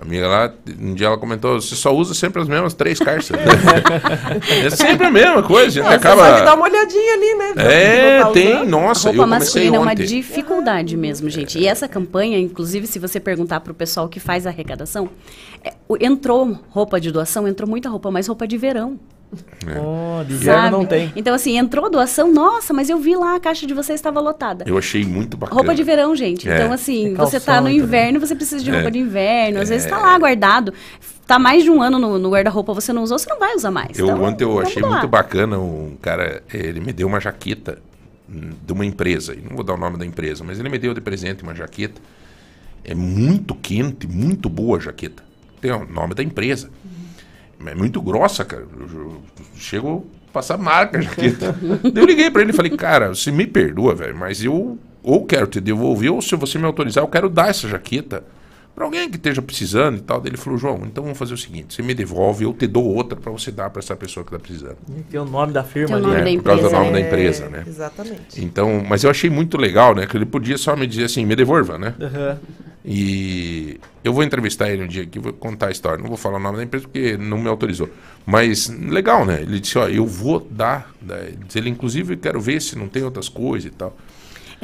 A amiga lá, um dia ela comentou, você só usa sempre as mesmas três carças. (laughs) é sempre a mesma coisa, a gente Não, acaba... Você dar uma olhadinha ali, né? É, tem, usando? nossa, a eu roupa comecei masculina é uma ontem. dificuldade mesmo, gente. E essa campanha, inclusive, se você perguntar para o pessoal que faz a arrecadação, é, entrou roupa de doação, entrou muita roupa, mas roupa de verão. Oh, de Sabe? inverno não tem. Então, assim, entrou doação, nossa, mas eu vi lá a caixa de vocês estava lotada. Eu achei muito bacana. Roupa de verão, gente. É. Então, assim, É você tá calção, no inverno, você precisa de roupa É. de inverno. Às vezes É. tá lá guardado. Tá mais de um ano no, no guarda-roupa, você não usou, você não vai usar mais. Eu, Então, ontem eu achei doar. muito bacana, um cara, ele me deu uma jaqueta de uma empresa, e não vou dar o nome da empresa, mas ele me deu de presente uma jaqueta. É muito quente, muito boa a jaqueta. Tem o nome da empresa. É muito grossa, cara. Eu, eu, chego a passar marca (laughs) a jaqueta. Eu liguei pra ele e falei, cara, você me perdoa, velho, mas eu ou quero te devolver, ou se você me autorizar, eu quero dar essa jaqueta pra alguém que esteja precisando e tal. Ele falou, João, então vamos fazer o seguinte, você me devolve, eu te dou outra pra você dar pra essa pessoa que tá precisando. Tem o nome da firma ali. nome É, da por causa do empresa, nome da É, empresa, né? Exatamente. Então, mas eu achei muito legal, né? Que ele podia só me dizer assim, me devolva, né? Aham. E eu vou entrevistar ele um dia aqui, vou contar a história. Não vou falar o nome da empresa porque não me autorizou. Mas legal, né? Ele disse, ó, eu vou dar. né? Ele, inclusive, quero ver se não tem outras coisas e tal.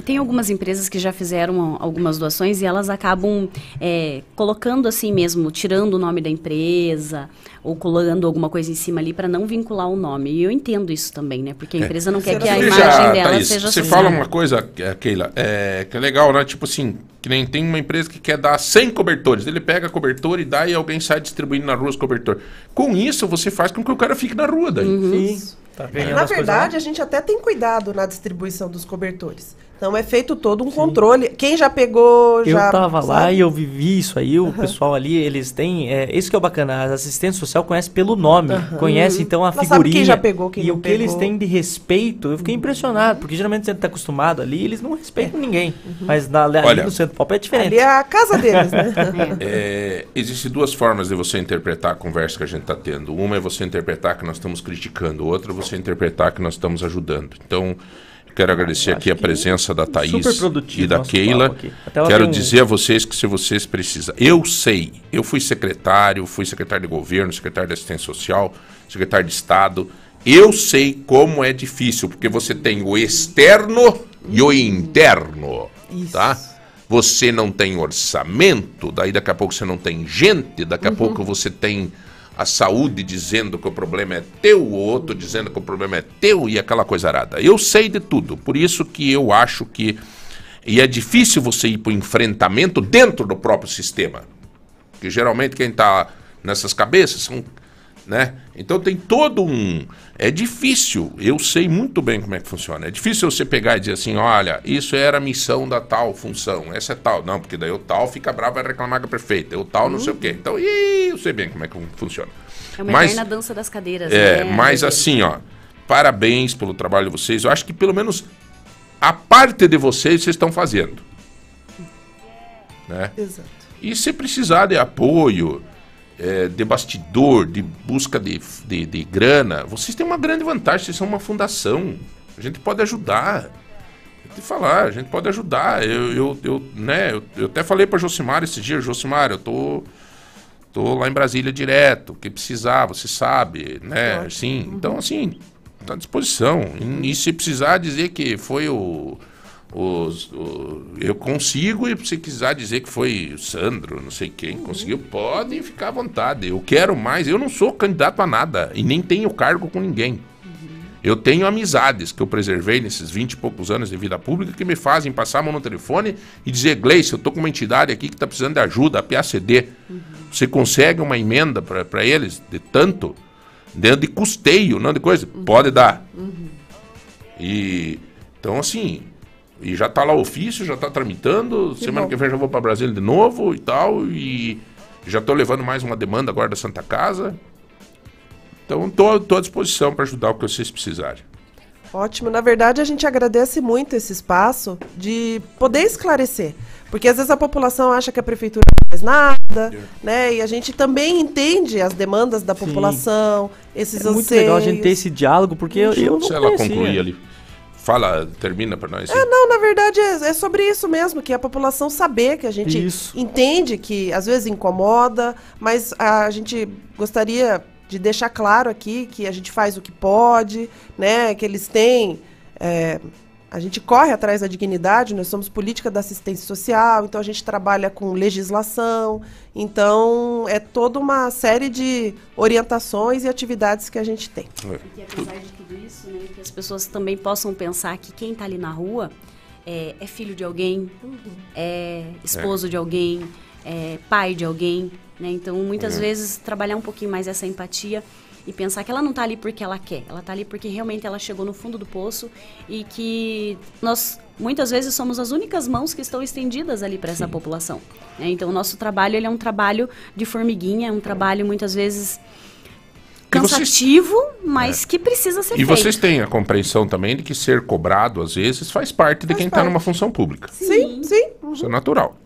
Tem algumas empresas que já fizeram algumas doações e elas acabam é, colocando assim mesmo, tirando o nome da empresa ou colando alguma coisa em cima ali para não vincular o nome. E eu entendo isso também, né? Porque a empresa não quer que a imagem dela Thaís, seja Você associada. fala uma coisa, é, Keila, é, que é legal, né? Tipo assim, que nem tem uma empresa que quer dar 100 cobertores. Ele pega cobertor e dá e alguém sai distribuindo na rua os cobertores. Com isso, você faz com que o cara fique na rua daí. Sim. Tá ganhando Na as coisas verdade, a gente até tem cuidado na distribuição dos cobertores. Então é feito todo um controle. Quem já pegou, Eu já. tava lá sabe? e eu vivi isso aí, o pessoal ali, eles têm, é, isso que é o bacana, a assistência social conhece pelo nome, conhece então a Ela sabe figurinha. quem já pegou, quem e não o que eles pegou. têm de respeito, eu fiquei impressionado, porque geralmente você tá acostumado ali, eles não respeitam ninguém, mas na, ali Olha, no centro pop é diferente. Ali é a casa deles, né? (laughs) É, Existem duas formas de você interpretar a conversa que a gente está tendo. Uma é você interpretar que nós estamos criticando, outra é você interpretar que nós estamos ajudando. Então, quero agradecer aqui a presença da Thaís e da Keila. Quero um- dizer a vocês que se vocês precisam. Eu sei, eu fui secretário, fui secretário de governo, secretário de assistência social, secretário de Estado. Eu sei como é difícil, porque você tem o externo e o interno. Tá? Você não tem orçamento, daí daqui a pouco você não tem gente, daqui a pouco você tem a saúde dizendo que o problema é teu, o outro dizendo que o problema é teu e aquela coisa arada. Eu sei de tudo, por isso que eu acho que. E é difícil você ir para o enfrentamento dentro do próprio sistema. Porque geralmente quem está nessas cabeças são. Né? Então tem todo um. É difícil, eu sei muito bem como é que funciona. É difícil você pegar e dizer assim: olha, isso era a missão da tal função, essa é tal. Não, porque daí o tal fica bravo e vai reclamar com a prefeita, o tal não sei o quê. Então, ih, eu sei bem como é que funciona. É uma Mas- eterna dança das cadeiras, é, né? mas assim, ó, parabéns pelo trabalho de vocês. Eu acho que pelo menos a parte de vocês vocês estão fazendo. Né? Exato. E se precisar de apoio, é, de bastidor, de busca de, de, de grana, vocês têm uma grande vantagem, vocês são uma fundação. A gente pode ajudar. Te falar, a gente pode ajudar. Eu, eu, eu, né, eu, eu até falei para Josimar esse dia, Josimar, eu tô, tô lá em Brasília direto, o que precisar, você sabe, né? Assim, então assim, tá à disposição. E, e se precisar dizer que foi o, os- o- eu consigo, e se quiser dizer que foi o Sandro, não sei quem, conseguiu, podem ficar à vontade. Eu quero mais, eu não sou candidato a nada e nem tenho cargo com ninguém. Eu tenho amizades que eu preservei nesses 20 e poucos anos de vida pública que me fazem passar a mão no telefone e dizer, Gleice, eu tô com uma entidade aqui que está precisando de ajuda, a PACD. Você consegue uma emenda para eles de tanto, dentro de custeio, não de coisa? Pode dar. E então assim, e já tá lá o ofício, já tá tramitando, semana bom. que vem já vou para Brasília de novo e tal e já tô levando mais uma demanda agora da Santa Casa. Então tô, tô à disposição para ajudar o que vocês precisarem. Ótimo. Na verdade, a gente agradece muito esse espaço de poder esclarecer. Porque às vezes a população acha que a prefeitura não faz nada, né? E a gente também entende as demandas da população, esses É muito anseios. legal a gente ter esse diálogo, porque eu, eu não Se ela conhecia. concluir ali. Fala, termina pra nós. É, não, na verdade é, é sobre isso mesmo, que a população saber que a gente Isso. entende que às vezes incomoda, mas a gente gostaria de deixar claro aqui que a gente faz o que pode, né? Que eles têm. é, a gente corre atrás da dignidade, nós somos política da assistência social, então a gente trabalha com legislação, então é toda uma série de orientações e atividades que a gente tem. E apesar de tudo isso, né, que as pessoas também possam pensar que quem está ali na rua é, é filho de alguém, é esposo de alguém, é pai de alguém, né? Então, muitas É. vezes, trabalhar um pouquinho mais essa empatia e pensar que ela não está ali porque ela quer, ela está ali porque realmente ela chegou no fundo do poço e que nós, muitas vezes, somos as únicas mãos que estão estendidas ali para essa população. né? Então, o nosso trabalho, ele é um trabalho de formiguinha, é um trabalho, muitas vezes... E vocês- Cansativo, mas que precisa ser E feito. vocês têm a compreensão também de que ser cobrado, às vezes, faz parte de quem está numa função pública. Sim, sim. Isso é natural.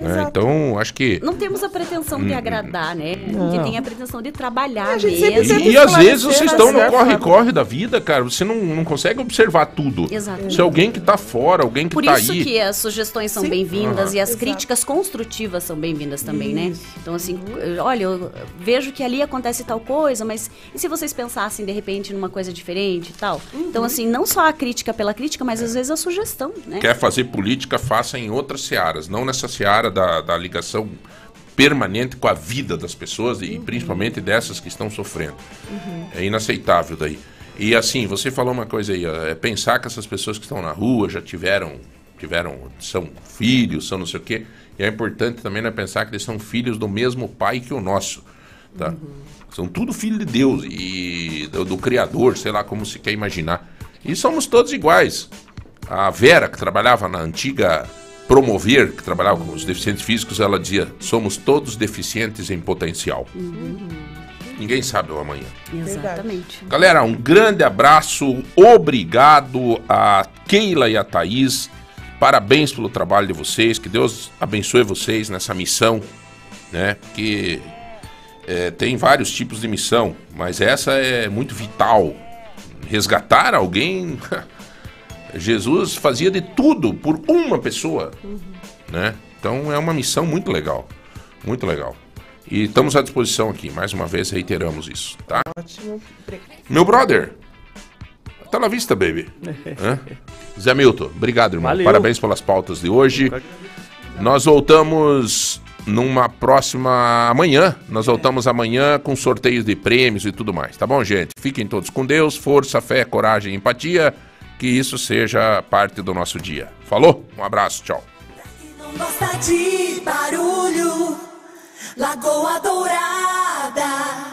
Né? Então, acho que. Não temos a pretensão de Hum, agradar, né? Não. Que tem a pretensão de trabalhar a gente sempre mesmo. E, e às vezes vocês estão no certa corre-corre da vida, cara. Você não, não consegue observar tudo. Exatamente. Se é alguém que tá fora, alguém que Por tá isso aí. que as sugestões são bem-vindas Aham. e as Exato. críticas construtivas são bem-vindas também, né? Então, assim, olha, eu vejo que ali acontece tal coisa, mas e se vocês pensassem, de repente, numa coisa diferente e tal? Então, assim, não só a crítica pela crítica, mas às vezes a sugestão, né? Quer fazer política, faça em outras searas, não nessa seara da, da ligação permanente com a vida das pessoas e principalmente dessas que estão sofrendo. É inaceitável daí. E assim, você falou uma coisa aí, é pensar que essas pessoas que estão na rua já tiveram, tiveram, são filhos, são não sei o quê. E é importante também né, pensar que eles são filhos do mesmo pai que o nosso. Tá? São tudo filho de Deus e do, do Criador, sei lá como se quer imaginar. E somos todos iguais. A Vera, que trabalhava na antiga Promover, que trabalhava com os deficientes físicos, ela dizia: somos todos deficientes em potencial. Ninguém sabe o amanhã. Exatamente. Galera, um grande abraço, obrigado a Keila e a Thaís. Parabéns pelo trabalho de vocês, que Deus abençoe vocês nessa missão, né? Que é, tem vários tipos de missão, mas essa é muito vital. Resgatar alguém. (laughs) Jesus fazia de tudo por uma pessoa, né? Então é uma missão muito legal, muito legal. E estamos à disposição aqui, mais uma vez reiteramos isso, tá? Ótimo. Meu brother, tá na vista, baby. (laughs) Hã? Zé Milton, obrigado, irmão. Valeu. Parabéns pelas pautas de hoje. Nós voltamos numa próxima amanhã. Nós voltamos amanhã com sorteios de prêmios e tudo mais, tá bom, gente? Fiquem todos com Deus, força, fé, coragem e empatia. Que isso seja parte do nosso dia. Falou? Um abraço, tchau. Lagoa Dourada.